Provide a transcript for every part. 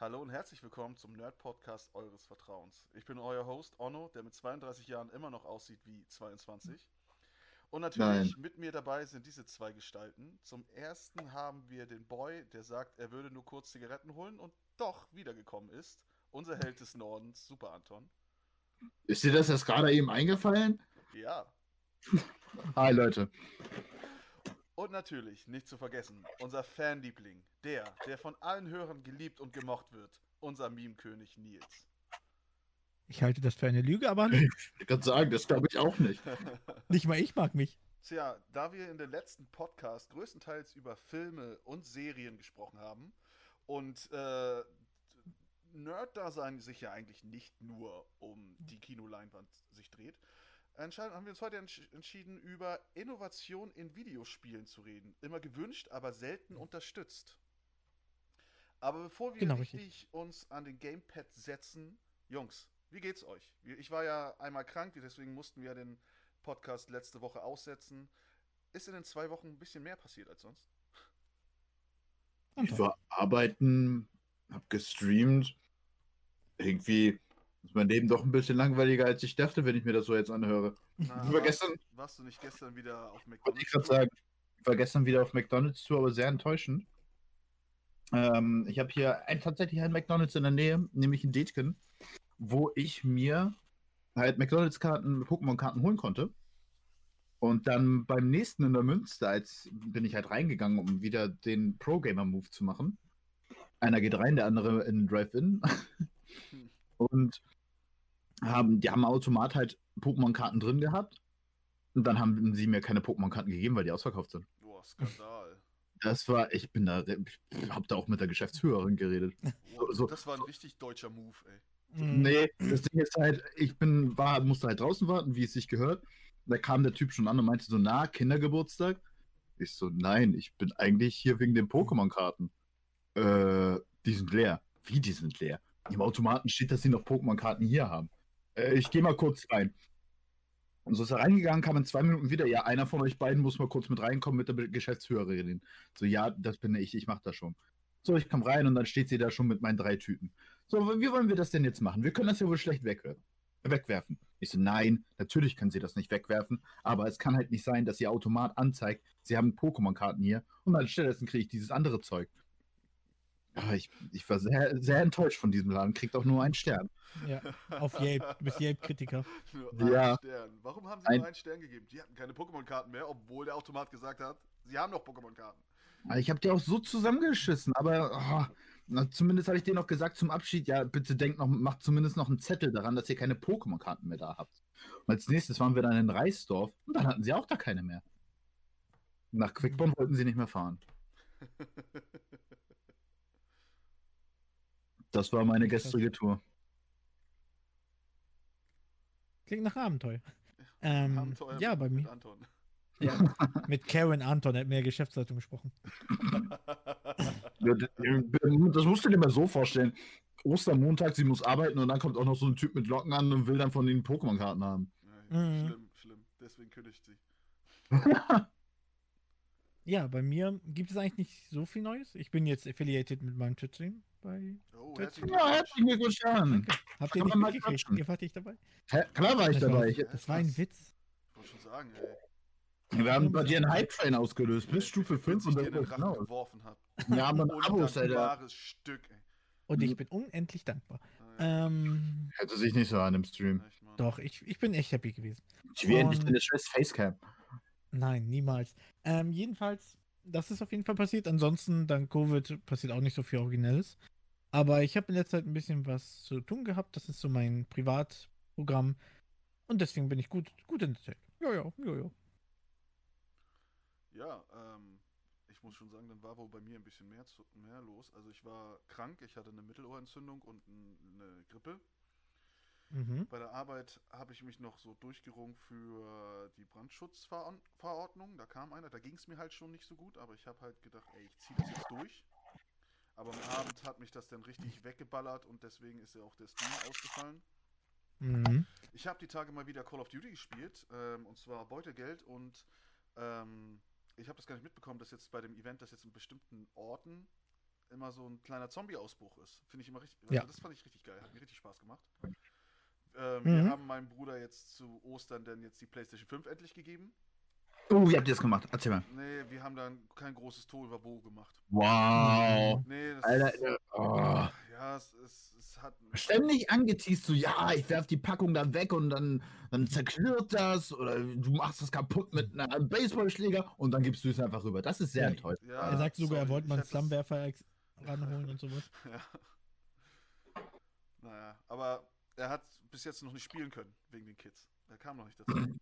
Hallo und herzlich willkommen zum Nerd-Podcast eures Vertrauens. Ich bin euer Host Onno, der mit 32 Jahren immer noch aussieht wie 22. Und natürlich Nein. mit mir dabei sind diese zwei Gestalten. Zum ersten haben wir den Boy, der sagt, er würde nur kurz Zigaretten holen und doch wiedergekommen ist. Unser Held des Nordens, Super Anton. Ist dir das jetzt gerade eben eingefallen? Ja. Hi Leute. Und natürlich, nicht zu vergessen, unser Fanliebling, der, der von allen Hörern geliebt und gemocht wird, unser Meme-König Nils. Ich halte das für eine Lüge, aber Ich kann sagen, das glaube ich auch nicht. nicht mal ich mag mich. Tja, da wir in den letzten Podcast größtenteils über Filme und Serien gesprochen haben und äh, Nerd-Dasein sich ja eigentlich nicht nur um die Kinoleinwand sich dreht, entscheiden, haben wir uns heute entsch entschieden, über Innovation in Videospielen zu reden. Immer gewünscht, aber selten unterstützt. Aber bevor wir Genau, richtig, richtig. uns an den Gamepad setzen, Jungs, wie geht's euch? Ich war ja einmal krank, deswegen mussten wir den Podcast letzte Woche aussetzen. Ist in den zwei Wochen ein bisschen mehr passiert als sonst? Ich war arbeiten, hab gestreamt. Irgendwie ist mein Leben doch ein bisschen langweiliger, als ich dachte, wenn ich mir das so jetzt anhöre. Na, Ich war warst, gestern, warst du nicht gestern wieder auf ich McDonalds? gerade sagen, ich war gestern wieder auf McDonalds zu, aber sehr enttäuschend. Ähm, ich habe hier ein, tatsächlich ein McDonalds in der Nähe, nämlich in Detken, wo ich mir halt McDonalds-Karten, Pokémon-Karten holen konnte. Und dann beim nächsten in der Münster, als bin ich halt reingegangen, um wieder den Pro-Gamer-Move zu machen. Einer geht rein, der andere in den Drive-In. Hm. Und haben, die haben Automat halt Pokémon-Karten drin gehabt. Und dann haben sie mir keine Pokémon-Karten gegeben, weil die ausverkauft sind. Boah, Skandal. Das war, ich bin da, ich hab da auch mit der Geschäftsführerin geredet. Boah, so- das war ein richtig deutscher Move, ey. Mhm. Nee, das Ding ist halt, ich bin, war, musste halt draußen warten, wie es sich gehört. Da kam der Typ schon an und meinte so, na, Kindergeburtstag? Ich so, nein, ich bin eigentlich hier wegen den Pokémon-Karten. Äh, die sind leer. Wie, die sind leer? Im Automaten steht, dass sie noch Pokémon-Karten hier haben. Äh, ich gehe mal kurz rein. Und so ist er reingegangen, kam in zwei Minuten wieder. Ja, einer von euch beiden muss mal kurz mit reinkommen mit der Geschäftsführerin. So, ja, das bin ich, ich mach das schon. So, ich komm rein und dann steht sie da schon mit meinen drei Tüten. So, wie wollen wir das denn jetzt machen? Wir können das ja wohl schlecht wegwerfen. wegwerfen. Ich so, nein, natürlich können sie das nicht wegwerfen, aber es kann halt nicht sein, dass ihr Automat anzeigt, sie haben Pokémon-Karten hier und dann stattdessen kriege ich dieses andere Zeug. Aber ich, ich war sehr, sehr enttäuscht von diesem Laden, kriegt auch nur einen Stern. Ja, auf Yelp. Du bist Yelp-Kritiker. Nur einen Ja. Stern. Warum haben sie Ein- nur einen Stern gegeben? Die hatten keine Pokémon-Karten mehr, obwohl der Automat gesagt hat, sie haben noch Pokémon-Karten. Aber Ich habe die auch so zusammengeschissen, aber oh, na, zumindest habe ich denen noch gesagt zum Abschied, ja, bitte denkt noch, macht zumindest noch einen Zettel daran, dass ihr keine Pokémon-Karten mehr da habt. Und als nächstes waren wir dann in Reisdorf und dann hatten sie auch da keine mehr. Nach Quickborn wollten sie nicht mehr fahren. Das war meine gestrige Tour. Klingt nach Abenteuer. Ähm, Abenteuer ja, mit- bei mit mir. Anton. Ja, mit Karen Anton, er hat mehr Geschäftsleitung gesprochen. Das musst du dir mal so vorstellen. Ostermontag, sie muss arbeiten und dann kommt auch noch so ein Typ mit Locken an und will dann von ihnen Pokémon-Karten haben. Ja, Mhm. Schlimm, schlimm. Deswegen kündigt sie. Ja, bei mir gibt es eigentlich nicht so viel Neues. Ich bin jetzt affiliated mit meinem Twitch-Stream bei. Oh, herzlichen Ja, Glückwunsch. herzlichen Glückwunsch an. Danke. Habt ihr nicht mitgekriegt? Ihr wart nicht dabei? Hä, Klar war ich Das war- dabei. Ich, Das war ein Witz. Ich wollte schon sagen, ey. wir haben bei dir einen Hype-Train ausgelöst, bis Stufe 5 Als und dann den Rachen hinaus. geworfen habe. Wir haben dann Abos, Alter. Undankbares Stück, ey. Und ich bin unendlich dankbar. Ah, ja. Ähm, Hätte sich nicht so an im Stream. Echt, doch, ich, ich bin echt happy gewesen. Ich will endlich deine scheiß Facecam. Nein, niemals. Ähm, jedenfalls, das ist auf jeden Fall passiert. Ansonsten, dank Covid, passiert auch nicht so viel Originelles. Aber ich habe in letzter Zeit ein bisschen was zu tun gehabt. Das ist so mein Privatprogramm. Und deswegen bin ich gut, gut entertained. Ja, ja, ja, ja. Ja, ähm, ich muss schon sagen, dann war wohl bei mir ein bisschen mehr, zu, mehr los. Also ich war krank, ich hatte eine Mittelohrentzündung und n- eine Grippe. Mhm. Bei der Arbeit habe ich mich noch so durchgerungen für die Brandschutzverordnung. Da kam einer, da ging es mir halt schon nicht so gut, aber ich habe halt gedacht, ey, ich ziehe das jetzt durch. Aber am Abend hat mich das dann richtig weggeballert und deswegen ist ja auch der Stream ausgefallen. Mhm. Ich habe die Tage mal wieder Call of Duty gespielt, ähm, und zwar Beutegeld und ähm, ich habe das gar nicht mitbekommen, dass jetzt bei dem Event, das jetzt in bestimmten Orten immer so ein kleiner Zombie-Ausbruch ist. Finde ich immer richtig. Ja. Also das fand ich richtig geil. Hat mir richtig Spaß gemacht. Ähm, Wir Mhm. haben meinem Bruder jetzt zu Ostern dann jetzt die PlayStation 5 endlich gegeben. Oh, wie habt ihr das gemacht? Erzähl mal. Nee, wir haben dann kein großes Tohuwabohu gemacht. Wow. Nee, das Alter, ist, äh, oh. ja, es, es, es hat. Ständig angeteased du, ja, ich werf die Packung da weg und dann, dann zerklirrt das oder du machst das kaputt mit einem Baseballschläger und dann gibst du es einfach rüber. Das ist sehr Ja. enttäuschend. Ja, er sagt sogar, sorry, er wollte mal einen ex- ranholen und sowas. Ja. Naja, aber er hat bis jetzt noch nicht spielen können, wegen den Kids. Er kam noch nicht dazu.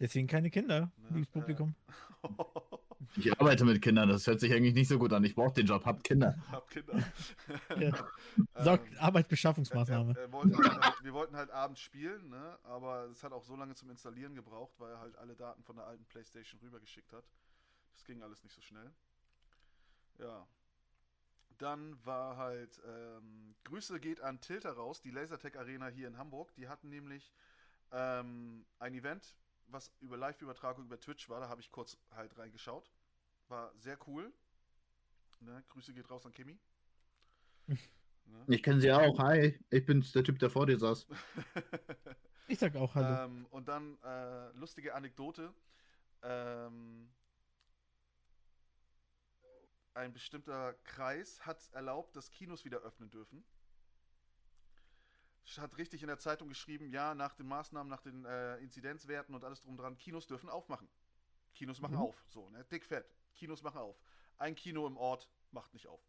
Deswegen keine Kinder, Ne, liebes äh, Publikum. Ich arbeite mit Kindern, das hört sich eigentlich nicht so gut an. Ich brauche den Job, habt Kinder. Hab Kinder. Ja. Sorgt Ähm, Arbeitsbeschaffungsmaßnahme. Er, er wollte halt, wir wollten halt abends spielen, ne? aber es hat auch so lange zum Installieren gebraucht, weil er halt alle Daten von der alten Playstation rübergeschickt hat. Das ging alles nicht so schnell. Ja. Dann war halt, ähm, Grüße geht an Tilter raus, die Lasertech Arena hier in Hamburg. Die hatten nämlich ähm, ein Event, was über Live-Übertragung über Twitch war. Da habe ich kurz halt reingeschaut. War sehr cool. Ne? Grüße geht raus an Kimi. ne? Ich kenne sie auch. Hi, ich bin's, der Typ, der vor dir saß. Ich sag auch Hallo. Ähm, und dann äh, lustige Anekdote. Ähm, ein bestimmter Kreis hat erlaubt, dass Kinos wieder öffnen dürfen. Hat richtig in der Zeitung geschrieben, ja, nach den Maßnahmen, nach den äh, Inzidenzwerten und alles drum dran, Kinos dürfen aufmachen. Kinos machen Mhm. auf. So, ne? Dick fett. Kinos machen auf. Ein Kino im Ort macht nicht auf.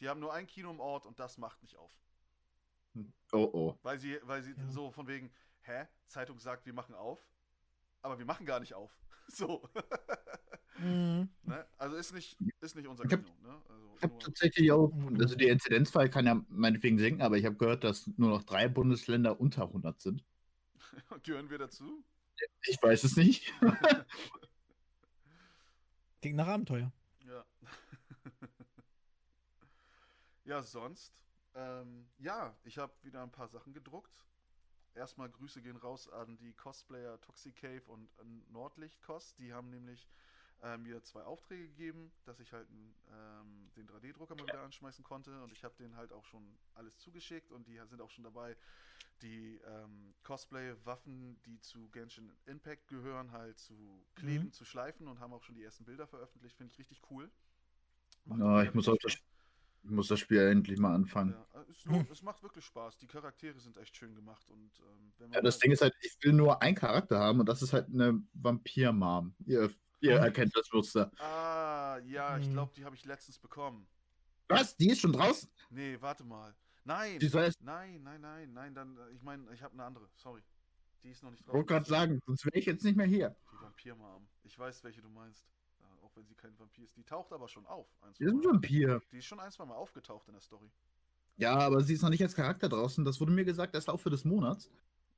Die haben nur ein Kino im Ort und das macht nicht auf. Oh oh. Weil sie, weil sie Ja. so von wegen, hä? Zeitung sagt, wir machen auf, aber wir machen gar nicht auf. So. Mhm. ne? Also ist nicht, ist nicht unser Kino. Ne? Also Ich habe tatsächlich auch, also der Inzidenzfall kann ja meinetwegen sinken, aber ich habe gehört, dass nur noch drei Bundesländer unter 100 sind. gehören wir dazu? Ich weiß es nicht. Klingt nach Abenteuer. Ja. ja, sonst. Ähm, ja, ich habe wieder ein paar Sachen gedruckt. Erstmal Grüße gehen raus an die Cosplayer Toxicave und an Nordlicht Cos. Die haben nämlich äh, mir zwei Aufträge gegeben, dass ich halt ähm, den 3D-Drucker mal wieder anschmeißen konnte. Und ich habe denen halt auch schon alles zugeschickt und die sind auch schon dabei, die ähm, Cosplay-Waffen, die zu Genshin Impact gehören, halt zu kleben, Mhm. zu schleifen und haben auch schon die ersten Bilder veröffentlicht. Finde ich richtig cool. Macht Ja, ich muss auch das. Ich muss das Spiel endlich mal anfangen. Ja, es, lohnt- es macht wirklich Spaß. Die Charaktere sind echt schön gemacht und ähm, wenn man Ja, das halt- Ding ist halt, ich will nur einen Charakter haben und das ist halt eine Vampir-Mom. Ihr, ihr erkennt das Muster. Ah, ja, ich Hm. glaube, die habe ich letztens bekommen. Was? Die ist schon draußen? Nee, warte mal. Nein, Die soll jetzt, nein, nein, nein, nein, dann, äh, ich meine, ich habe eine andere. Sorry. Die ist noch nicht ich wollte gerade sagen, sonst wäre ich jetzt nicht mehr hier. Die Vampirmom. Ich weiß, welche du meinst. Auch wenn sie kein Vampir ist. Die taucht aber schon auf. Ein, Die ist ein. Vampir. Die ist schon ein, zwei Mal aufgetaucht in der Story. Ja, aber sie ist noch nicht als Charakter draußen. Das wurde mir gesagt, erst für des Monats.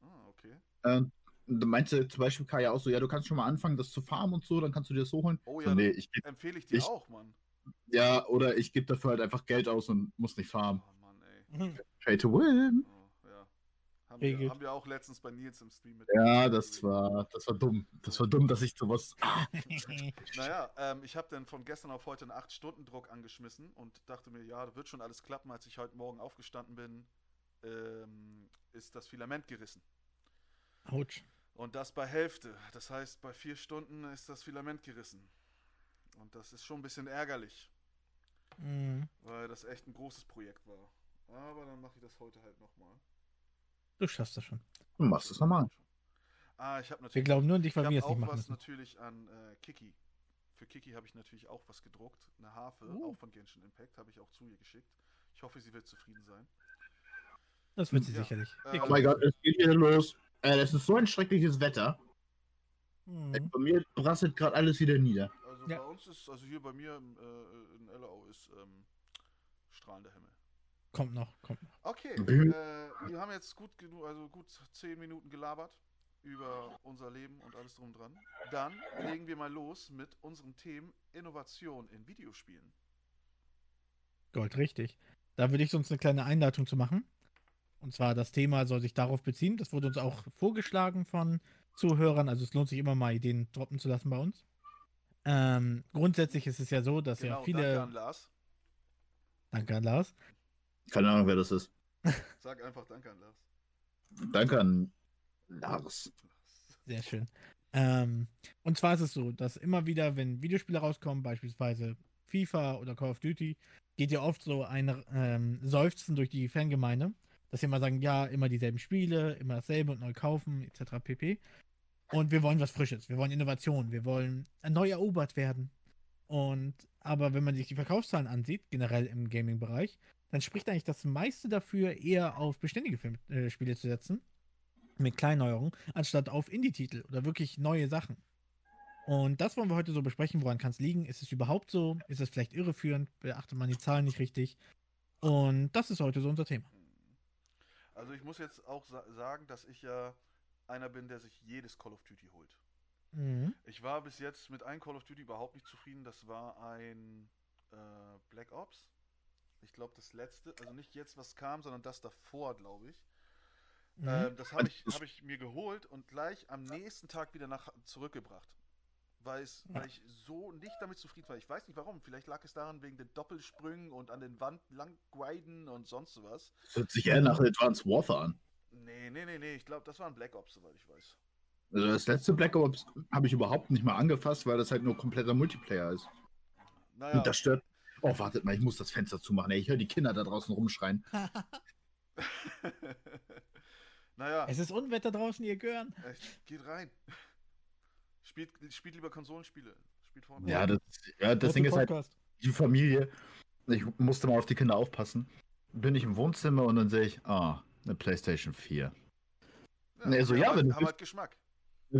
Ah, okay. Ähm, da meinte zum Beispiel Kaya auch so, ja, du kannst schon mal anfangen, das zu farmen und so, dann kannst du dir das so holen. Oh so, ja, nee, ich Empfehle ich dir Ich- auch, Mann. ja, oder ich gebe dafür halt einfach Geld aus und muss nicht farmen. Oh Mann, ey. Mhm. Pay to win. Oh. Haben wir, haben wir auch letztens bei Nils im Stream mit. Ja, das war, das war dumm. Das war dumm, dass ich sowas. Naja, ähm, ich habe dann von gestern auf heute einen 8-Stunden-Druck angeschmissen und dachte mir, ja, das wird schon alles klappen. Als ich heute Morgen aufgestanden bin, ähm, ist das Filament gerissen. Autsch. Und das bei Hälfte. Das heißt, bei vier Stunden ist das Filament gerissen. Und das ist schon ein bisschen ärgerlich, Mhm. weil das echt ein großes Projekt war. Aber dann mache ich das heute halt nochmal. Du schaffst das schon. du machst das normal. Ah, ich habe Wir natürlich. glauben nur an dich, Ich weil wir habe es nicht auch machen was müssen. natürlich an äh, Kiki. Für Kiki habe ich natürlich auch was gedruckt. Eine Harfe, Oh. auch von Genshin Impact, habe ich auch zu ihr geschickt. Ich hoffe, sie wird zufrieden sein. Das wird sie Ja. sicherlich. Äh, Oh mein Gott, es geht wieder los. Äh, es ist so ein schreckliches Wetter. Mhm. Bei mir prasselt gerade alles wieder nieder. Also Ja. bei uns ist, also hier bei mir äh, in Ellerau ist ähm, strahlender Himmel. Kommt noch, kommt noch. Okay, Mhm. äh, wir haben jetzt gut genug, also gut zehn Minuten gelabert über unser Leben und alles drum und dran. Dann legen wir mal los mit unseren Themen Innovation in Videospielen. Gold, richtig. Da würde ich sonst eine kleine Einleitung zu machen. Und zwar, das Thema soll sich darauf beziehen. Das wurde uns auch vorgeschlagen von Zuhörern. Also es lohnt sich immer mal, Ideen droppen zu lassen bei uns. Ähm, grundsätzlich ist es ja so, dass ja Genau, danke viele. an Lars. Danke an Lars. Keine Ahnung, wer das ist. Sag einfach Danke an Lars. Danke an Lars. Sehr schön. Ähm, und zwar ist es so, dass immer wieder, wenn Videospiele rauskommen, beispielsweise FIFA oder Call of Duty, geht ja oft so ein ähm, Seufzen durch die Fangemeinde, dass sie immer sagen, ja, immer dieselben Spiele, immer dasselbe und neu kaufen, etc. pp. Und wir wollen was Frisches, wir wollen Innovation, wir wollen neu erobert werden. Und aber wenn man sich die Verkaufszahlen ansieht, generell im Gaming-Bereich, dann spricht eigentlich das meiste dafür, eher auf beständige Film äh, Spiele zu setzen, mit Kleinneuerungen, anstatt auf Indie-Titel oder wirklich neue Sachen. Und das wollen wir heute so besprechen. Woran kann es liegen? Ist es überhaupt so? Ist es vielleicht irreführend? Beachtet man die Zahlen nicht richtig? Und das ist heute so unser Thema. Also ich muss jetzt auch sa sagen, dass ich ja einer bin, der sich jedes Call of Duty holt. Mhm. Ich war bis jetzt mit einem Call of Duty überhaupt nicht zufrieden. Das war ein äh, Black Ops. Ich glaube, das letzte, also nicht jetzt, was kam, sondern das davor, glaube ich. Mhm. Ähm, das habe ich, hab ich mir geholt und gleich am nächsten Tag wieder nach zurückgebracht. Weil, es, Ja. weil ich so nicht damit zufrieden war. Ich weiß nicht warum. Vielleicht lag es daran wegen den Doppelsprüngen und an den Wand lang griden und sonst was. Das hört sich eher nach Advanced Warfare an. Nee, nee, nee, nee. Ich glaube, das war ein Black Ops, soweit ich weiß. Also das letzte Black Ops habe ich überhaupt nicht mal angefasst, weil das halt nur kompletter Multiplayer ist. Naja, Und das stört. Oh, wartet mal, ich muss das Fenster zumachen. Ey, ich höre die Kinder da draußen rumschreien. naja, es ist Unwetter draußen, ihr Gören. geht rein. Spielt, spielt lieber Konsolenspiele. Spielt vorne. Ja, das, ja, das Ding ist halt, die Familie. Ich musste mal auf die Kinder aufpassen. Bin ich im Wohnzimmer und dann sehe ich, ah, eine PlayStation 4. Nee, so, ja, wenn du- haben halt Geschmack.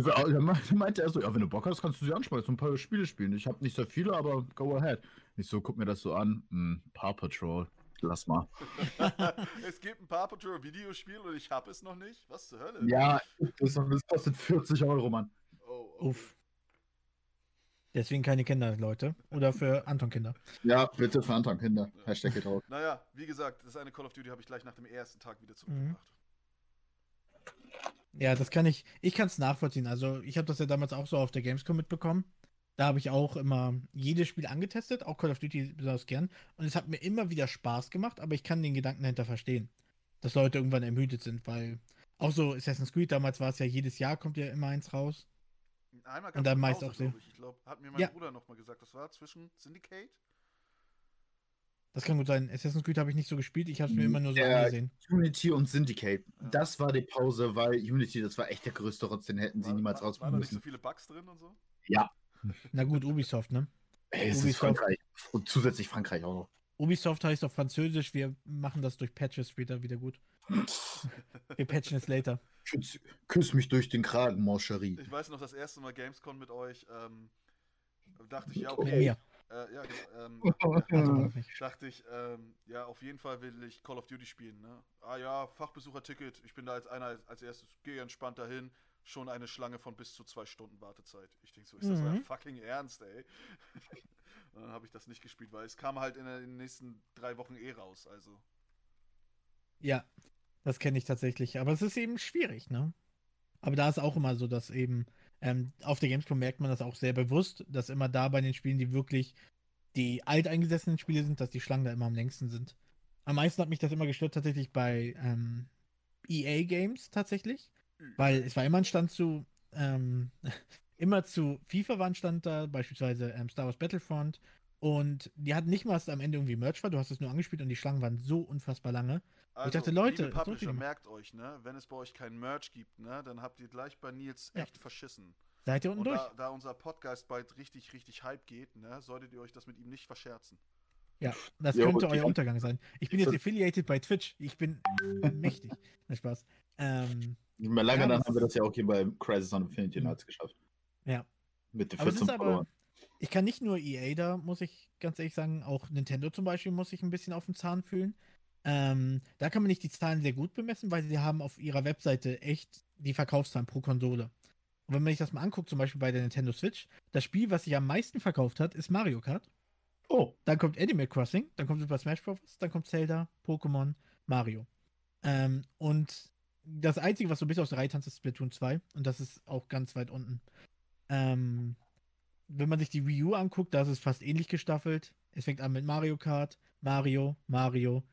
Da me- meinte er so, ja, wenn du Bock hast, kannst du sie anschmeißen und ein paar Spiele spielen. Ich habe nicht so viele, aber go ahead. Ich so, guck mir das so an. Hm, Paw Patrol, lass mal. es gibt ein Paw Patrol Videospiel und ich habe es noch nicht. Was zur Hölle? Ja, das, das kostet 40 Euro, Mann. Oh, okay. Uff. Deswegen keine Kinder, Leute. Oder für Anton Kinder. Ja, bitte für Anton Kinder. Hashtag geht. Naja, wie gesagt, das eine Call of Duty habe ich gleich nach dem ersten Tag wieder Mhm. Ja, das kann ich. Ich kann es nachvollziehen. Also, ich habe das ja damals auch so auf der Gamescom mitbekommen. Da habe ich auch immer jedes Spiel angetestet, auch Call of Duty besonders gern. Und es hat mir immer wieder Spaß gemacht, aber ich kann den Gedanken dahinter verstehen. Dass Leute irgendwann ermüdet sind, weil auch so Assassin's Creed, damals war es ja jedes Jahr, kommt ja immer eins raus. Einmal Und dann meist Hause, auch glaub Ich, ich glaube, hat mir mein Ja. Bruder nochmal gesagt, das war zwischen Syndicate. Das kann gut sein. Assassin's Creed habe ich nicht so gespielt, ich habe es mir immer nur so Ja, angesehen. Unity und Syndicate. Ja. Das war die Pause, weil Unity, das war echt der größte Rotz, den hätten sie War- niemals war, Waren rausbringen da nicht so müssen. viele Bugs drin und so? Na gut, Ubisoft, ne? Ey, es ist Ubisoft. Frankreich. Und zusätzlich Frankreich auch noch. Ubisoft heißt auf Französisch, wir machen das durch Patches später wieder gut. Wir patchen es later. Küss, küss mich durch den Kragen, mon chéri. Ich weiß noch, das erste Mal Gamescom mit euch, ähm, dachte ich, ja, Mit okay. mir. Äh, ja, genau, ähm, das nicht. dachte ich, ähm, ja, auf jeden Fall will ich Call of Duty spielen, ne? Ah ja, Fachbesucherticket, ich bin da als einer als erstes, gehe entspannt dahin, schon eine Schlange von bis zu zwei Stunden Wartezeit. Ich denke so, ist das euer Mhm. fucking Ernst, ey? Und dann habe ich das nicht gespielt, weil es kam halt in, den- in den nächsten drei Wochen eh raus, also. Ja, das kenne ich tatsächlich. Aber es ist eben schwierig, ne? Aber da ist auch immer so, dass eben ähm, auf der Gamescom merkt man das auch sehr bewusst, dass immer da bei den Spielen, die wirklich die alteingesessenen Spiele sind, dass die Schlangen da immer am längsten sind. Am meisten hat mich das immer gestört tatsächlich bei ähm, EA Games tatsächlich, weil es war immer ein Stand zu ähm, immer zu FIFA war ein Stand da, beispielsweise ähm, Star Wars Battlefront und die hatten nicht mal, dass am Ende irgendwie Merch war, du hast es nur angespielt und die Schlangen waren so unfassbar lange. Also, dachte, Leute, liebe Publisher, merkt euch, ne, wenn es bei euch kein Merch gibt, ne, dann habt ihr gleich bei Nils Ja. echt verschissen. Seid ihr unten Und durch? da, da unser Podcast bald richtig, richtig Hype geht, ne, solltet ihr euch das mit ihm nicht verscherzen. Ja, das Ja, könnte euer Untergang sein. Ich bin jetzt affiliated bei Twitch. Ich bin mächtig. Na Spaß. Ähm, Nicht mehr lange, Ja, dann das haben wir das ja auch hier bei Crisis on Infinity Mhm. Nights geschafft. Ja. Mit den aber es 14 ist aber, Followern. Ich kann nicht nur EA da, muss ich ganz ehrlich sagen, auch Nintendo zum Beispiel muss ich ein bisschen auf den Zahn fühlen. Ähm, da kann man nicht die Zahlen sehr gut bemessen, weil sie haben auf ihrer Webseite echt die Verkaufszahlen pro Konsole. Und wenn man sich das mal anguckt, zum Beispiel bei der Nintendo Switch, das Spiel, was sich am meisten verkauft hat, ist Mario Kart. Oh, Dann kommt Animal Crossing, dann kommt Super Smash Bros., dann kommt Zelda, Pokémon, Mario. Ähm, und das Einzige, was so bis aus der Reihe tanzt, ist Splatoon 2. Und das ist auch ganz weit unten. Ähm, wenn man sich die Wii U anguckt, da ist es fast ähnlich gestaffelt. Es fängt an mit Mario Kart, Mario, Mario,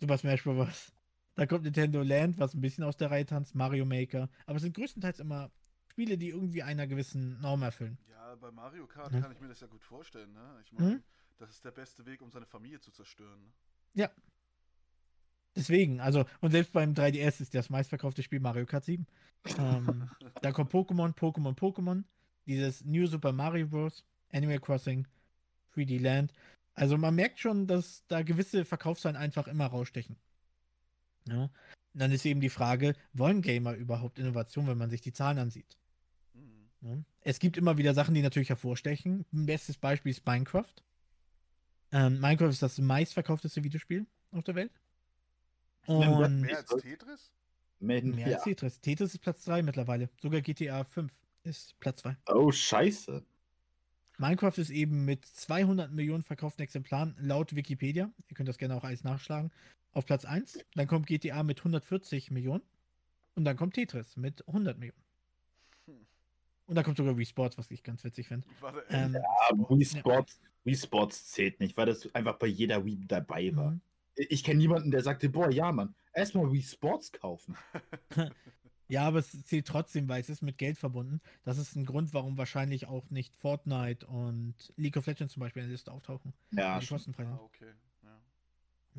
Super Smash Bros. Da kommt Nintendo Land, was ein bisschen aus der Reihe tanzt, Mario Maker. Aber es sind größtenteils immer Spiele, die irgendwie einer gewissen Norm erfüllen. Ja, bei Mario Kart Mhm. kann ich mir das ja gut vorstellen, ne? Ich meine, Mhm. das ist der beste Weg, um seine Familie zu zerstören. Ne? Deswegen, also, und selbst beim 3DS ist das meistverkaufte Spiel Mario Kart 7. Ähm, da kommt Pokémon, Pokémon, Pokémon, dieses New Super Mario Bros., Animal Crossing, 3D Land. Also man merkt schon, dass da gewisse Verkaufszahlen einfach immer rausstechen. Ja. Und dann ist eben die Frage, wollen Gamer überhaupt Innovation, wenn man sich die Zahlen ansieht? Mhm. Ja. Es gibt immer wieder Sachen, die natürlich hervorstechen. Ein bestes Beispiel ist Minecraft. Ähm, Minecraft ist das meistverkaufteste Videospiel auf der Welt. Und Mehr als Tetris? Mehr ja. als Tetris. Tetris ist Platz 3 mittlerweile. Sogar GTA 5 ist Platz 2. Oh, scheiße. Minecraft ist eben mit 200 Millionen verkauften Exemplaren laut Wikipedia, ihr könnt das gerne auch alles nachschlagen, auf Platz 1. Dann kommt GTA mit 140 Millionen. Und dann kommt Tetris mit 100 Millionen. Hm. Und dann kommt sogar Wii Sports, was ich ganz witzig finde. Ähm, Aber Wii Sports, Wii Sports zählt nicht, weil das einfach bei jeder Wii dabei war. Mhm. Ich kenne niemanden, der sagte, boah, ja, Mann, erstmal Wii Sports kaufen. Ja, aber es zählt trotzdem, weil es ist mit Geld verbunden. Das ist ein Grund, warum wahrscheinlich auch nicht Fortnite und League of Legends zum Beispiel in der Liste auftauchen. Ja, die kostenfrei Ah, okay. Ja.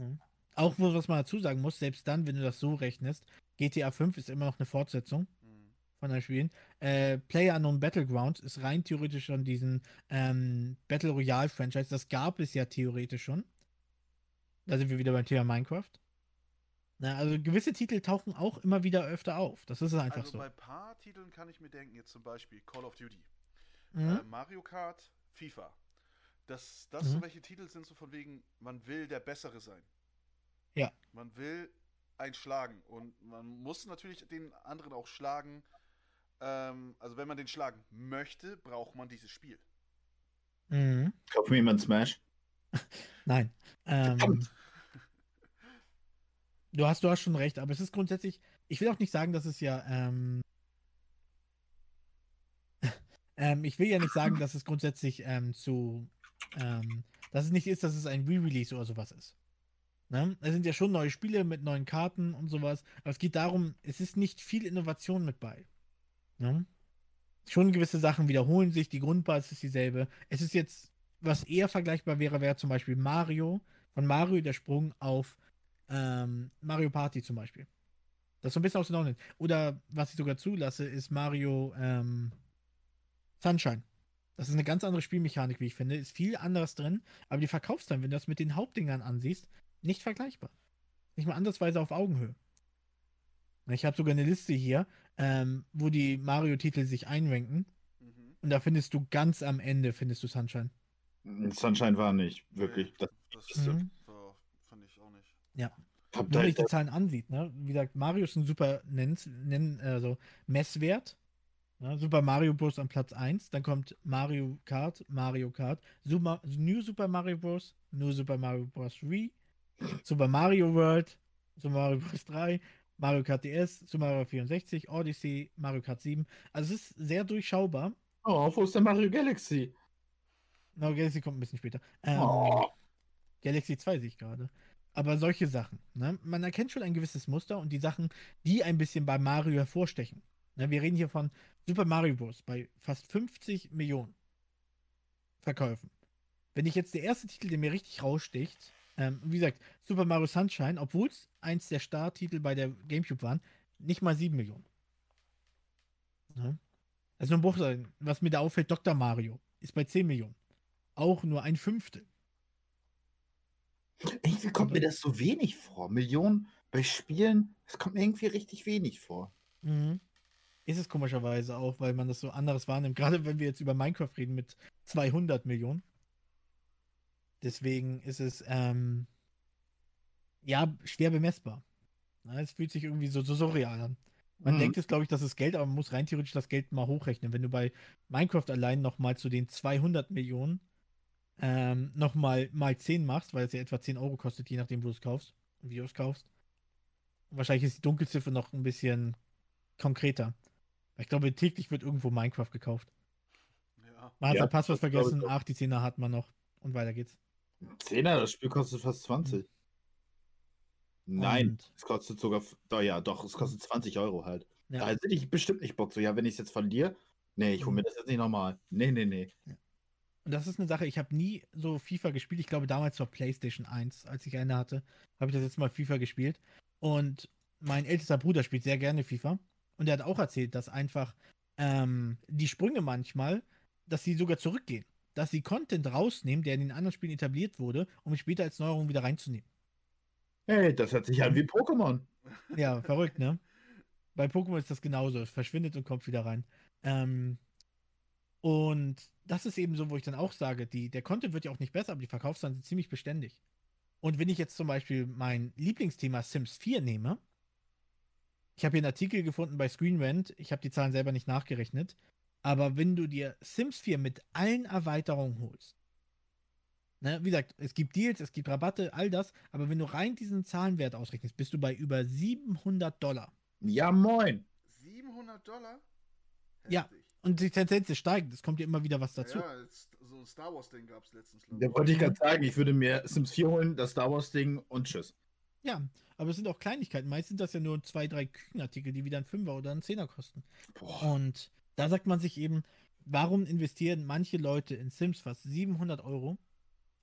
Mhm. Auch wo, was man dazu sagen muss, selbst dann, wenn du das so rechnest, GTA 5 ist immer noch eine Fortsetzung Mhm. von den Spielen. Äh, Player Unknown Battlegrounds ist rein theoretisch schon diesen ähm, Battle Royale Franchise. Das gab es ja theoretisch schon. Da sind wir wieder beim Thema Minecraft. Na, also gewisse Titel tauchen auch immer wieder öfter auf. Das ist einfach Also so. bei ein paar Titeln kann ich mir denken, jetzt zum Beispiel Call of Duty, Mhm. äh, Mario Kart, FIFA. Das, das so Mhm. welche Titel sind so von wegen, man will der Bessere sein. Ja. Man will einen schlagen und man muss natürlich den anderen auch schlagen. Ähm, also wenn man den schlagen möchte, braucht man dieses Spiel. Mhm. Kauf mir jemand Smash. Nein. Ähm. Du, hast, du hast schon recht, aber es ist grundsätzlich, ich will auch nicht sagen, dass es ja, ähm, ähm, ich will ja nicht sagen, dass es grundsätzlich ähm, zu, ähm, dass es nicht ist, dass es ein Re-Release oder sowas ist. Ne? Es sind ja schon neue Spiele mit neuen Karten und sowas, aber es geht darum, es ist nicht viel Innovation mit bei. Ne? Schon gewisse Sachen wiederholen sich, die Grundbasis ist dieselbe. Es ist jetzt, was eher vergleichbar wäre, wäre zum Beispiel Mario, von Mario der Sprung auf ähm, Mario Party zum Beispiel. Das ist so ein bisschen aus den Augen. Oder was ich sogar zulasse, ist Mario ähm, Sunshine. Das ist eine ganz andere Spielmechanik, wie ich finde. Ist viel anderes drin, aber die Verkaufszahlen, wenn du das mit den Hauptdingern ansiehst, nicht vergleichbar. Nicht mal andersweise auf Augenhöhe. Ich habe sogar eine Liste hier, ähm, wo die Mario-Titel sich einranken. Mhm. Und da findest du ganz am Ende, findest du Sunshine. Sunshine war nicht wirklich. Nee, Das, das Mhm. Ich nicht. hab Wenn da, man sich die Zahlen ansieht, ne? Wie gesagt, Mario ist ein super Nenns, nennen, also Messwert. Ne? Super Mario Bros. an Platz 1. Dann kommt Mario Kart, Mario Kart, Super, New Super Mario Bros., New Super Mario Bros. 3, Super Mario World, Super Mario Bros. 3, Mario Kart DS, Super Mario 64, Odyssey, Mario Kart 7. Also es ist sehr durchschaubar. oh, wo ist der Mario Galaxy? No, Galaxy kommt ein bisschen später. Ähm, Oh. Galaxy 2 sehe ich gerade. Aber solche Sachen. Ne? Man erkennt schon ein gewisses Muster und die Sachen, die ein bisschen bei Mario hervorstechen. Ne? Wir reden hier von Super Mario Bros. bei fast 50 Millionen Verkäufen. Wenn ich jetzt der erste Titel, der mir richtig raussticht, ähm, wie gesagt, Super Mario Sunshine, obwohl es eins der Starttitel bei der GameCube waren, nicht mal 7 Millionen. Ne? Also ein Bruchteil. Was mir da auffällt, Dr. Mario ist bei 10 Millionen. Auch nur ein Fünftel. Irgendwie kommt mir das so wenig vor. Millionen bei Spielen, das kommt mir irgendwie richtig wenig vor. Mhm. Ist es komischerweise auch, weil man das so anderes wahrnimmt. Gerade wenn wir jetzt über Minecraft reden mit 200 Millionen. Deswegen ist es, ähm, ja, schwer bemessbar. Na, es fühlt sich irgendwie so, so surreal an. Man Mhm. denkt jetzt, glaube ich, das ist Geld, aber man muss rein theoretisch das Geld mal hochrechnen. Wenn du bei Minecraft allein nochmal zu den 200 Millionen ähm, nochmal mal 10 machst, weil es ja etwa 10 Euro kostet, je nachdem, wo du es kaufst, wie du es kaufst. Wahrscheinlich ist die Dunkelziffer noch ein bisschen konkreter. Ich glaube, täglich wird irgendwo Minecraft gekauft. Ja. Man hat Ja, sein Passwort glaube ich vergessen, ach, die Zehner hat man noch und weiter geht's. Zehner, das Spiel kostet fast 20. Nein, Und- es kostet sogar, doch, ja, doch, es kostet 20 Euro halt. Ja. Da hätte ich bestimmt nicht Bock. So, ja, wenn ich es jetzt verliere, nee, ich hole mir das jetzt nicht nochmal. Nee, nee, nee. Und das ist eine Sache, ich habe nie so FIFA gespielt. Ich glaube, damals zur PlayStation 1, als ich eine hatte, habe ich das jetzt mal FIFA gespielt. Und mein ältester Bruder spielt sehr gerne FIFA. Und er hat auch erzählt, dass einfach ähm, die Sprünge manchmal, dass sie sogar zurückgehen. Dass sie Content rausnehmen, der in den anderen Spielen etabliert wurde, um ihn später als Neuerung wieder reinzunehmen. Hey, das hört sich an wie Pokémon. Ja, verrückt, ne? Bei Pokémon ist das genauso. Es verschwindet und kommt wieder rein. Ähm, und das ist eben so, wo ich dann auch sage, die, der Content wird ja auch nicht besser, aber die Verkaufszahlen sind ziemlich beständig. Und wenn ich jetzt zum Beispiel mein Lieblingsthema Sims 4 nehme, ich habe hier einen Artikel gefunden bei Screen Rant, ich habe die Zahlen selber nicht nachgerechnet, aber wenn du dir Sims 4 mit allen Erweiterungen holst, ne, wie gesagt, es gibt Deals, es gibt Rabatte, all das, aber wenn du rein diesen Zahlenwert ausrechnest, bist du bei über 700 Dollar. Ja, moin. 700 Dollar? Ja. Und die Tendenz ist steigend, es kommt ja immer wieder was dazu. Ja, jetzt, so ein Star Wars-Ding gab es letztens. Da ich. wollte ich gerade sagen, ich würde mir Sims 4 holen, das Star Wars Ding und tschüss. Ja, aber es sind auch Kleinigkeiten. Meist sind das ja nur zwei, drei Küchenartikel, die wieder einen Fünfer oder einen Zehner kosten. Boah. Und da sagt man sich eben, warum investieren manche Leute in Sims fast 700 Euro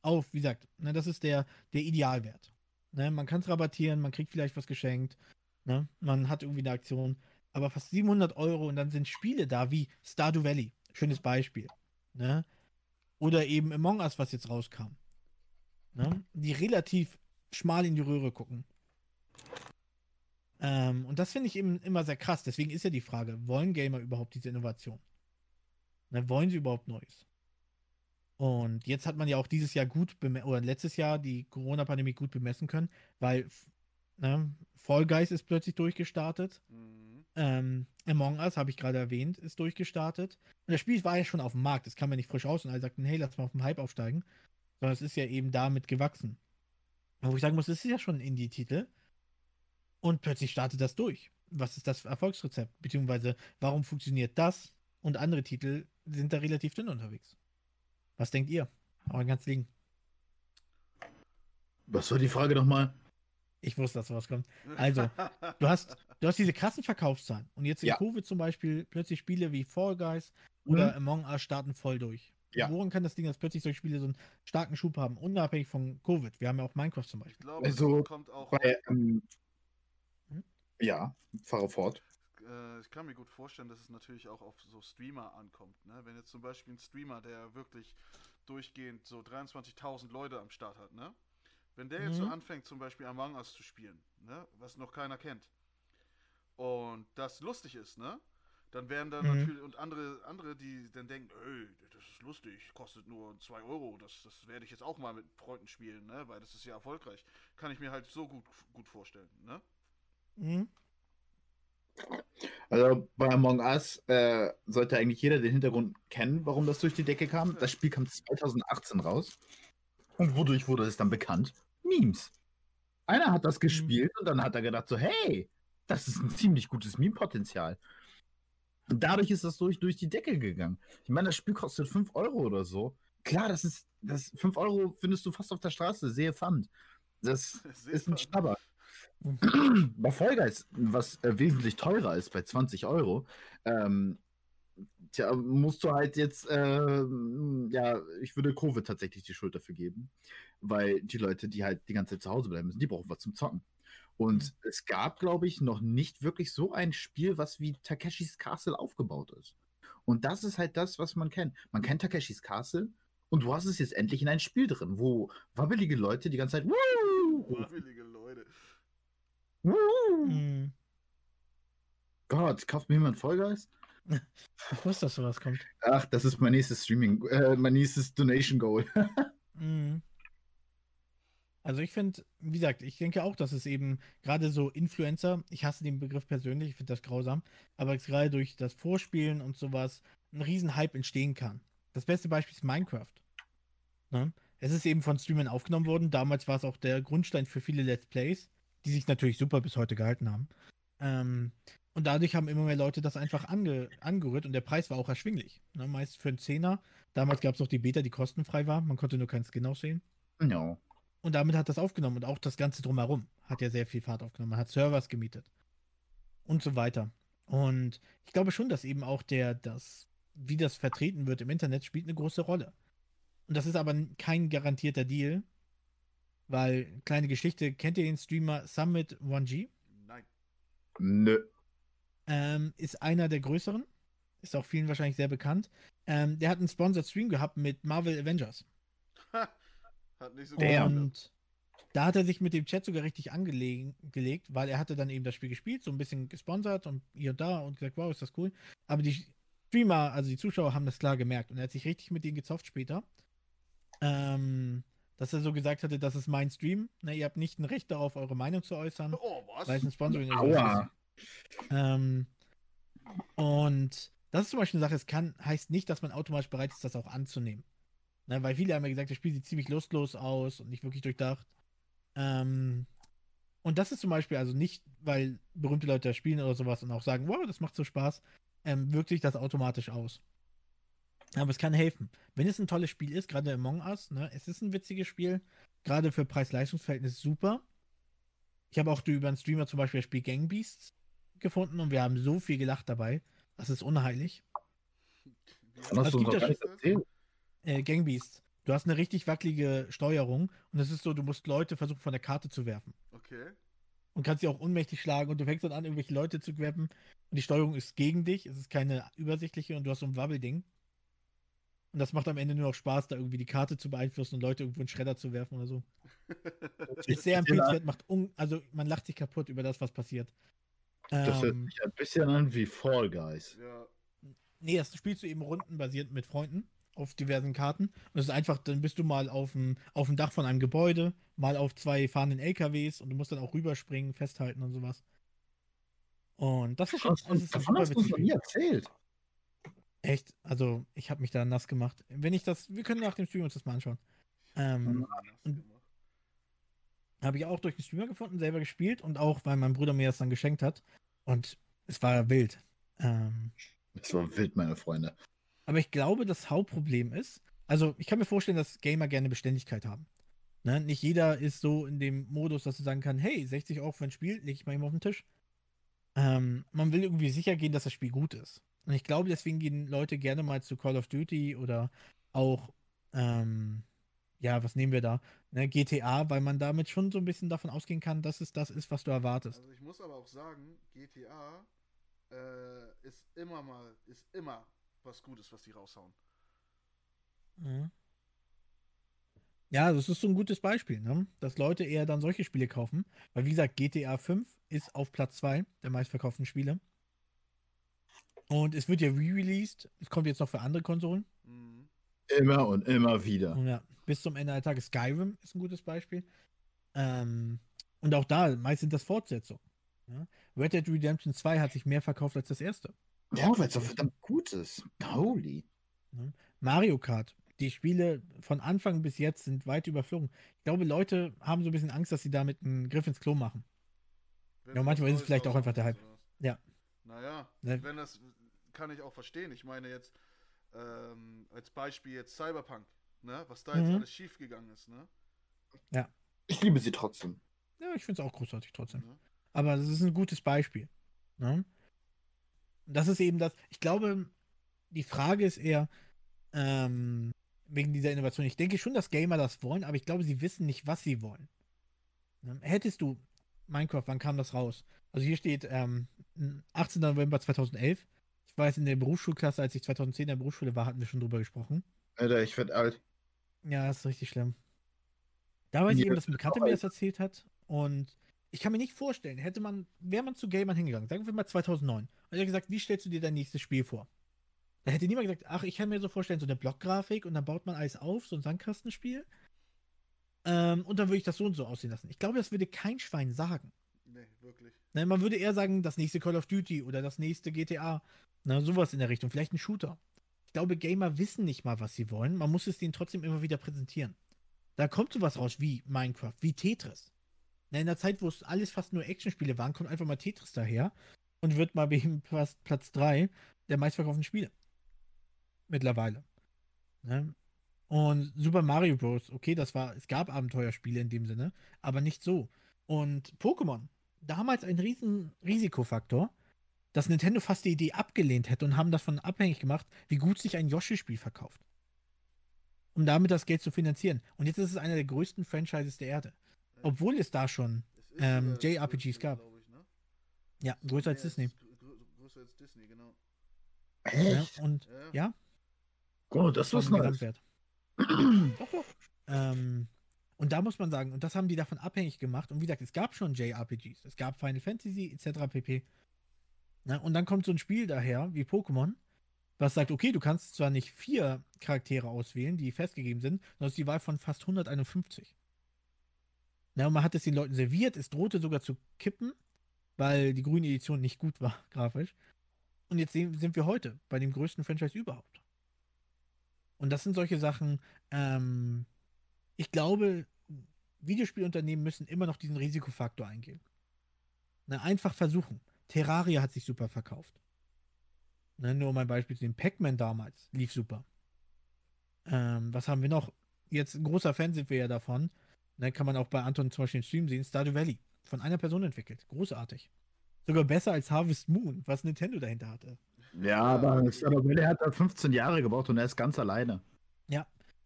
auf, wie gesagt, ne, das ist der, der Idealwert. Ne, man kann es rabattieren, man kriegt vielleicht was geschenkt, ne, man hat irgendwie eine Aktion, aber fast 700 Euro und dann sind Spiele da wie Stardew Valley, schönes Beispiel. Ne, oder eben Among Us, was jetzt rauskam. Ne, die relativ schmal in die Röhre gucken. Ähm, und das finde ich eben immer sehr krass. Deswegen ist ja die Frage, wollen Gamer überhaupt diese Innovation? Ne, wollen sie überhaupt Neues? Und jetzt hat man ja auch dieses Jahr gut, oder letztes Jahr die Corona-Pandemie gut bemessen können, weil ne, Fall Guys ist plötzlich durchgestartet. Mhm. Ähm, Among Us, habe ich gerade erwähnt, ist durchgestartet. Und das Spiel war ja schon auf dem Markt. Es kam ja nicht frisch raus und alle sagten, hey, lass mal auf den Hype aufsteigen. Sondern es ist ja eben damit gewachsen. Wo ich sagen muss, es ist ja schon ein Indie-Titel. Und plötzlich startet das durch. Was ist das Erfolgsrezept? Beziehungsweise, warum funktioniert das? Und andere Titel sind da relativ dünn unterwegs. Was denkt ihr? Aber ganz liegen. Was war die Frage nochmal? Ich wusste, dass sowas kommt. Also, Du hast, du hast diese krassen Verkaufszahlen. Und jetzt in Ja. Covid zum Beispiel plötzlich Spiele wie Fall Guys oder Among Us starten voll durch. Ja. Woran kann das Ding, dass plötzlich solche Spiele so einen starken Schub haben, unabhängig von Covid? Wir haben ja auch Minecraft zum Ich Beispiel. glaube, Also, kommt auch. Bei, ähm, Hm? ja, fahre fort. äh, ich kann mir gut vorstellen, dass es natürlich auch auf so Streamer ankommt. Ne? Wenn jetzt zum Beispiel ein Streamer, der wirklich durchgehend so 23.000 Leute am Start hat, ne? Wenn der jetzt so Mhm. anfängt, zum Beispiel Among Us zu spielen, ne? was noch keiner kennt, und das lustig ist, ne? Dann werden dann Mhm. natürlich, und andere, andere, die dann denken, ey, das ist lustig, kostet nur 2 Euro, das, das werde ich jetzt auch mal mit Freunden spielen, ne? Weil das ist ja erfolgreich. Kann ich mir halt so gut, gut vorstellen, ne? Mhm. Also bei Among Us äh, sollte eigentlich jeder den Hintergrund kennen, warum das durch die Decke kam. Das Spiel kam 2018 raus. Und wodurch wurde es dann bekannt? Memes. Einer hat das gespielt und dann hat er gedacht so, hey, das ist ein ziemlich gutes Meme-Potenzial. Und dadurch ist das durch, durch die Decke gegangen. Ich meine, das Spiel kostet 5 Euro oder so. Klar, das ist, das 5 Euro findest du fast auf der Straße, sehe Pfand. Das Sehr ist ein spannend. Schnapper. bei Fall Guys, was äh, wesentlich teurer ist, bei 20 Euro, ähm, tja, musst du halt jetzt, ähm, ja, ich würde Covid tatsächlich die Schuld dafür geben, weil die Leute, die halt die ganze Zeit zu Hause bleiben müssen, die brauchen was zum Zocken. Und es gab, glaube ich, noch nicht wirklich so ein Spiel, was wie Takeshis Castle aufgebaut ist. Und das ist halt das, was man kennt. Man kennt Takeshis Castle und du hast es jetzt endlich in ein Spiel drin, wo wabbelige Leute die ganze Zeit rufen. Wabbelige Leute. Woo! Mhm. Gott, kauft mir jemand Vollgeist? Ich wusste, dass sowas kommt. Ach, das ist mein nächstes Streaming, äh, mein nächstes Donation Goal. Mhm. Also ich finde, wie gesagt, ich denke auch, dass es eben gerade so Influencer, ich hasse den Begriff persönlich, ich finde das grausam, aber gerade durch das Vorspielen und sowas ein Riesenhype entstehen kann. Das beste Beispiel ist Minecraft. Ne? Es ist eben von Streamern aufgenommen worden. Damals war es auch der Grundstein für viele Let's Plays, die sich natürlich super bis heute gehalten haben. Ähm, und dadurch haben immer mehr Leute das einfach ange angerührt und der Preis war auch erschwinglich. Ne? Meist für einen Zehner. Damals gab es auch die Beta, die kostenfrei war. Man konnte nur keinen Skin aussehen. Ja. Und damit hat das aufgenommen und auch das Ganze drumherum hat ja sehr viel Fahrt aufgenommen. Man hat Servers gemietet und so weiter. Und ich glaube schon, dass eben auch der, das, wie das vertreten wird im Internet, spielt eine große Rolle. Und das ist aber kein garantierter Deal, weil, kleine Geschichte, kennt ihr den Streamer Summit 1G? Nein. Nö. Ähm, ist einer der größeren, ist auch vielen wahrscheinlich sehr bekannt. Ähm, der hat einen Sponsored Stream gehabt mit Marvel Avengers. Hat nicht so gut Und da hat er sich mit dem Chat sogar richtig angelegt, weil er hatte dann eben das Spiel gespielt, so ein bisschen gesponsert und hier und da und gesagt, wow, ist das cool. Aber die Streamer, also die Zuschauer haben das klar gemerkt und er hat sich richtig mit denen gezofft später. Ähm, dass er so gesagt hatte, das ist mein Stream. Ne, ihr habt nicht ein Recht darauf, eure Meinung zu äußern, Oh, was? weil es ein Sponsoring Aua. ist. Ähm, und das ist zum Beispiel eine Sache, es kann, heißt nicht, dass man automatisch bereit ist, das auch anzunehmen. Ne, weil viele haben ja gesagt, das Spiel sieht ziemlich lustlos aus und nicht wirklich durchdacht. Ähm, und das ist zum Beispiel also nicht, weil berühmte Leute das spielen oder sowas und auch sagen, wow, das macht so Spaß, ähm, wirkt sich das automatisch aus. Aber es kann helfen. Wenn es ein tolles Spiel ist, gerade Among Us, ne, es ist ein witziges Spiel, gerade für Preis-Leistungs-Verhältnis super. Ich habe auch über einen Streamer zum Beispiel das Spiel Gang Beasts gefunden und wir haben so viel gelacht dabei. Das ist unheilig. Hast Es du uns schon- erzählt. Äh, Gang Beasts. Du hast eine richtig wackelige Steuerung und es ist so, du musst Leute versuchen von der Karte zu werfen. Okay. und kannst sie auch unmächtig schlagen und du fängst dann an, irgendwelche Leute zu grabben und die Steuerung ist gegen dich, es ist keine übersichtliche und du hast so ein Wabbelding. Und das macht am Ende nur noch Spaß, da irgendwie die Karte zu beeinflussen und Leute irgendwo in Schredder zu werfen oder so. Ist sehr empfehlenswert, macht un also man lacht sich kaputt über das, was passiert. Das hört Ähm, sich ein bisschen an wie Fall Guys. ja. nee, das spielst du eben rundenbasiert mit Freunden auf diversen Karten. Und es ist einfach, dann bist du mal auf dem, auf dem Dach von einem Gebäude, mal auf zwei fahrenden LKWs und du musst dann auch rüberspringen, festhalten und sowas. Und das ist schon, das ist davon super hast du nie erzählt. Echt, also ich habe mich da nass gemacht. Wenn ich das, wir können nach dem Stream uns das mal anschauen. Ähm, habe ich auch durch den Streamer gefunden, selber gespielt und auch, weil mein Bruder mir das dann geschenkt hat. Und es war wild. Ähm, Das war wild, meine Freunde. Aber ich glaube, das Hauptproblem ist, also ich kann mir vorstellen, dass Gamer gerne Beständigkeit haben. Ne? Nicht jeder ist so in dem Modus, dass er sagen kann, hey, 60 Euro für ein Spiel, lege ich mal eben auf den Tisch. Ähm, man will irgendwie sicher gehen, dass das Spiel gut ist. Und ich glaube, deswegen gehen Leute gerne mal zu Call of Duty oder auch, ähm, ja, was nehmen wir da? Ne, GTA, weil man damit schon so ein bisschen davon ausgehen kann, dass es das ist, was du erwartest. Also ich muss aber auch sagen, GTA äh, ist immer mal, ist immer was Gutes, was die raushauen. Mhm. Ja, das ist so ein gutes Beispiel, ne? dass Leute eher dann solche Spiele kaufen. Weil, wie gesagt, GTA 5 ist auf Platz 2 der meistverkauften Spiele. Und es wird ja re-released. Es kommt jetzt noch für andere Konsolen. Mhm. Immer und immer wieder. Und ja, bis zum Ende der Tage. Skyrim ist ein gutes Beispiel. Ähm, und auch da, meist sind das Fortsetzungen. Ja? Red Dead Redemption 2 hat sich mehr verkauft als das erste. Ja, weil es so verdammt gut ist. Holy. Mario Kart. Die Spiele von Anfang bis jetzt sind weit überflogen. Ich glaube, Leute haben so ein bisschen Angst, dass sie damit einen Griff ins Klo machen. Wenn Ja, manchmal ist es vielleicht auch einfach der Hype. sowas. Ja. Naja, Ne? wenn das kann ich auch verstehen. Ich meine jetzt ähm, als Beispiel jetzt Cyberpunk, ne? Was da jetzt Mhm. alles schief gegangen ist, ne? Ich liebe sie trotzdem. Ja, ich finde es auch großartig trotzdem. Ja. Aber das ist ein gutes Beispiel. Ne? Das ist eben das. Ich glaube, die Frage ist eher ähm, wegen dieser Innovation. Ich denke schon, dass Gamer das wollen, aber ich glaube, sie wissen nicht, was sie wollen. Ne? Hättest du Minecraft, wann kam das raus? Also hier steht ähm, 18. November 2011. Ich weiß, in der Berufsschulklasse, als ich 2010 in der Berufsschule war, hatten wir schon drüber gesprochen. Alter, ich werd alt. Ja, das ist richtig schlimm. Da weiß ich Ja, eben, dass ein Bekannter mir das erzählt hat. Und ich kann mir nicht vorstellen, hätte man, wäre man zu Gamern hingegangen, sagen wir mal 2009, und er hat gesagt, wie stellst du dir dein nächstes Spiel vor? Da hätte niemand gesagt, ach, ich kann mir so vorstellen, so eine Blockgrafik und dann baut man alles auf, so ein Sandkastenspiel. Ähm, und dann würde ich das so und so aussehen lassen. Ich glaube, das würde kein Schwein sagen. Nee, wirklich. Ne, man würde eher sagen, das nächste Call of Duty oder das nächste GTA. Na, sowas in der Richtung. Vielleicht ein Shooter. Ich glaube, Gamer wissen nicht mal, was sie wollen. Man muss es denen trotzdem immer wieder präsentieren. Da kommt sowas raus wie Minecraft, wie Tetris. Na, in der Zeit, wo es alles fast nur Actionspiele waren, kommt einfach mal Tetris daher und wird mal wegen fast Platz 3 der meistverkauften Spiele. Mittlerweile. Ne? Und Super Mario Bros., okay, das war, es gab Abenteuerspiele in dem Sinne, aber nicht so. Und Pokémon, damals ein riesen Risikofaktor, dass Nintendo fast die Idee abgelehnt hätte und haben davon abhängig gemacht, wie gut sich ein Yoshi-Spiel verkauft. Um damit das Geld zu finanzieren. Und jetzt ist es einer der größten Franchises der Erde. Obwohl es da schon Es Ähm, sogar JRPGs gab. Ich, ne? Ja, größer als Disney. Größer als Disney, genau. Ja, und Ja, ja, Oh, das ist. Gesamtwert. doch, doch. Ähm, und da muss man sagen, und das haben die davon abhängig gemacht. Und wie gesagt, es gab schon JRPGs, es gab Final Fantasy etc. pp. Na, und dann kommt so ein Spiel daher wie Pokémon, was sagt, okay, du kannst zwar nicht vier Charaktere auswählen, die festgegeben sind, sondern es ist die Wahl von fast 151. Na, man hat es den Leuten serviert, es drohte sogar zu kippen, weil die grüne Edition nicht gut war, grafisch. Und jetzt sind wir heute bei dem größten Franchise überhaupt. Und das sind solche Sachen, ähm, ich glaube, Videospielunternehmen müssen immer noch diesen Risikofaktor eingehen. Ne, einfach versuchen. Terraria hat sich super verkauft. Ne, nur um ein Beispiel zu nehmen. Pac-Man damals lief super. Ähm, was haben wir noch? Jetzt ein großer Fan sind wir ja davon. Ne, kann man auch bei Anton zum Beispiel im Stream sehen. Stardew Valley. Von einer Person entwickelt. Großartig. Sogar besser als Harvest Moon, was Nintendo dahinter hatte. Ja, aber Stardew Valley hat da 15 Jahre gebraucht und er ist ganz alleine.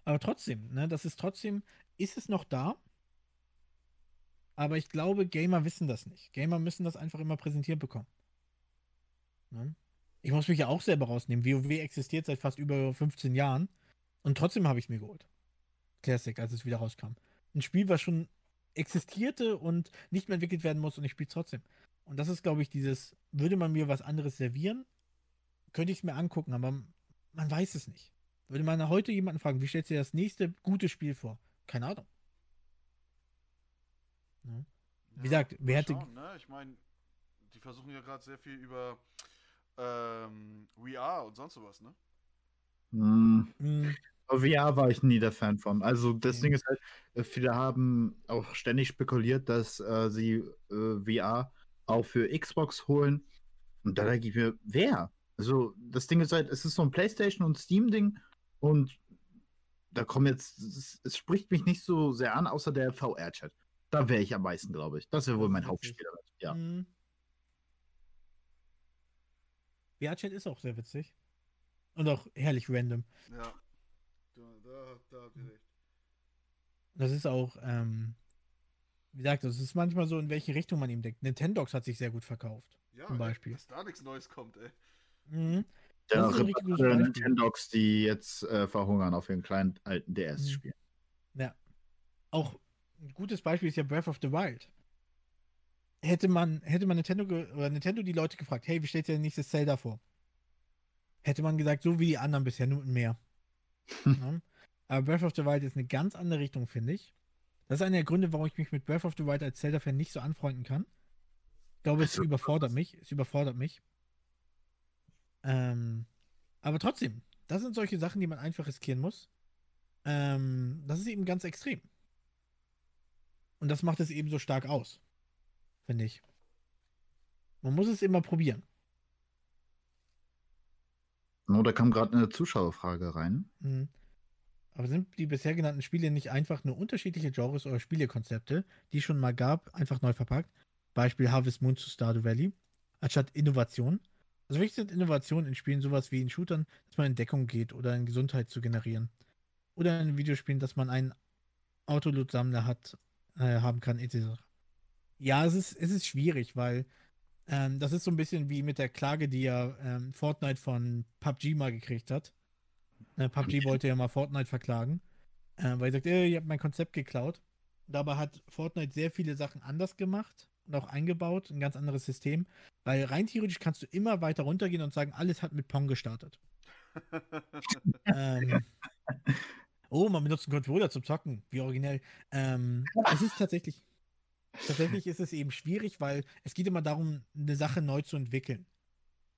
Aber trotzdem, ne, das ist trotzdem, ist es noch da? Aber ich glaube, Gamer wissen das nicht. Gamer müssen das einfach immer präsentiert bekommen. Ne? Ich muss mich ja auch selber rausnehmen. WoW existiert seit fast über 15 Jahren und trotzdem habe ich es mir geholt. Classic, als es wieder rauskam. Ein Spiel, was schon existierte und nicht mehr entwickelt werden muss und ich spiele es trotzdem. Und das ist, glaube ich, dieses, würde man mir was anderes servieren, könnte ich es mir angucken, aber man weiß es nicht. Würde man heute jemanden fragen, wie stellst du dir das nächste gute Spiel vor? Keine Ahnung. Ne? Wie gesagt, mal wer hätte- schauen, ne? Ich meine, die versuchen ja gerade sehr viel über ähm, VR und sonst sowas, ne? Hm. VR war ich nie der Fan von. Also das. Ding ist halt, äh, viele haben auch ständig spekuliert, dass äh, sie äh, VR auch für Xbox holen. Und da denke ich mir, wer? Also das Ding ist halt, es ist so ein PlayStation und Steam-Ding und da kommen jetzt, es, es spricht mich nicht so sehr an, außer der VR-Chat. Da wäre ich am meisten, glaube ich. Das wäre wohl mein ist witzig. Hauptspiel. damit. Ja. hm. VR-Chat ist auch sehr witzig. Und auch herrlich random. Ja. Da, habt ihr recht. Das ist auch, ähm, wie gesagt, es ist manchmal so, in welche Richtung man ihm denkt. Nintendox hat sich sehr gut verkauft. Ja, Zum ey, Beispiel. dass da nichts Neues kommt, ey. Mhm. Das Reporter Beispiel. Nintendox, die jetzt äh, verhungern auf ihren kleinen alten Mhm. DS-Spiel. Ja. Auch ein gutes Beispiel ist ja Breath of the Wild. Hätte man, hätte man Nintendo ge- oder Nintendo die Leute gefragt, hey, wie stellt ihr nächstes Zelda vor? Hätte man gesagt, so wie die anderen bisher, nur mit mehr. ja. Aber Breath of the Wild ist eine ganz andere Richtung, finde ich. Das ist einer der Gründe, warum ich mich mit Breath of the Wild als Zelda-Fan nicht so anfreunden kann. Ich glaube, es Also, überfordert mich. Es überfordert mich. Ähm, aber trotzdem, das sind solche Sachen, die man einfach riskieren muss. Ähm, das ist eben ganz extrem. Und das macht es eben so stark aus. Finde ich. Man muss es immer probieren. Oh, da kam gerade eine Zuschauerfrage rein. Mhm. Aber sind die bisher genannten Spiele nicht einfach nur unterschiedliche Genres oder Spielekonzepte, die es schon mal gab, einfach neu verpackt? Beispiel Harvest Moon zu Stardew Valley, anstatt Innovation. Also wichtig sind Innovationen in Spielen sowas wie in Shootern, dass man in Deckung geht oder in Gesundheit zu generieren. Oder in Videospielen, dass man einen Autoloot-Sammler hat, äh, haben kann, etc. Ja, es ist, es ist schwierig, weil ähm, das ist so ein bisschen wie mit der Klage, die ja ähm, Fortnite von PUBG mal gekriegt hat. Äh, PUBG wollte ja mal Fortnite verklagen, äh, weil er sagt, äh, ihr habt mein Konzept geklaut. Dabei hat Fortnite sehr viele Sachen anders gemacht und auch eingebaut, ein ganz anderes System. Weil rein theoretisch kannst du immer weiter runtergehen und sagen, alles hat mit Pong gestartet. ähm, oh, man benutzt einen Controller zum Zocken, wie originell. Ähm, es ist tatsächlich, tatsächlich ist es eben schwierig, weil es geht immer darum, eine Sache neu zu entwickeln.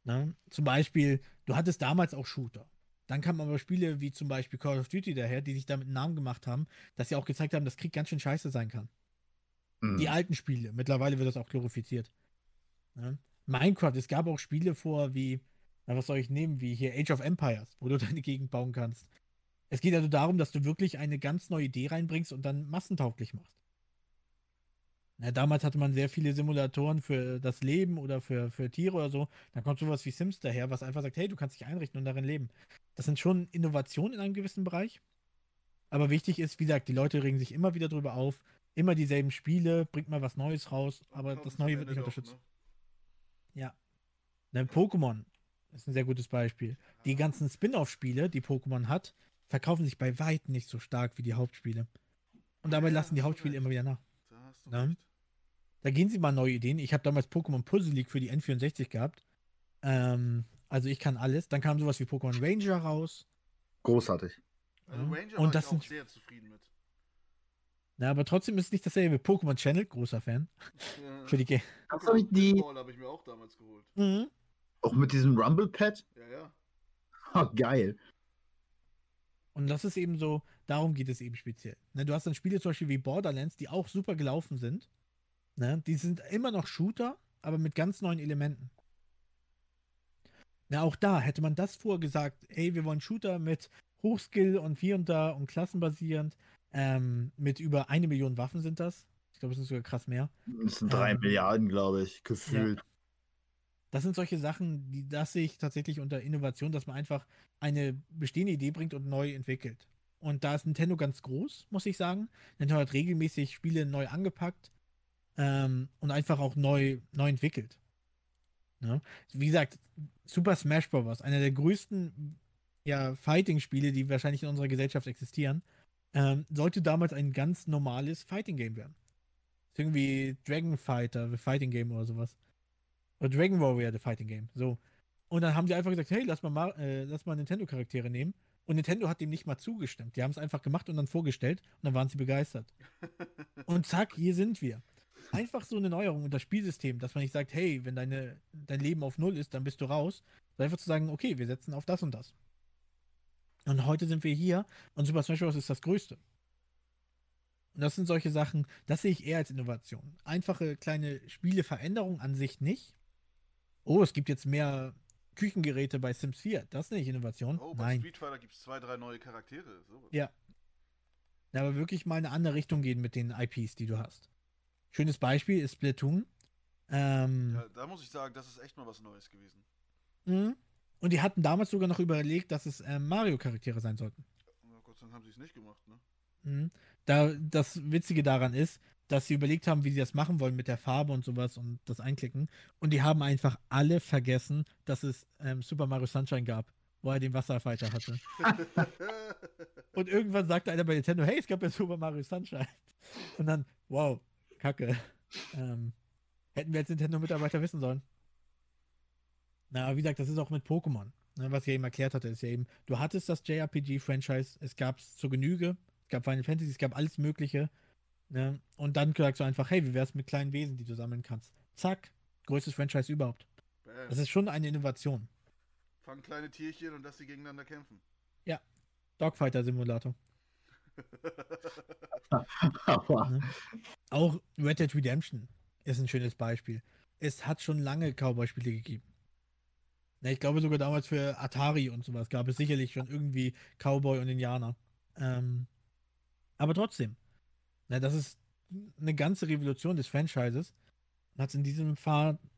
Ne? Zum Beispiel, du hattest damals auch Shooter. Dann kamen aber Spiele wie zum Beispiel Call of Duty daher, die sich damit einen Namen gemacht haben, dass sie auch gezeigt haben, dass Krieg ganz schön scheiße sein kann. Hm. Die alten Spiele. Mittlerweile wird das auch glorifiziert. Ne? Minecraft, es gab auch Spiele vor wie, na, was soll ich nehmen, wie hier Age of Empires, wo du deine Gegend bauen kannst. Es geht also darum, dass du wirklich eine ganz neue Idee reinbringst und dann massentauglich machst. Na, damals hatte man sehr viele Simulatoren für das Leben oder für, für Tiere oder so. Dann kommt sowas wie Sims daher, was einfach sagt, hey, du kannst dich einrichten und darin leben. Das sind schon Innovationen in einem gewissen Bereich. Aber wichtig ist, wie gesagt, die Leute regen sich immer wieder drüber auf. Immer dieselben Spiele, bringt mal was Neues raus, aber Kommt das Neue wird nicht unterstützt. ne? Ja. Ne, Pokémon ist ein sehr gutes Beispiel. Die ganzen Spin-off-Spiele, die Pokémon hat, verkaufen sich bei weitem nicht so stark wie die Hauptspiele. Und dabei Ja, lassen die Hauptspiele recht. immer wieder nach. Da hast du Ne? recht. Da gehen sie mal neue Ideen. Ich habe damals Pokémon Puzzle League für die N64 gehabt. Ähm, also ich kann alles. Dann kam sowas wie Pokémon Ranger raus. Großartig. Also Ja. Ranger Und war das ich auch sind- sehr zufrieden mit. Na, aber trotzdem ist es nicht dasselbe. Pokémon Channel, großer Fan. Ja. Für die G Das hab ich die- habe ich mir auch damals geholt. mhm. Auch mit diesem Rumble-Pad? Ja, ja. Oh, geil. Und das ist eben so, darum geht es eben speziell. Ne, du hast dann Spiele zum Beispiel wie Borderlands, die auch super gelaufen sind. Ne, die sind immer noch Shooter, aber mit ganz neuen Elementen. Na, auch da hätte man das vorher gesagt, ey, wir wollen Shooter mit Hochskill und hier und da und klassenbasierend, ähm, mit über eine Million Waffen sind das. Ich glaube, es sind sogar krass mehr. Das sind drei Ähm, Milliarden, glaube ich, gefühlt. Das sind solche Sachen, die das sehe ich tatsächlich unter Innovation, dass man einfach eine bestehende Idee bringt und neu entwickelt. Und da ist Nintendo ganz groß, muss ich sagen. Nintendo hat regelmäßig Spiele neu angepackt ähm, und einfach auch neu, neu entwickelt. Ne? Wie gesagt, Super Smash Bros., einer der größten ja, Fighting-Spiele, die wahrscheinlich in unserer Gesellschaft existieren, ähm, sollte damals ein ganz normales Fighting-Game werden. Irgendwie Dragon Fighter, The Fighting Game oder sowas. Oder Dragon Warrior, The Fighting Game. So. Und dann haben die einfach gesagt, hey, lass mal, Mar- äh, lass mal Nintendo-Charaktere nehmen. Und Nintendo hat dem nicht mal zugestimmt. Die haben es einfach gemacht und dann vorgestellt und dann waren sie begeistert. Und zack, hier sind wir. Einfach so eine Neuerung und das Spielsystem, dass man nicht sagt, hey, wenn deine, dein Leben auf Null ist, dann bist du raus. Sondern einfach zu sagen, okay, wir setzen auf das und das. Und heute sind wir hier und Super Smash Bros. ist das Größte. Und das sind solche Sachen, das sehe ich eher als Innovation. Einfache kleine Spieleveränderungen an sich nicht. Oh, es gibt jetzt mehr Küchengeräte bei Sims 4. Das ist nicht Innovation. Oh, bei Nein. Street Fighter gibt es zwei, drei neue Charaktere. So. Ja. Ja, aber wirklich mal in eine andere Richtung gehen mit den IPs, die du hast. Schönes Beispiel ist Splatoon. Ähm, Ja, da muss ich sagen, das ist echt mal was Neues gewesen. mh. Und die hatten damals sogar noch überlegt, dass es ähm, Mario-Charaktere sein sollten. Na Gott sei Dank haben sie es nicht gemacht, ne? Mhm. Da, das Witzige daran ist, dass sie überlegt haben, wie sie das machen wollen mit der Farbe und sowas und das Einklicken. Und die haben einfach alle vergessen, dass es ähm, Super Mario Sunshine gab, wo er den Wasserfighter hatte. Und irgendwann sagte einer bei Nintendo, hey, es gab ja Super Mario Sunshine. Und dann, wow, kacke. Ähm, hätten wir als Nintendo-Mitarbeiter wissen sollen. Na, aber wie gesagt, das ist auch mit Pokémon. Ne, was ich ja eben erklärt hatte, ist ja eben, du hattest das JRPG-Franchise, es gab es zur Genüge, es gab Final Fantasy, es gab alles Mögliche. Ne? Und dann sagst du einfach, hey, wie wär's mit kleinen Wesen, die du sammeln kannst? Zack, größtes Franchise überhaupt. Bam. Das ist schon eine Innovation. Fangen kleine Tierchen und dass sie gegeneinander kämpfen. Dogfighter-Simulator. Ne? Auch Red Dead Redemption ist ein schönes Beispiel. Es hat schon lange Cowboy-Spiele gegeben. Ne, ich glaube sogar damals für Atari und sowas gab es sicherlich schon irgendwie Cowboy und Indianer. Ähm, aber trotzdem, ne, das ist eine ganze Revolution des Franchises. Hat es in,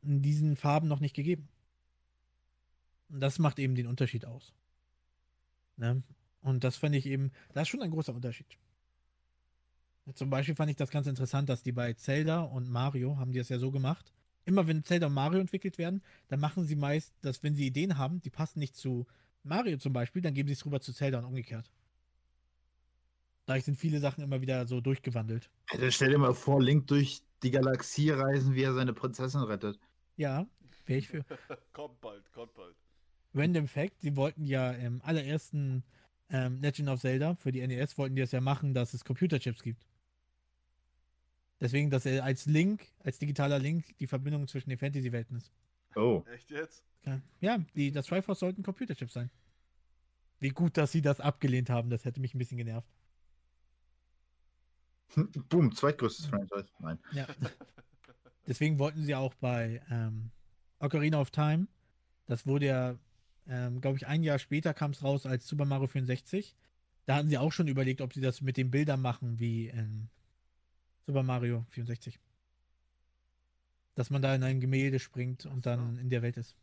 in diesen Farben noch nicht gegeben. Und das macht eben den Unterschied aus. Ne? Und das fand ich eben, das ist schon ein großer Unterschied. Zum Beispiel fand ich das ganz interessant, dass die bei Zelda und Mario haben die das ja so gemacht. Immer wenn Zelda und Mario entwickelt werden, dann machen sie meist, dass wenn sie Ideen haben, die passen nicht zu Mario zum Beispiel, dann geben sie es rüber zu Zelda und umgekehrt. Dadurch sind viele Sachen immer wieder so durchgewandelt. Alter, stell dir mal vor, Link durch die Galaxie reisen, wie er seine Prinzessin rettet. Ja, wäre ich für. kommt bald, kommt bald. Random Fact, sie wollten ja im allerersten ähm, Legend of Zelda für die NES wollten die es ja machen, dass es Computerchips gibt. Deswegen, dass er als Link, als digitaler Link, die Verbindung zwischen den Fantasy-Welten ist. Oh. Echt jetzt? Ja, Ja, die, das Triforce sollten Computerchips sein. Wie gut, dass sie das abgelehnt haben, das hätte mich ein bisschen genervt. Boom, zweitgrößtes Franchise. Nein. Ja. Deswegen wollten sie auch bei ähm, Ocarina of Time, das wurde ja, ähm, glaube ich, ein Jahr später kam es raus als Super Mario 64, Da hatten sie auch schon überlegt, ob sie das mit den Bildern machen wie in Super Mario 64. Dass man da in ein Gemälde springt und dann in der Welt ist.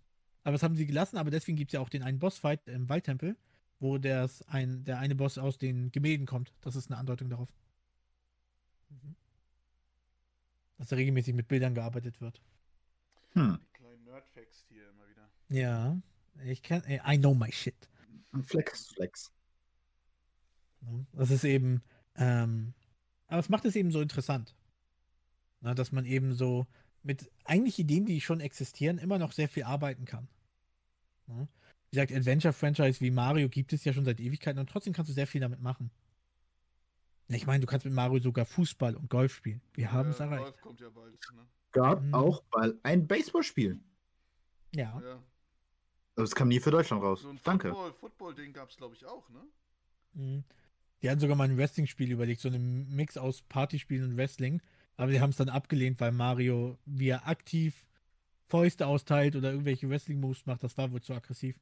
Aber das haben sie gelassen, aber deswegen gibt es ja auch den einen Bossfight im Waldtempel, wo das ein, der eine Boss aus den Gemälden kommt. Das ist eine Andeutung darauf. Mhm. Dass da regelmäßig mit Bildern gearbeitet wird. Hm. Die kleinen Nerdfacts hier immer wieder. Ja, ich kann, I know my shit. Flex, Flex. Ne? Das ist eben, ähm, aber es macht es eben so interessant. Na, dass man eben so mit eigentlich Ideen, die schon existieren, immer noch sehr viel arbeiten kann. Na? Wie gesagt, Adventure-Franchise wie Mario gibt es ja schon seit Ewigkeiten und trotzdem kannst du sehr viel damit machen. Ich meine, du kannst mit Mario sogar Fußball und Golf spielen. Wir haben es erreicht. Golf kommt ja bald. Ne? Gab Mhm. auch mal ein Baseballspiel. Ja. Ja. Aber es kam nie für Deutschland raus. So ein Danke. Football- Football-Ding gab es, glaube ich, auch, ne? Mhm. Die hatten sogar mal ein Wrestling-Spiel überlegt, so einen Mix aus Partyspielen und Wrestling. Aber die haben es dann abgelehnt, weil Mario, wie er aktiv Fäuste austeilt oder irgendwelche Wrestling-Moves macht, das war wohl zu aggressiv.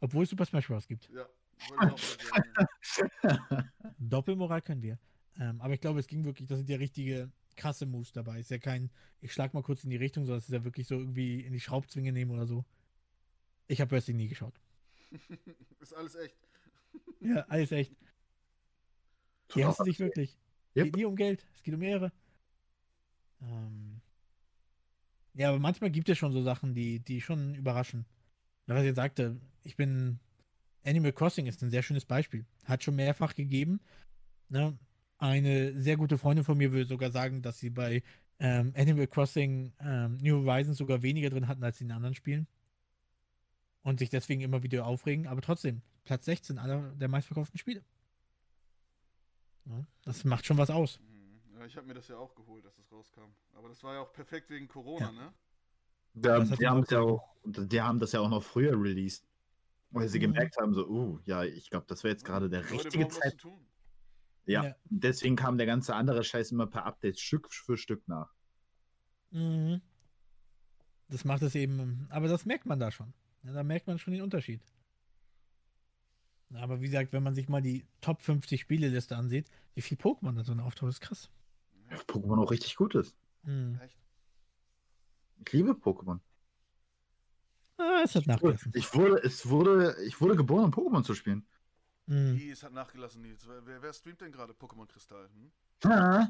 Obwohl es Super Smash Bros. gibt. Ja. Doppelmoral können wir. Ähm, aber ich glaube, es ging wirklich, das sind ja richtige krasse Moves dabei. Ist ja kein, ich schlag mal kurz in die Richtung, sondern es ist ja wirklich so irgendwie in die Schraubzwinge nehmen oder so. Ich habe Wrestling nie geschaut. Ist alles echt. Ja, alles echt. Die hassen sich wirklich. Yep. Geht nie um Geld, es geht um Ehre. Ähm. Ja, aber manchmal gibt es schon so Sachen, die, die schon überraschen. Was ich jetzt sagte, ich bin. Animal Crossing ist ein sehr schönes Beispiel. Hat schon mehrfach gegeben. Ne? Eine sehr gute Freundin von mir würde sogar sagen, dass sie bei ähm, Animal Crossing ähm, New Horizons sogar weniger drin hatten als in den anderen Spielen. Und sich deswegen immer wieder aufregen. Aber trotzdem, Platz 16 aller der meistverkauften Spiele. Ja, das macht schon was aus. Mhm. Ja, ich habe mir das ja auch geholt, dass es rauskam. Aber das war ja auch perfekt wegen Corona, Ja. ne? Da, Das die, haben ja auch, die haben das ja auch noch früher released. Weil sie Mhm. gemerkt haben, so, uh, ja, ich glaube, das wäre jetzt gerade der Leute richtige brauchen was Zeit. zu tun. Ja. Ja. Deswegen kam der ganze andere Scheiß immer per Update Stück für Stück nach. Mhm. Das macht es eben, aber das merkt man da schon. Ja, da merkt man schon den Unterschied. Aber wie gesagt, wenn man sich mal die Top 50 Spieleliste ansieht, wie viel Pokémon da so auftaucht, ist krass. Ja, Pokémon auch richtig gut ist. Mhm. Echt? Ich liebe Pokémon. Ah, es hat nachgelassen. Ich wurde, es wurde, ich wurde geboren, um Pokémon zu spielen. Mhm. Wie, es hat nachgelassen, Nils. Wer, wer, streamt denn gerade Pokémon Kristall? Hm? Ah,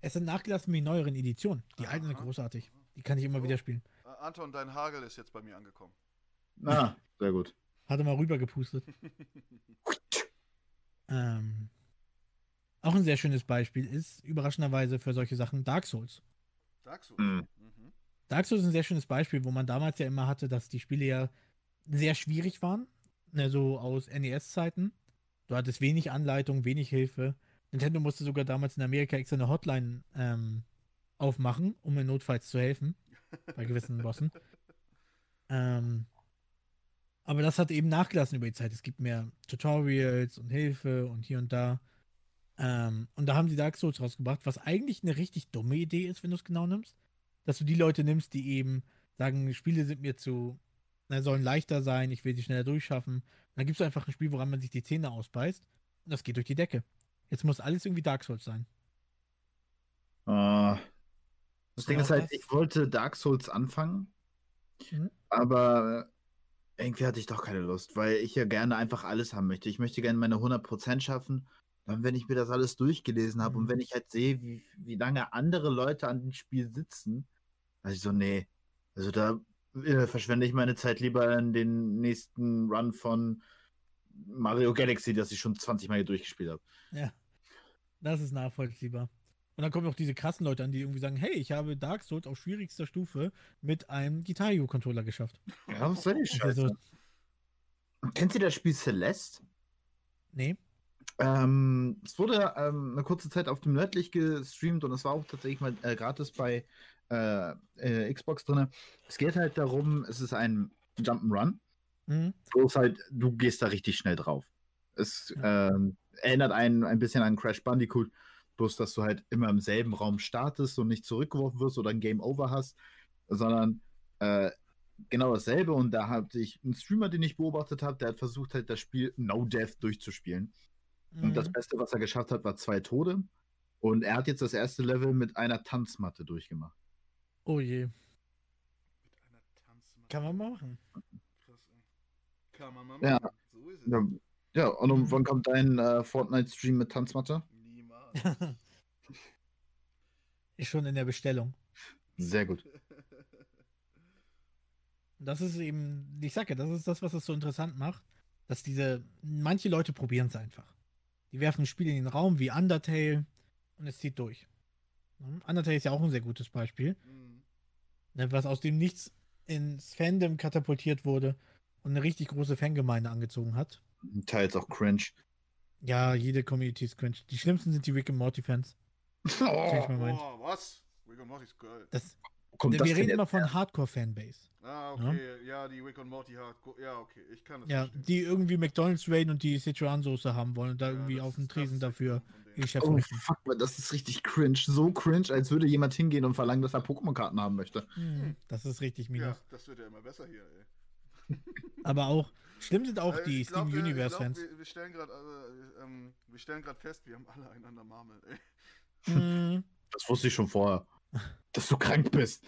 Es hat nachgelassen wie die neueren Editionen. Die alten sind großartig. Die kann ich immer So. wieder spielen. Äh, Anton, dein Hagel ist jetzt bei mir angekommen. Ah, sehr gut. Hatte mal rüber gepustet. Ähm, auch ein sehr schönes Beispiel ist überraschenderweise für solche Sachen Dark Souls. Dark Souls. Mhm. Mhm. Dark Souls ist ein sehr schönes Beispiel, wo man damals ja immer hatte, dass die Spiele ja sehr schwierig waren. Ne, so aus NES-Zeiten. Du hattest wenig Anleitung, wenig Hilfe. Nintendo musste sogar damals in Amerika extra eine Hotline ähm, aufmachen, um in Notfalls zu helfen. Bei gewissen Bossen. Ähm, aber das hat eben nachgelassen über die Zeit. Es gibt mehr Tutorials und Hilfe und hier und da. Ähm, und da haben sie Dark Souls rausgebracht, was eigentlich eine richtig dumme Idee ist, wenn du es genau nimmst. Dass du die Leute nimmst, die eben sagen, Spiele sind mir zu, na, sollen leichter sein, ich will sie schneller durchschaffen. Und dann gibst du einfach ein Spiel, woran man sich die Zähne ausbeißt. Und das geht durch die Decke. Jetzt muss alles irgendwie Dark Souls sein. Ah. das Ding ist halt, das- ich wollte Dark Souls anfangen, Mhm. aber irgendwie hatte ich doch keine Lust, weil ich ja gerne einfach alles haben möchte. Ich möchte gerne meine 100% schaffen. Dann, wenn ich mir das alles durchgelesen habe Mhm. und wenn ich halt sehe, wie, wie lange andere Leute an dem Spiel sitzen, also ich so, nee, also da äh, verschwende ich meine Zeit lieber in den nächsten Run von Mario Galaxy, das ich schon 20 Mal durchgespielt habe. Ja. Das ist nachvollziehbar. Und dann kommen noch diese krassen Leute an, die irgendwie sagen, hey, ich habe Dark Souls auf schwierigster Stufe mit einem Guitar Hero Controller geschafft. Ja, was soll die wir Scheiße? so, Kennt ihr das Spiel Celeste? nee. Ähm, es wurde ähm, eine kurze Zeit auf dem Nördlich gestreamt und es war auch tatsächlich mal äh, gratis bei äh, äh, Xbox drin. Es geht halt darum, es ist ein Jump'n'Run. Mhm. Bloß halt, du gehst da richtig schnell drauf. Es ähm, erinnert einen ein bisschen an Crash Bandicoot, bloß dass du halt immer im selben Raum startest und nicht zurückgeworfen wirst oder ein Game Over hast, sondern äh, genau dasselbe. Und da hatte ich einen Streamer, den ich beobachtet habe, der hat versucht halt das Spiel No Death durchzuspielen. Und das Mhm. Beste, was er geschafft hat, war zwei Tode. Und er hat jetzt das erste Level mit einer Tanzmatte durchgemacht. Oh je. Mit einer Tanzmatte. Kann man mal machen. Krass, ey. Kann man mal Ja. machen. So ist es. Ja, ja und um, Mhm. wann kommt dein äh, Fortnite-Stream mit Tanzmatte? Ist schon in der Bestellung. Sehr gut. Das ist eben, ich sag ja, das ist das, was es so interessant macht, dass diese, manche Leute probieren es einfach. Die werfen ein Spiel in den Raum wie Undertale und es zieht durch. Undertale ist ja auch ein sehr gutes Beispiel, Mhm. was aus dem Nichts ins Fandom katapultiert wurde und eine richtig große Fangemeinde angezogen hat. Teils auch cringe. Ja, jede Community ist cringe. Die schlimmsten sind die Rick and Morty Fans. Change my mind. Boah, was? Rick and Morty ist geil. Das, Kommt wir reden immer von Hardcore-Fanbase. Ah, okay. Ja, die Rick und Morty Hardcore. Ja, okay. Ich kann das Ja, verstehen. die irgendwie McDonald's Rain und die Sichuan-Soße haben wollen und da Ja, irgendwie auf dem Tresen dafür ihr. Geschäft Oh, fuck, das ist richtig cringe. So cringe, als würde jemand hingehen und verlangen, dass er Pokémon-Karten haben möchte. Mhm, Das ist richtig Ja, minus. das wird ja immer besser hier, ey. Aber auch, schlimm sind auch Äh, die Steam Universe-Fans. Wir, wir stellen gerade äh, ähm, wir stellen gerade fest, wir haben alle einander Marmel, ey. Mhm. Das wusste ich schon vorher. Dass du krank bist.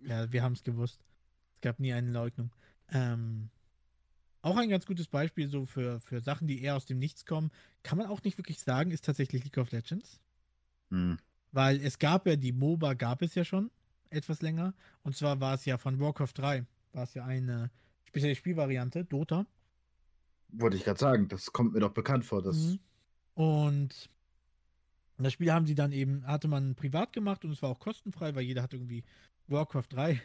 Ja, wir haben es gewusst. Es gab nie eine Leugnung. Ähm, auch ein ganz gutes Beispiel so für, für Sachen, die eher aus dem Nichts kommen, kann man auch nicht wirklich sagen, ist tatsächlich League of Legends. Hm. Weil es gab ja, die MOBA gab es ja schon etwas länger. Und zwar war es ja von Warcraft 3, war es ja eine spezielle Spielvariante, Dota. Wollte ich gerade sagen, das kommt mir doch bekannt vor. Das Mhm. Und das Spiel haben sie dann eben, hatte man privat gemacht und es war auch kostenfrei, weil jeder hat irgendwie Warcraft 3.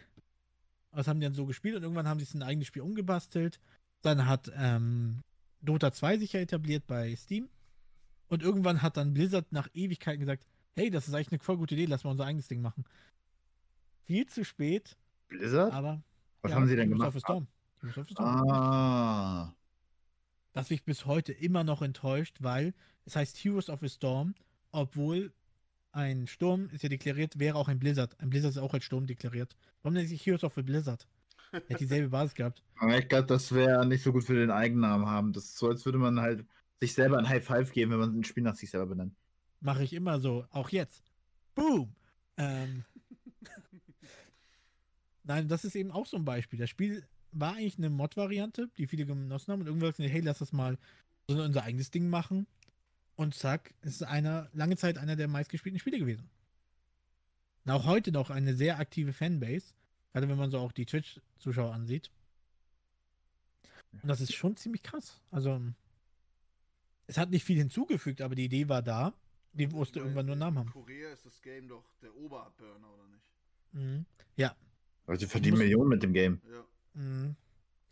Das haben die dann so gespielt und irgendwann haben sie es in ein eigenes Spiel umgebastelt. Dann hat ähm, Dota 2 sich ja etabliert bei Steam. Und irgendwann hat dann Blizzard nach Ewigkeiten gesagt, hey, das ist eigentlich eine voll gute Idee, lass mal unser eigenes Ding machen. Viel zu spät, Blizzard? aber Was ja, haben sie denn gemacht? Storm. Heroes of the Storm. Ah. das mich bis heute immer noch enttäuscht, weil es heißt Heroes of a Storm, obwohl ein Sturm ist ja deklariert, wäre auch ein Blizzard. Ein Blizzard ist auch als Sturm deklariert. Warum nennt sich Heroes of a Blizzard? Er hat dieselbe Basis gehabt. Aber ich glaube, das wäre nicht so gut für den Eigennamen haben. Das ist so, als würde man halt sich selber ein High Five geben, wenn man ein Spiel nach sich selber benennt. Mache ich immer so, auch jetzt. Boom! Ähm. Nein, das ist eben auch so ein Beispiel. Das Spiel war eigentlich eine Mod-Variante, die viele genossen haben und irgendwann gesagt, hey, lass das mal so unser eigenes Ding machen. Und zack, es ist einer, lange Zeit einer der meistgespielten Spiele gewesen. Und auch heute noch eine sehr aktive Fanbase, gerade wenn man so auch die Twitch-Zuschauer ansieht. Und das ist schon ziemlich krass. Also, es hat nicht viel hinzugefügt, aber die Idee war da. Die musste irgendwann nur einen Namen in haben. Korea ist das Game doch der Oberburner, oder nicht? Mhm. Ja. Also die verdienen Millionen mit dem Game. Ja. Mhm.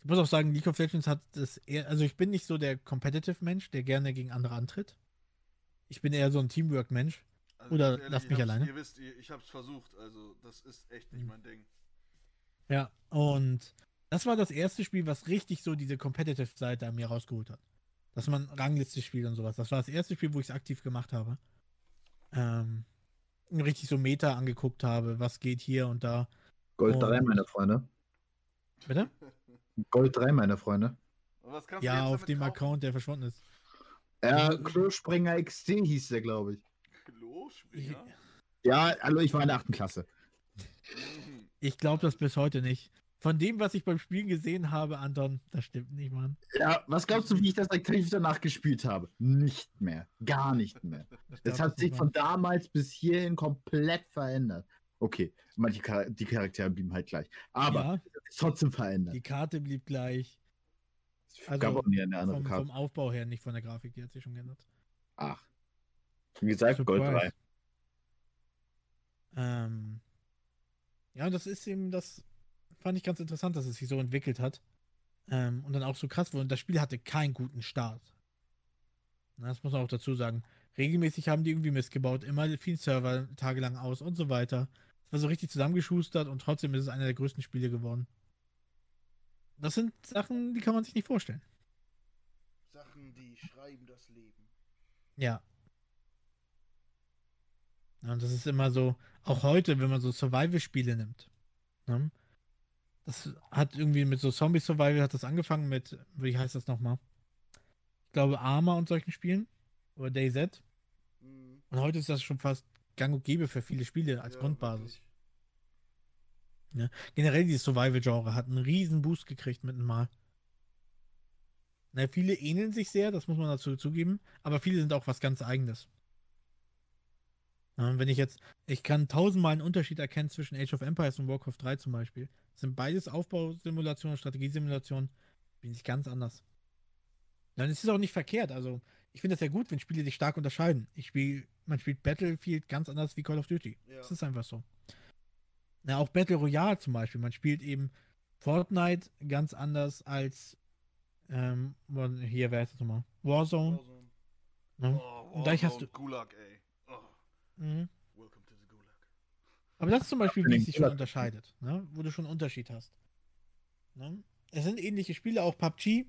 Ich muss auch sagen, League of Legends hat das eher, also ich bin nicht so der Competitive Mensch, der gerne gegen andere antritt. Ich bin eher so ein Teamwork-Mensch. Also Oder ganz lasst ich mich alleine. Ihr wisst, ich hab's versucht, also das ist echt nicht Mhm. mein Ding. Ja. Und das war das erste Spiel, was richtig so diese Competitive-Seite an mir rausgeholt hat. Dass man Rangliste spielt und sowas. Das war das erste Spiel, wo ich es aktiv gemacht habe. Ähm, richtig so Meta angeguckt habe, was geht hier und da. Gold Und- 3, meine Freunde. Bitte? Gold 3, meine Freunde. Und was kannst du Ja, jetzt auf damit dem kaufen? Account, der verschwunden ist. Ja. Klospringer XD hieß der, glaube ich. Kloschwinger? Ja, hallo, ich war in der 8. Klasse. Mhm. Ich glaube das bis heute nicht. Von dem, was ich beim Spielen gesehen habe, Anton, das stimmt nicht, Mann. Ja, was glaubst du, wie ich das aktiv danach gespielt habe? Nicht mehr. Gar nicht mehr. Das glaub hat das sich von damals bis hierhin komplett verändert. Okay, manche Char die Charaktere blieben halt gleich. Aber ja, trotzdem verändert. die Karte blieb gleich. Es also gab auch nie eine andere Vom, Karte. vom Aufbau her, nicht von der Grafik, die hat sich schon geändert. Ach. Wie gesagt, Gold 3. Ähm, ja, und das ist eben, das fand ich ganz interessant, dass es sich so entwickelt hat. Ähm, und dann auch so krass wurde. Und das Spiel hatte keinen guten Start. Das muss man auch dazu sagen. Regelmäßig haben die irgendwie missgebaut, immer viel Server tagelang aus und so weiter. Es war so richtig zusammengeschustert und trotzdem ist es einer der größten Spiele geworden. Das sind Sachen, die kann man sich nicht vorstellen. Sachen, die schreiben das Leben. Ja. Und das ist immer so, auch heute, wenn man so Survival-Spiele nimmt. Ne? Das hat irgendwie mit so Zombie-Survival hat das angefangen mit, wie heißt das nochmal? Ich glaube, Arma und solchen Spielen. Oder DayZ. Mhm. Und heute ist das schon fast gang und gäbe für viele Spiele als Ja, Grundbasis. wirklich. Generell dieses Survival-Genre hat einen riesen Boost gekriegt mit einem Mal. Na, viele ähneln sich sehr, das muss man dazu zugeben, aber viele sind auch was ganz Eigenes. Ja, und wenn ich jetzt, ich kann tausendmal einen Unterschied erkennen zwischen Age of Empires und Warcraft 3 zum Beispiel. Das sind beides Aufbausimulationen, Strategiesimulationen, bin ich ganz anders. Dann ist es auch nicht verkehrt, also ich finde das ja gut, wenn Spiele sich stark unterscheiden. Ich spiele, man spielt Battlefield ganz anders wie Call of Duty. Ja. Das ist einfach so. Na, auch Battle Royale zum Beispiel. Man spielt eben Fortnite ganz anders als ähm, hier, wer ist das nochmal? Warzone. Warzone. Ne? Oh, Und da ich hast Warzone, Gulag, ey. Oh, Mhm. welcome to the Gulag. Aber das ist zum Beispiel, wie sich schon unterscheidet, ne? wo du schon einen Unterschied hast. Ne? Es sind ähnliche Spiele, auch PUBG.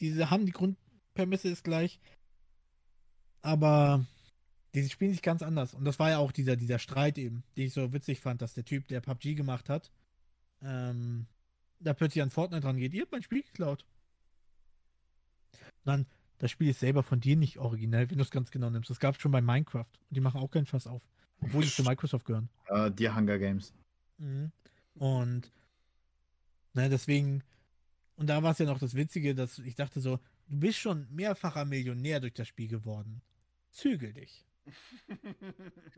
Diese haben die Grundprämisse ist gleich. Aber diese spielen sich ganz anders. Und das war ja auch dieser, dieser Streit eben, den ich so witzig fand, dass der Typ, der PUBG gemacht hat, ähm, da plötzlich an Fortnite rangeht. Ihr habt mein Spiel geklaut. Dann, das Spiel ist selber von dir nicht originell, wenn du es ganz genau nimmst. Das gab es schon bei Minecraft. Und die machen auch keinen Fass auf. Obwohl die zu Microsoft gehören. Äh, die Hunger Games. Mhm. Und ne, deswegen, und da war es ja noch das Witzige, dass ich dachte so, du bist schon mehrfacher Millionär durch das Spiel geworden. Zügel dich.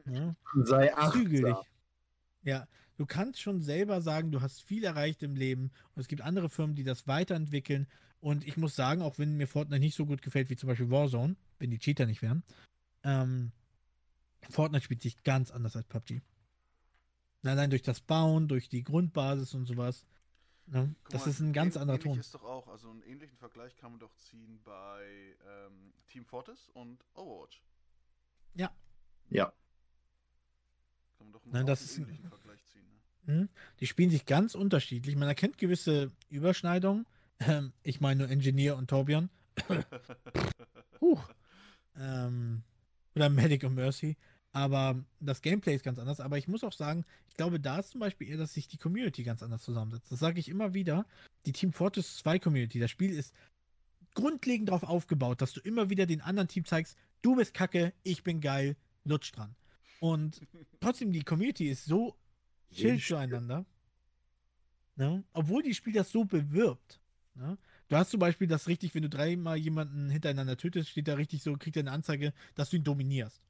Ne? Sei achtsam. Ja, du kannst schon selber sagen, du hast viel erreicht im Leben und es gibt andere Firmen, die das weiterentwickeln. Und ich muss sagen, auch wenn mir Fortnite nicht so gut gefällt wie zum Beispiel Warzone, wenn die Cheater nicht wären, ähm, Fortnite spielt sich ganz anders als PUBG. Allein durch das Bauen, durch die Grundbasis und sowas. Ne? Das mal, ist ein ganz anderer Ton. ist doch auch, also einen ähnlichen Vergleich kann man doch ziehen bei ähm, Team Fortress und Overwatch. Ja. Kann man doch einen, Nein, das einen ist Vergleich ziehen. Ne? Mhm. Die spielen sich ganz unterschiedlich. Man erkennt gewisse Überschneidungen. Ähm, ich meine nur Engineer und Torbjörn. Huch. Ähm, oder Medic und Mercy. Aber das Gameplay ist ganz anders. Aber ich muss auch sagen, ich glaube, da ist zum Beispiel eher, dass sich die Community ganz anders zusammensetzt. Das sage ich immer wieder. Die Team Fortress 2 Community, das Spiel ist grundlegend darauf aufgebaut, dass du immer wieder den anderen Team zeigst, du bist kacke, ich bin geil, lutsch dran. Und trotzdem, die Community ist so chill zueinander. Ne? Obwohl die Spiel das so bewirbt. Ne? Du hast zum Beispiel das richtig, wenn du dreimal jemanden hintereinander tötest, steht da richtig so, kriegt er eine Anzeige, dass du ihn dominierst.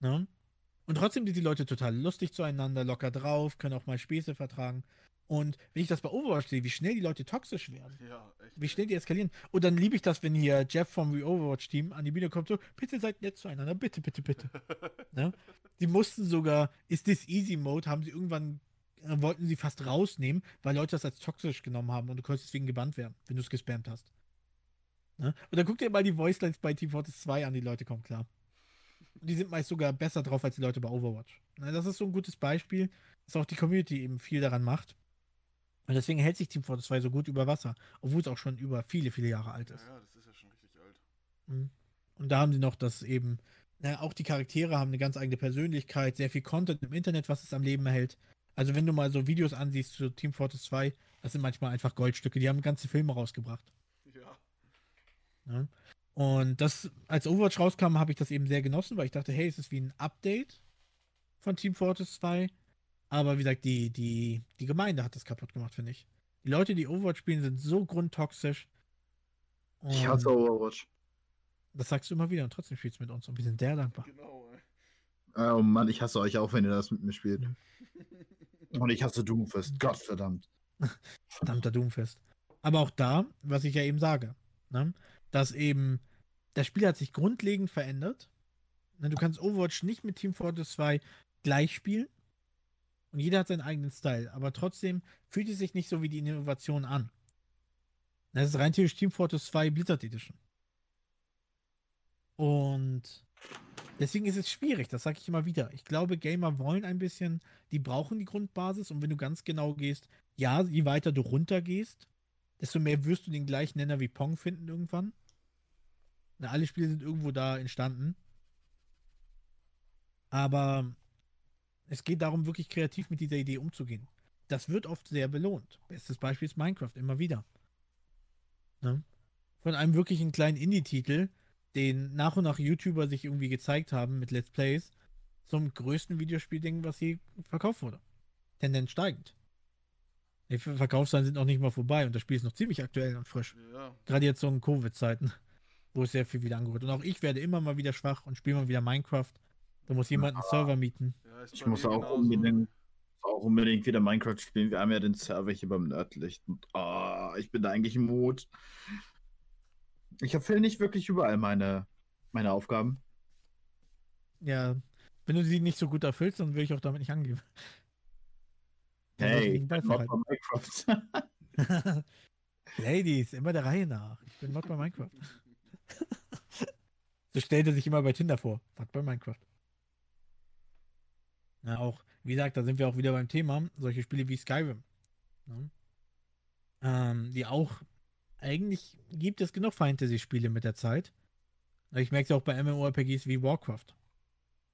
Ne? Und trotzdem sind die Leute total lustig zueinander, locker drauf, können auch mal Späße vertragen. Und wenn ich das bei Overwatch sehe, wie schnell die Leute toxisch werden, ja, echt. wie schnell die eskalieren. Und dann liebe ich das, wenn hier Jeff vom Re-Overwatch-Team an die Bühne kommt, so, bitte seid nett zueinander, bitte, bitte, bitte. ne? Die mussten sogar, ist this easy Mode, haben sie irgendwann, äh, wollten sie fast rausnehmen, weil Leute das als toxisch genommen haben und du konntest deswegen gebannt werden, wenn du es gespammt hast. Ne? Und dann guck dir mal die Voicelines bei Team Fortress 2 an, die Leute kommen klar. Und die sind meist sogar besser drauf als die Leute bei Overwatch. Ne? Das ist so ein gutes Beispiel, dass auch die Community eben viel daran macht. Und deswegen hält sich Team Fortress 2 so gut über Wasser, obwohl es auch schon über viele, viele Jahre alt Ja, ist. ja, das ist ja schon richtig alt. Mhm. Und da haben sie noch das eben, na, auch die Charaktere haben eine ganz eigene Persönlichkeit, sehr viel Content im Internet, was es am Leben erhält. Also wenn du mal so Videos ansiehst zu Team Fortress 2, das sind manchmal einfach Goldstücke, die haben ganze Filme rausgebracht. Ja. Ne? Und das, als Overwatch rauskam, habe ich das eben sehr genossen, weil ich dachte, hey, es ist wie ein Update von Team Fortress 2. Aber wie gesagt, die, die, die Gemeinde hat das kaputt gemacht, finde ich. Die Leute, die Overwatch spielen, sind so grundtoxisch. Ich hasse Overwatch. Das sagst du immer wieder und trotzdem spielst du mit uns und wir sind sehr dankbar. Genau, ey. Oh Mann, ich hasse euch auch, wenn ihr das mit mir spielt. Und ich hasse Doomfist. Gottverdammt. Verdammter Doomfest. Aber auch da, was ich ja eben sage, ne, dass eben das Spiel hat sich grundlegend verändert. Ne, du kannst Overwatch nicht mit Team Fortress 2 gleich spielen. Und jeder hat seinen eigenen Style. Aber trotzdem fühlt es sich nicht so wie die Innovation an. Das ist rein theoretisch Team Fortress 2 Blizzard Edition. Und deswegen ist es schwierig, das sage ich immer wieder. Ich glaube, Gamer wollen ein bisschen, die brauchen die Grundbasis und wenn du ganz genau gehst, ja, je weiter du runter gehst, desto mehr wirst du den gleichen Nenner wie Pong finden irgendwann. Na, alle Spiele sind irgendwo da entstanden. Aber es geht darum, wirklich kreativ mit dieser Idee umzugehen. Das wird oft sehr belohnt. Bestes Beispiel ist Minecraft, immer wieder. Ne? von einem wirklichen kleinen Indie-Titel, den nach und nach YouTuber sich irgendwie gezeigt haben mit Let's Plays, zum größten Videospielding, was je verkauft wurde. Tendenz steigend. Die Verkaufszahlen sind noch nicht mal vorbei und das Spiel ist noch ziemlich aktuell und frisch. Ja. Gerade jetzt so in Covid-Zeiten, wo es sehr viel wieder angeholt. Und auch ich werde immer mal wieder schwach und spiele mal wieder Minecraft. Da muss jemand einen Server mieten. Ich muss auch unbedingt, auch unbedingt wieder Minecraft spielen. Wir haben ja den Server hier beim Nerdlicht. Und, ah, ich bin da eigentlich im Mut. Ich erfülle nicht wirklich überall meine, meine Aufgaben. Ja, wenn du sie nicht so gut erfüllst, dann will ich auch damit nicht angeben. Ich Hey, Mod verhalten. bei Minecraft. Ladies, immer der Reihe nach. Ich bin Mod bei Minecraft. so stellt er sich immer bei Tinder vor. Mod bei Minecraft. Ja, auch, wie gesagt, da sind wir auch wieder beim Thema. Solche Spiele wie Skyrim. Ne? Ähm, die auch, eigentlich gibt es genug Fantasy-Spiele mit der Zeit. Ich merke es auch bei MMORPGs wie Warcraft.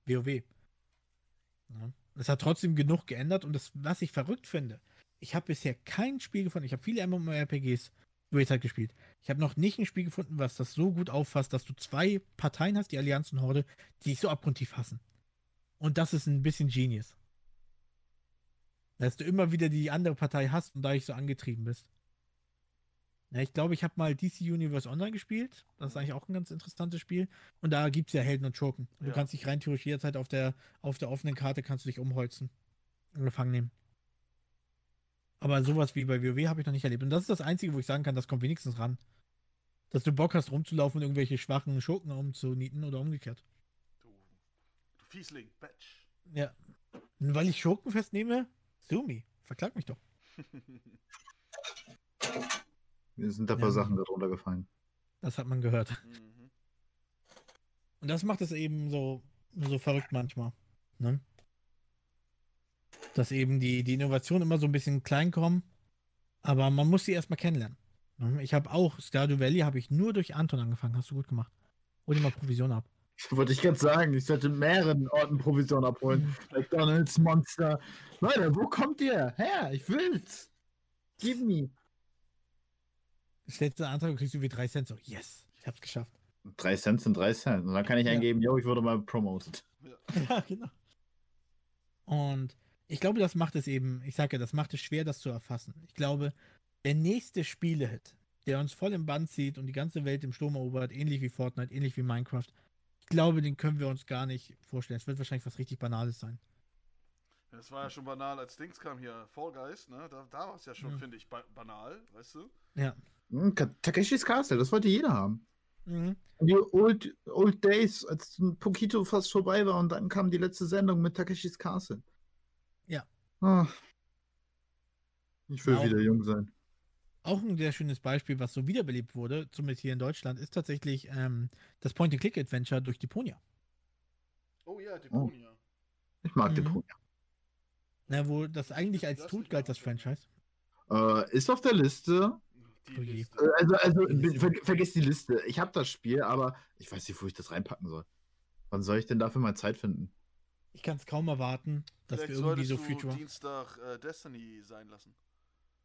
WoW. Ja. Es hat trotzdem genug geändert und das, was ich verrückt finde, ich habe bisher kein Spiel gefunden. Ich habe viele MMORPGs über die Zeit gespielt. Ich habe noch nicht ein Spiel gefunden, was das so gut auffasst, dass du zwei Parteien hast, die Allianz und Horde, die sich so abgrundtief hassen. Und das ist ein bisschen Genius. Dass du immer wieder die andere Partei hast und dadurch so angetrieben bist. Ja, ich glaube, ich habe mal DC Universe Online gespielt. Das ist eigentlich auch ein ganz interessantes Spiel. Und da gibt es ja Helden und Schurken. Und Ja. Du kannst dich rein theoretisch jederzeit auf der, auf der offenen Karte kannst du dich umholzen. Und gefangen nehmen. Aber sowas wie bei WoW habe ich noch nicht erlebt. Und das ist das Einzige, wo ich sagen kann, das kommt wenigstens ran. Dass du Bock hast, rumzulaufen und irgendwelche schwachen Schurken umzunieten oder umgekehrt. Fiesling, Batch. Ja. Und weil ich Schurken festnehme, Sumi, verklag mich doch. Mir sind da ein Ja. paar Sachen darunter gefallen. Das hat man gehört. Mhm. Und das macht es eben so, so verrückt manchmal. Ne? Dass eben die, die Innovationen immer so ein bisschen klein kommen, aber man muss sie erstmal kennenlernen. Ne? Ich habe auch Stardew Valley habe ich nur durch Anton angefangen. Hast du gut gemacht. Hol dir mal Provision ab. Wollte ich gerade sagen, ich sollte mehreren Orten Provision abholen. McDonalds, Monster. Leute, wo kommt ihr? Her, ich will's. Give me. Du einen Antrag kriegst du wie drei Cent. So, yes, ich hab's geschafft. Drei Cent sind drei Cent. Und dann kann ich Ja. eingeben, yo, ich wurde mal promoted. Ja, genau. Und ich glaube, das macht es eben, ich sage ja, das macht es schwer, das zu erfassen. Ich glaube, der nächste Spielehit, der uns voll im Band zieht und die ganze Welt im Sturm erobert, ähnlich wie Fortnite, ähnlich wie Minecraft, glaube, den können wir uns gar nicht vorstellen. Es wird wahrscheinlich was richtig Banales sein. Das war ja schon banal, als Dings kam hier, Fall Guys, ne? Da, da war es ja schon, Mhm. finde ich, ba banal, weißt du? Ja. Hm, Ka- Takeshis Castle, das wollte jeder haben. Mhm. Die Old, Old Days, als Pokito fast vorbei war und dann kam die letzte Sendung mit Takeshis Castle. Ja. Ah. Ich will Auch- wieder jung sein. Auch ein sehr schönes Beispiel, was so wiederbelebt wurde, zumindest hier in Deutschland, ist tatsächlich ähm, das Point-and-Click-Adventure durch Deponia. Oh ja, Deponia. Ich mag Mhm. Deponia. Na, wo das eigentlich als tot galt, das. Franchise. Äh, ist auf der Liste. Die Oh. Liste. Äh, Also, also Die Liste. ver vergiss die Liste. Ich habe das Spiel, aber ich weiß nicht, wo ich das reinpacken soll. Wann soll ich denn dafür mal Zeit finden? Ich kann es kaum erwarten, dass Vielleicht wir irgendwie so Future. Dienstag äh, Destiny sein lassen.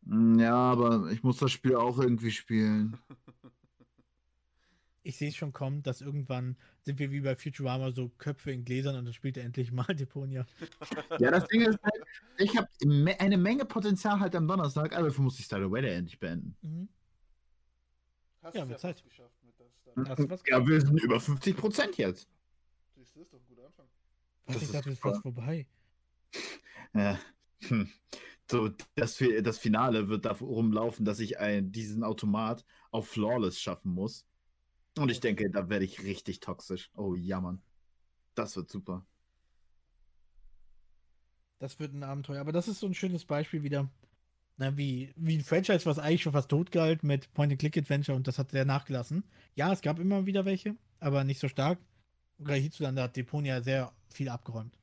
Hm, Ja, aber ich muss das Spiel auch irgendwie spielen. Ich sehe es schon kommen, dass irgendwann sind wir wie bei Futurama so Köpfe in Gläsern und dann spielt er endlich mal Deponia. Ja, das Ding ist halt, ich habe me eine Menge Potenzial halt am Donnerstag, aber dafür muss ich Stardew Valley endlich beenden. Mhm. Hast Ja, mit Zeit. geschafft mit das Star- Hast du was Ja, wir sind über 50% jetzt. Siehst du, ist doch ein guter Anfang. Was, Das ich ist dachte, es ist fast vorbei. Ja. Hm. So, das, das Finale wird darum laufen, dass ich ein, diesen Automat auf Flawless schaffen muss. Und ich denke, da werde ich richtig toxisch. Oh ja, Mann. Das wird super. Das wird ein Abenteuer. Aber das ist so ein schönes Beispiel wieder, na, wie, wie ein Franchise, was eigentlich schon fast tot galt mit Point-and-Click-Adventure und das hat sehr nachgelassen. Ja, es gab immer wieder welche, aber nicht so stark. Gerade hierzulande hat Deponia sehr viel abgeräumt.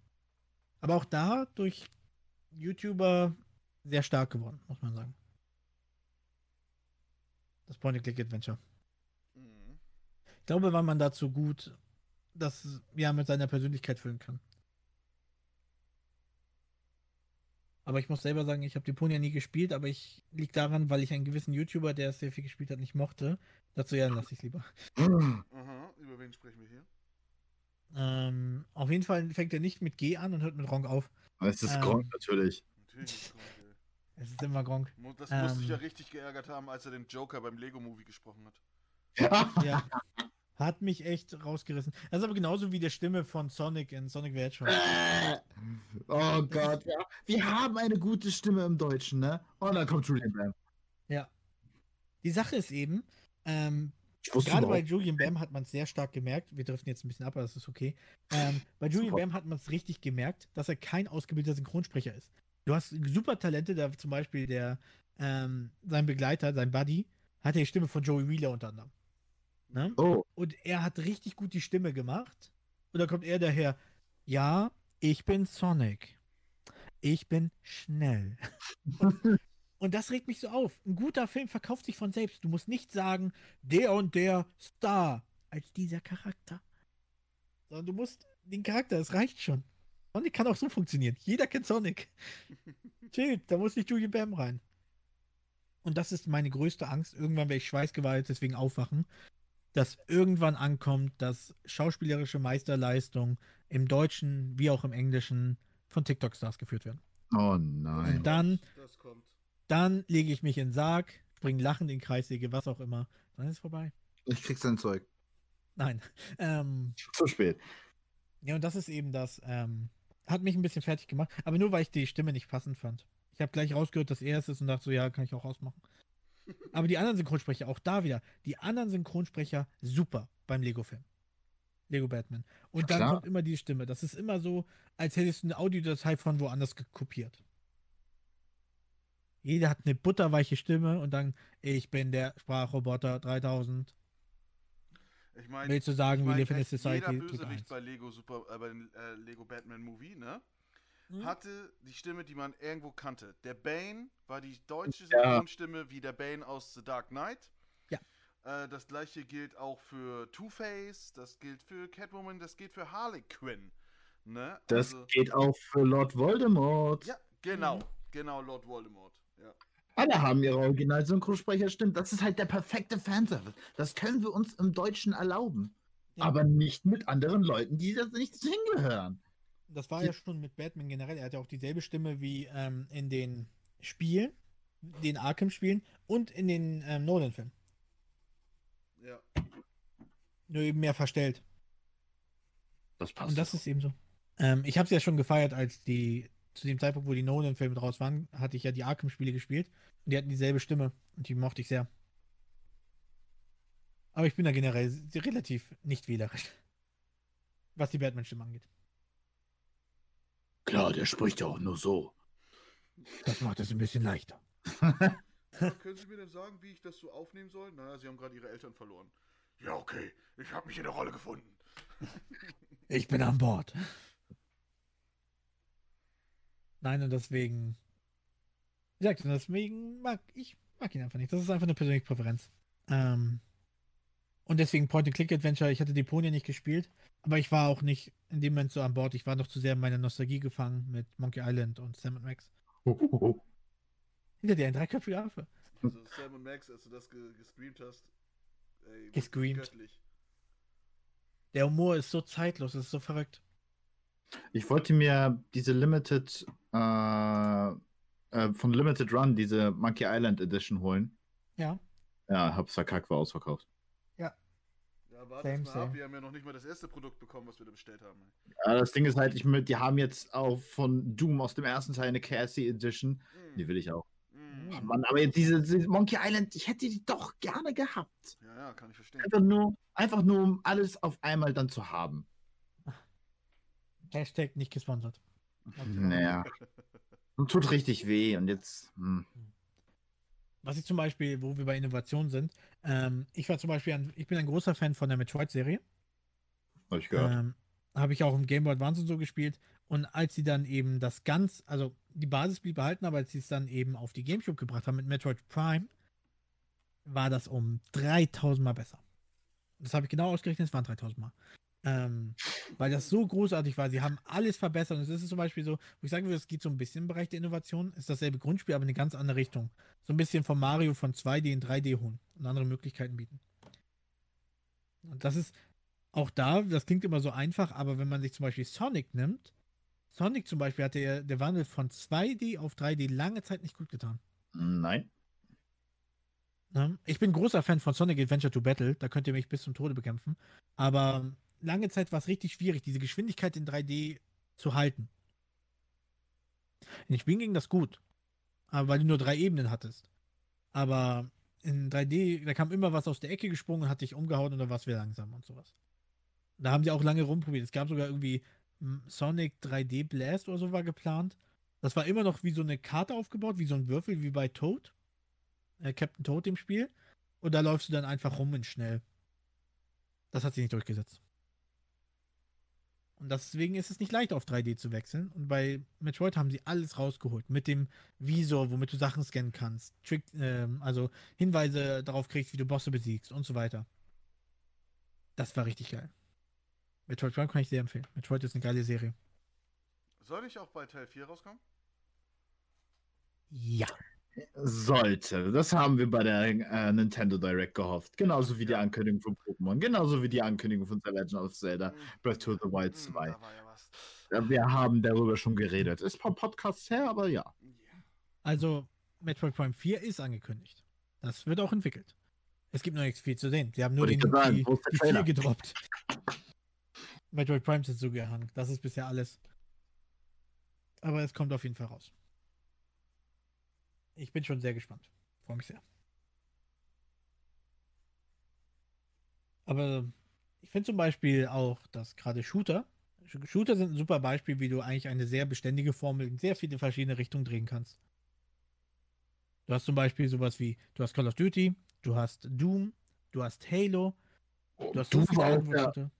Aber auch da durch YouTuber sehr stark geworden, muss man sagen. Das Point-and-Click-Adventure. Mhm. Ich glaube, weil man dazu gut das ja mit seiner Persönlichkeit füllen kann. Aber ich muss selber sagen, ich habe Deponia nie gespielt, aber ich liegt daran, weil ich einen gewissen YouTuber, der es sehr viel gespielt hat, nicht mochte. Dazu ja, dann lasse ich es lieber. Aha, über wen sprechen wir hier? Ähm, auf jeden Fall fängt er nicht mit G an und hört mit Gronk auf. Es ist Ähm. Gronk natürlich. Natürlich ist Gronk, ey. Es ist immer Gronk. Das muss sich Ähm. ja richtig geärgert haben, als er den Joker beim Lego-Movie gesprochen hat. Ja. Hat mich echt rausgerissen. Das ist aber genauso wie der Stimme von Sonic in Sonic the Hedgehog. Äh. oh Gott, ja. Wir haben eine gute Stimme im Deutschen, ne? Und dann kommt Julian Bam. Die Sache ist eben, ähm, gerade bei Julian Bam hat man es sehr stark gemerkt. Wir driften jetzt ein bisschen ab, aber das ist okay. Ähm, bei Julian Super. Bam hat man es richtig gemerkt, dass er kein ausgebildeter Synchronsprecher ist. Du hast super Talente, da zum Beispiel der, ähm, sein Begleiter, sein Buddy, hat die Stimme von Joey Wheeler unter anderem. Ne? Oh, Und er hat richtig gut die Stimme gemacht. Und dann kommt er daher, ja, ich bin Sonic. Ich bin schnell. Und, und das regt mich so auf. Ein guter Film verkauft sich von selbst. Du musst nicht sagen, der und der Star als dieser Charakter. Sondern du musst den Charakter, es reicht schon. Sonic kann auch so funktionieren. Jeder kennt Sonic. Chill, da muss nicht Julian Bam rein. Und das ist meine größte Angst. Irgendwann werde ich schweißgeweiht, deswegen aufwachen dass irgendwann ankommt, dass schauspielerische Meisterleistung im Deutschen wie auch im Englischen von TikTok-Stars geführt werden. oh nein. Und dann, Das kommt. dann lege ich mich in den Sarg, springe lachend in Kreissäge, was auch immer. Dann ist es vorbei. Ich krieg sein Zeug. Nein. Ähm, Zu spät. ja, und das ist eben das. Ähm, hat mich ein bisschen fertig gemacht, aber nur weil ich die Stimme nicht passend fand. Ich habe gleich rausgehört, dass er es ist und dachte so, ja, kann ich auch ausmachen. Aber die anderen Synchronsprecher, auch da wieder, die anderen Synchronsprecher super beim Lego-Film. Lego Batman. Und Ja, dann klar. kommt immer die Stimme. Das ist immer so, als hättest du eine Audiodatei von woanders gekopiert. Jeder hat eine butterweiche Stimme und dann, ich bin der Sprachroboter 3000. Ich meine, Willst du sagen, ich we mein, live in a echt society? jeder Bösewicht bei Lego Super, äh, bei den äh, Lego Batman Movie, ne? Hm? Hatte die Stimme, die man irgendwo kannte. Der Bane war die deutsche Ja. Synchronstimme wie der Bane aus The Dark Knight. Ja. Äh, das gleiche gilt auch für Two-Face, das gilt für Catwoman, das gilt für Harley Quinn. Ne? Das Also- geht auch für Lord Voldemort. ja, genau, Mhm. genau, Lord Voldemort. Ja. Alle haben ihre Original-Synchronsprecher, stimmt. Das ist halt der perfekte Fanservice. Das können wir uns im Deutschen erlauben. Ja. Aber nicht mit anderen Leuten, die das nicht hingehören. Das war ja schon mit Batman generell. Er hat ja auch dieselbe Stimme wie ähm, in den Spielen, den Arkham-Spielen und in den ähm, Nolan-Filmen. ja. Nur eben mehr verstellt. Das passt. Und das ist eben so. Ähm, ich habe es ja schon gefeiert, als die, zu dem Zeitpunkt, wo die Nolan-Filme draus waren, hatte ich ja die Arkham-Spiele gespielt. Und die hatten dieselbe Stimme. Und die mochte ich sehr. Aber ich bin da generell relativ nicht wählerisch. Was die Batman-Stimme angeht. Klar, der spricht ja auch nur so. Das macht es ein bisschen leichter. Können Sie mir denn sagen, wie ich das so aufnehmen soll? Naja, Sie haben gerade Ihre Eltern verloren. Ja, okay. Ich habe mich in der Rolle gefunden. Ich bin an Bord. Nein, und deswegen. Wie gesagt, und deswegen mag ich mag ihn einfach nicht. Das ist einfach eine persönliche Präferenz. Ähm, und deswegen Point-and-Click-Adventure. Ich hatte Deponia nicht gespielt, aber ich war auch nicht in dem Moment so an Bord. Ich war noch zu sehr in meiner Nostalgie gefangen mit Monkey Island und Sam Max. Hinter dir ein dreiköpfiger Affe. Also Sam und Max, als du das ge gestreamt hast, ey, wirklich Gestreamt. göttlich. Der Humor ist so zeitlos, das ist so verrückt. Ich wollte mir diese Limited, äh, äh, von Limited Run, diese Monkey Island Edition holen. Ja. Ja, hab's verkackt, war ausverkauft. Ja, warte Same, mal ab. same. Wir haben ja noch nicht mal das erste Produkt bekommen, was wir da bestellt haben. Ja, das Ding ist halt, ich, mö- die haben jetzt auch von Doom aus dem ersten Teil eine Cassie Edition. Mm, Die will ich auch. mm. Oh Mann, aber jetzt diese, diese Monkey Island, ich hätte die doch gerne gehabt. Ja, ja, kann ich verstehen. Einfach nur, einfach nur, um alles auf einmal dann zu haben. Hashtag nicht gesponsert. Naja. Und tut richtig weh. Und jetzt. Hm. Was ich zum Beispiel, wo wir bei Innovation sind, ähm, ich war zum Beispiel, ein, ich bin ein großer Fan von der Metroid-Serie. Hab ich gehört. Ähm, Habe ich auch im Game Boy Advance und so gespielt. Und als sie dann eben das ganz, also die Basis blieb behalten, aber als sie es dann eben auf die Gamecube gebracht haben mit Metroid Prime, war das um 3000 Mal besser. Das habe ich genau ausgerechnet, es waren 3000 Mal. Ähm, weil das so großartig war. Sie haben alles verbessert. Und es ist zum Beispiel so, wo ich sagen würde, es geht so ein bisschen im Bereich der Innovation. Ist dasselbe Grundspiel, aber in eine ganz andere Richtung. So ein bisschen von Mario von 2D in 3D holen und andere Möglichkeiten bieten. Und das ist auch da, das klingt immer so einfach, aber wenn man sich zum Beispiel Sonic nimmt, Sonic zum Beispiel hatte der, der Wandel von 2D auf 3D lange Zeit nicht gut getan. Nein. Ne? Ich bin großer Fan von Sonic Adventure to Battle, da könnt ihr mich bis zum Tode bekämpfen. Aber lange Zeit war es richtig schwierig, diese Geschwindigkeit in 3D zu halten. In Spielen ging das gut, aber weil du nur drei Ebenen hattest. Aber in 3D, da kam immer was aus der Ecke gesprungen, hat dich umgehauen und dann war wieder langsam und sowas. Da haben sie auch lange rumprobiert. Es gab sogar irgendwie hm, Sonic 3D Blast oder so war geplant. Das war immer noch wie so eine Karte aufgebaut, wie so ein Würfel, wie bei Toad. Äh, Captain Toad im Spiel. Und da läufst du dann einfach rum und schnell. Das hat sich nicht durchgesetzt. Und deswegen ist es nicht leicht, auf 3D zu wechseln. Und bei Metroid haben sie alles rausgeholt. Mit dem Visor, womit du Sachen scannen kannst. Trick, ähm, also Hinweise darauf kriegst, wie du Bosse besiegst und so weiter. Das war richtig geil. Metroid Prime kann ich sehr empfehlen. Metroid ist eine geile Serie. Soll ich auch bei Teil 4 rauskommen? Ja. Sollte. Das haben wir bei der äh, Nintendo Direct gehofft. Genauso wie die Ja. Ankündigung von Pokémon. Genauso wie die Ankündigung von The Legend of Zelda Hm, Breath of the Wild hm, 2. Da war ja Wir haben darüber schon geredet. Ist ein paar Podcasts her, aber ja. Also, Metroid Prime 4 ist angekündigt. Das wird auch entwickelt. Es gibt noch nichts viel zu sehen. Sie haben nur den, sagen, die, die 4 Trailer? gedroppt. Metroid Prime ist zugehangen. Das ist bisher alles. Aber es kommt auf jeden Fall raus. Ich bin schon sehr gespannt. Freue mich sehr. Aber ich finde zum Beispiel auch, dass gerade Shooter, Shooter sind ein super Beispiel, wie du eigentlich eine sehr beständige Formel in sehr viele verschiedene Richtungen drehen kannst. Du hast zum Beispiel sowas wie, du hast Call of Duty, du hast Doom, du hast Halo, du hast so Doom, viele war der.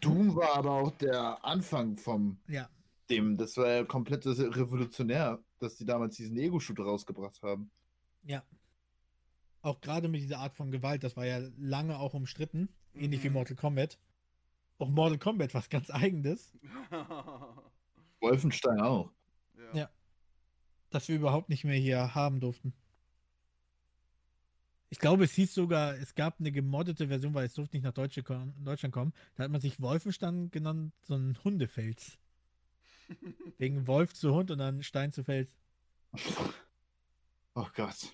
Doom war aber auch der Anfang vom Ja, dem. Das war ja komplett revolutionär, dass die damals diesen Ego-Shooter rausgebracht haben. ja. Auch gerade mit dieser Art von Gewalt, das war ja lange auch umstritten, ähnlich wie Mhm. Mortal Kombat. Auch Mortal Kombat was ganz eigenes, Wolfenstein auch. ja. Ja. das wir überhaupt nicht mehr hier haben durften. Ich glaube, es hieß sogar, es gab eine gemoddete Version, weil es durfte nicht nach Deutschland kommen. Da hat man sich Wolfenstein genannt, so ein Hundefels. Wegen Wolf zu Hund und dann Stein zu Fels. Oh Gott.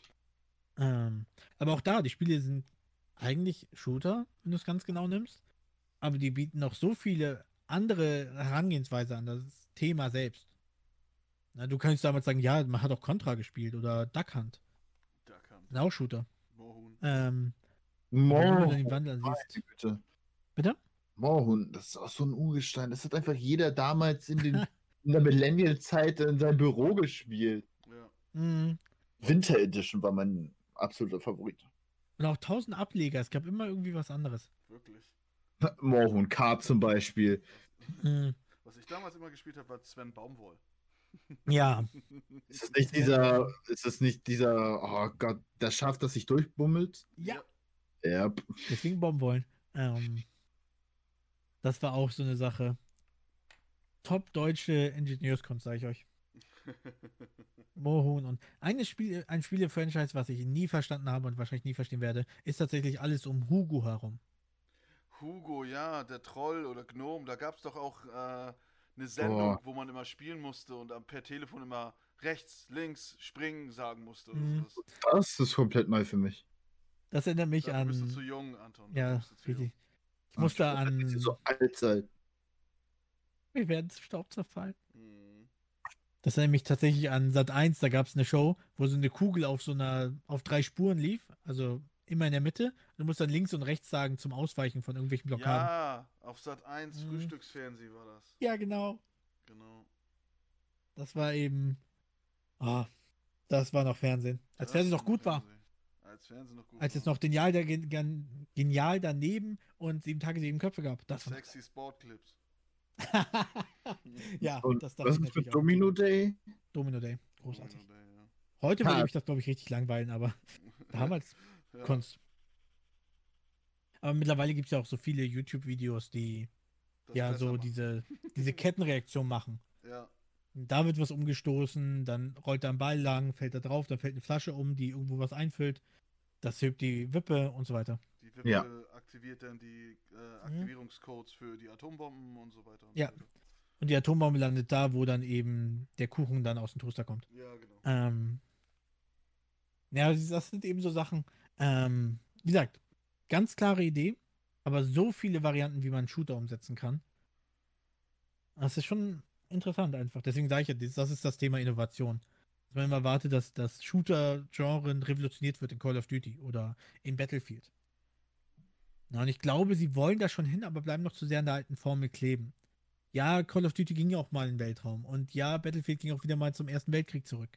Ähm, aber auch da, die Spiele sind eigentlich Shooter, wenn du es ganz genau nimmst. Aber die bieten noch so viele andere Herangehensweise an das Thema selbst. Na, du kannst damals sagen, ja, man hat auch Contra gespielt oder Duck Hunt. Kam Sind auch Shooter. Mohun. Ähm, wenn du dann Moorhund. den Wandel siehst. Bitte. Bitte? Moorhund, das ist auch so ein Urgestein. Das hat einfach jeder damals in, den, in der Millennial-Zeit in seinem Büro gespielt. Ja. Mhm. Winter Edition war mein absoluter Favorit. Und auch tausend Ableger. Es gab immer irgendwie was anderes. Wirklich. Moorhund, K zum Beispiel. Mhm. Was ich damals immer gespielt habe, war Sven Baumwoll. Ja, Ist das nicht dieser, ist das nicht dieser, oh Gott, der Schaf, das sich durchbummelt? ja. Ja. Deswegen bomben wollen. Ähm, das war auch so eine Sache. Top deutsche Ingenieurskunst, sage ich euch. Mohun und eine Spiel, ein Spiele-Franchise, was ich nie verstanden habe und wahrscheinlich nie verstehen werde, ist tatsächlich alles um Hugo herum. Hugo, ja, der Troll oder Gnome, da gab es doch auch äh, eine Sendung, Oh. wo man immer spielen musste und per Telefon immer rechts, links, springen sagen musste. Oder Mhm. sowas. Das ist komplett neu für mich. Das erinnert mich Da bist du zu an. jung, Anton. Ja, bist zu jung. richtig. Ich musste an. so alt seid. Wir werden zu Staub zerfallen. Mhm. Das erinnert mich tatsächlich an Sat 1, da gab es eine Show, wo so eine Kugel auf so einer, auf drei Spuren lief, also immer in der Mitte. Du musst dann links und rechts sagen zum Ausweichen von irgendwelchen Blockaden. Ja, auf Sat 1 Mhm. Frühstücksfernsehen war das. Ja, genau. Genau. Das war eben. Ah, das war noch Fernsehen. Als Das Fernsehen noch war gut war. Fernsehen. Als Fernsehen noch gut Als es war. noch genial, genial daneben und sieben Tage, sieben Köpfe gab. Das war Sexy Sportclips. ja, Und das ich ist natürlich mit auch. Domino Day? Domino Day. Großartig. Domino Day, ja. Heute würde Ja. mich das, glaube ich, richtig langweilen, aber damals Ja. Kunst. Aber mittlerweile gibt es ja auch so viele YouTube-Videos, die das ja, so machen. diese, diese Kettenreaktion machen. Ja, Da wird was umgestoßen, dann rollt da ein Ball lang, fällt da drauf, dann fällt eine Flasche um, die irgendwo was einfüllt. Das hebt die Wippe und so weiter. die Wippe Ja. aktiviert dann die äh, Aktivierungscodes für die Atombomben und so weiter. Und Ja. So weiter. Und die Atombombe landet da, wo dann eben der Kuchen dann aus dem Toaster kommt. ja genau. Ähm, ja, das sind eben so Sachen. Ähm, wie gesagt, ganz klare Idee, aber so viele Varianten, wie man Shooter umsetzen kann. Das ist schon interessant einfach. Deswegen sage ich ja, das das ist das Thema Innovation. Dass man immer erwartet, dass das Shooter-Genre revolutioniert wird in Call of Duty oder in Battlefield. Na, und ich glaube, sie wollen da schon hin, aber bleiben noch zu sehr an der alten Formel kleben. Ja, Call of Duty ging ja auch mal in den Weltraum. Und ja, Battlefield ging auch wieder mal zum Ersten Weltkrieg zurück.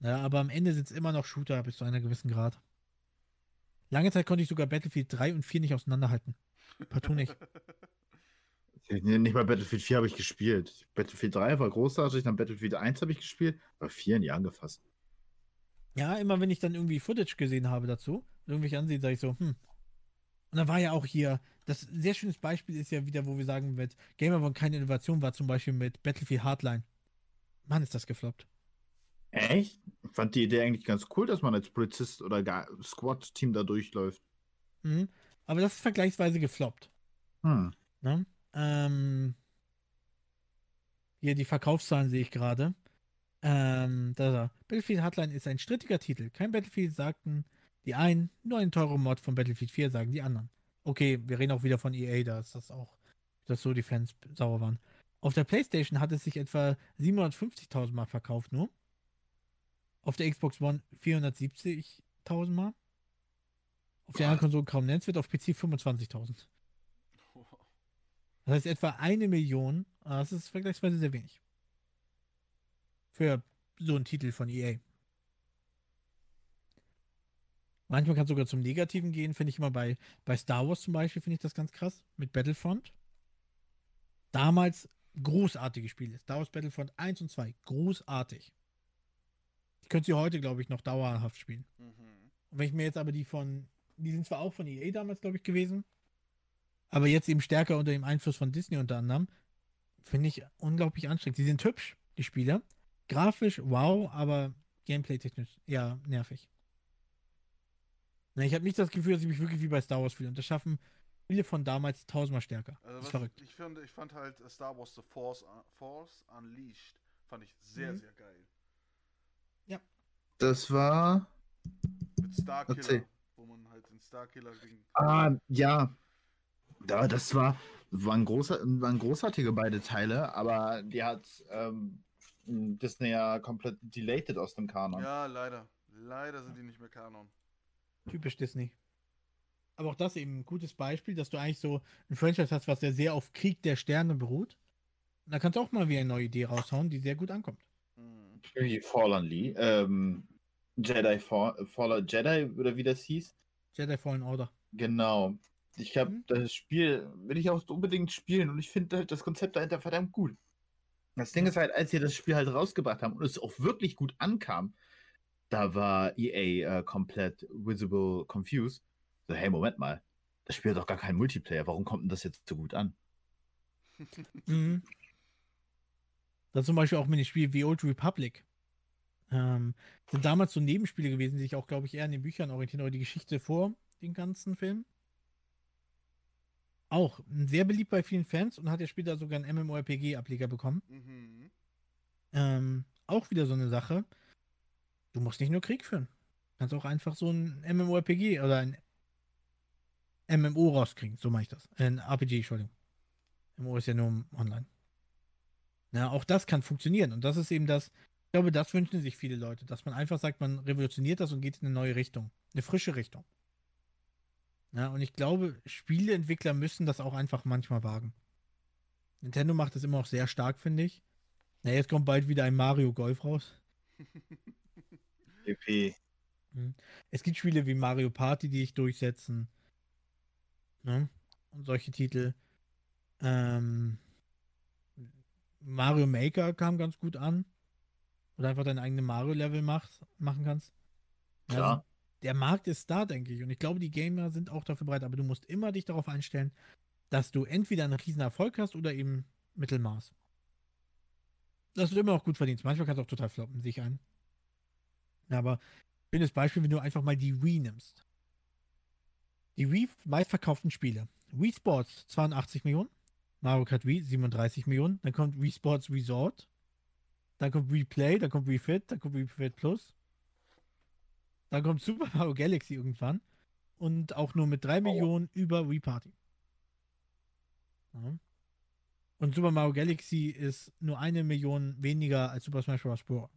Ja, aber am Ende sind es immer noch Shooter bis zu einer gewissen Grad. Lange Zeit konnte ich sogar Battlefield 3 und 4 nicht auseinanderhalten. Partout nicht. Nicht mal Battlefield 4 habe ich gespielt. Battlefield 3 war großartig, dann Battlefield 1 habe ich gespielt, bei 4 nie angefasst. Ja, immer wenn ich dann irgendwie Footage gesehen habe dazu, irgendwelche ansehen, sage ich so, hm. Und dann war ja auch hier, das sehr schönes Beispiel ist ja wieder, wo wir sagen, mit Gamer von keine Innovation war, zum Beispiel mit Battlefield Hardline. Mann, ist das gefloppt. Echt? Ich fand die Idee eigentlich ganz cool, dass man als Polizist oder gar Squad-Team da durchläuft. Mhm. Aber das ist vergleichsweise gefloppt. Hm. Ne? Ähm, hier die Verkaufszahlen sehe ich gerade. Ähm, da, da. Battlefield Hardline ist ein strittiger Titel. Kein Battlefield sagten die einen, nur ein teurer Mod von Battlefield 4 sagen die anderen. Okay, wir reden auch wieder von EA, da ist das auch, dass so die Fans sauer waren. Auf der PlayStation hat es sich etwa 750.000 Mal verkauft nur. Auf der Xbox One 470.000 Mal. Auf der anderen Konsole kaum nennenswert, auf PC 25.000. Das heißt etwa eine Million. aber Das ist vergleichsweise sehr wenig. Für so einen Titel von EA. Manchmal kann es sogar zum Negativen gehen, finde ich immer bei, bei Star Wars zum Beispiel, finde ich das ganz krass. Mit Battlefront. Damals großartige Spiele. Star Wars Battlefront 1 und 2. Großartig. Ich könnte sie heute, glaube ich, noch dauerhaft spielen. Mhm. Und wenn ich mir jetzt aber die von, die sind zwar auch von EA damals, glaube ich, gewesen, aber jetzt eben stärker unter dem Einfluss von Disney unter anderem, finde ich unglaublich anstrengend. Die sind hübsch, die Spiele. Grafisch, wow, aber gameplay-technisch, ja, nervig. Na, ich habe nicht das Gefühl, dass ich mich wirklich wie bei Star Wars fühle. Und das schaffen Spiele von damals tausendmal stärker. Also das ist verrückt. Ich, finde, ich fand halt äh, Star Wars The Force, uh, Force Unleashed fand ich sehr, Mhm. sehr geil. Das war. Mit Starkiller, wo man halt den Starkiller gegen. Ah, ja. Da, das war, waren, großer, waren großartige beide Teile, aber die hat ähm, Disney ja komplett deleted aus dem Kanon. Ja, leider. Leider sind die nicht mehr Kanon. Typisch Disney. Aber auch das eben ein gutes Beispiel, dass du eigentlich so ein Franchise hast, was ja sehr auf Krieg der Sterne beruht. Und da kannst du auch mal wieder eine neue Idee raushauen, die sehr gut ankommt. Mhm. Wie Fallen Lee. Ähm, Jedi Fall, Fallen Jedi oder wie das hieß. Jedi Fallen Order. Genau. Ich glaube, Mhm. das Spiel will ich auch unbedingt spielen und ich finde das Konzept dahinter verdammt gut. Das Ding ist halt, als sie das Spiel halt rausgebracht haben und es auch wirklich gut ankam, da war EA äh, komplett visible confused. So, hey, Moment mal. Das Spiel hat doch gar keinen Multiplayer. Warum kommt denn das jetzt so gut an? Mhm. Das zum Beispiel auch mit dem Spiel The Old Republic. Ähm, sind damals so Nebenspiele gewesen, die sich auch, glaube ich, eher an den Büchern orientieren oder die Geschichte vor den ganzen Film. Auch sehr beliebt bei vielen Fans und hat ja später sogar einen MMORPG-Ableger bekommen. Mhm. Ähm, auch wieder so eine Sache. Du musst nicht nur Krieg führen. Du kannst auch einfach so ein MMORPG oder ein MMO rauskriegen. So mache ich das. Ein RPG, Entschuldigung. MMO ist ja nur online. Ja, auch das kann funktionieren. Und das ist eben das, ich glaube, das wünschen sich viele Leute, dass man einfach sagt, man revolutioniert das und geht in eine neue Richtung. Eine frische Richtung. Ja, und ich glaube, Spieleentwickler müssen das auch einfach manchmal wagen. Nintendo macht das immer auch sehr stark, finde ich. Na, jetzt kommt bald wieder ein Mario Golf raus. EP. Es gibt Spiele wie Mario Party, die sich durchsetzen. Ne? Und solche Titel. Ähm, Mario Maker kam ganz gut an. Oder einfach dein eigenes Mario-Level machen kannst. Ja, also der Markt ist da, denke ich. Und ich glaube, die Gamer sind auch dafür bereit. Aber du musst immer dich darauf einstellen, dass du entweder einen riesen Erfolg hast oder eben Mittelmaß. Dass du immer auch gut verdienst. Manchmal kannst du auch total floppen, sich ein. Aber schönes Beispiel, wenn du einfach mal die Wii nimmst. Die Wii meistverkauften Spiele. Wii Sports 82 Millionen, Mario Kart Wii 37 Millionen, dann kommt Wii Sports Resort, dann kommt Wii Play, dann kommt Wii Fit, dann kommt Wii Fit Plus, dann kommt Super Mario Galaxy irgendwann und auch nur mit 3 Millionen über Wii Party. Ja. Und Super Mario Galaxy ist nur eine Million weniger als Super Smash Bros. Pro.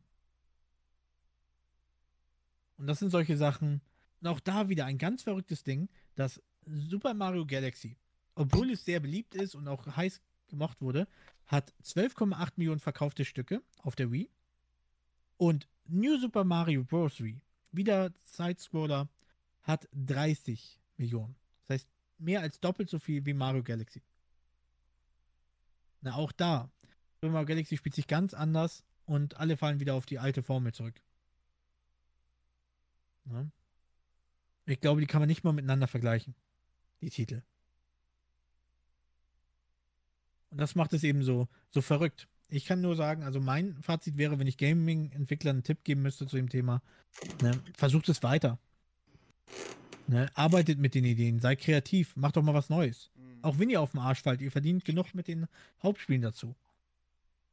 Und das sind solche Sachen. Und auch da wieder ein ganz verrücktes Ding, dass Super Mario Galaxy, obwohl es sehr beliebt ist und auch heiß gemocht wurde, hat 12,8 Millionen verkaufte Stücke auf der Wii. Und New Super Mario Bros. Wii, wieder Side-Scroller, hat 30 Millionen. Das heißt, mehr als doppelt so viel wie Mario Galaxy. Na, auch da. Super Mario Galaxy spielt sich ganz anders und alle fallen wieder auf die alte Formel zurück. Ja. Ich glaube, die kann man nicht mal miteinander vergleichen. Die Titel. Und das macht es eben so, so verrückt. Ich kann nur sagen, also mein Fazit wäre, wenn ich Gaming-Entwicklern einen Tipp geben müsste zu dem Thema, ne, versucht es weiter. Ne, arbeitet mit den Ideen, seid kreativ, macht doch mal was Neues. Mhm. Auch wenn ihr auf dem Arsch fallt, ihr verdient genug mit den Hauptspielen dazu.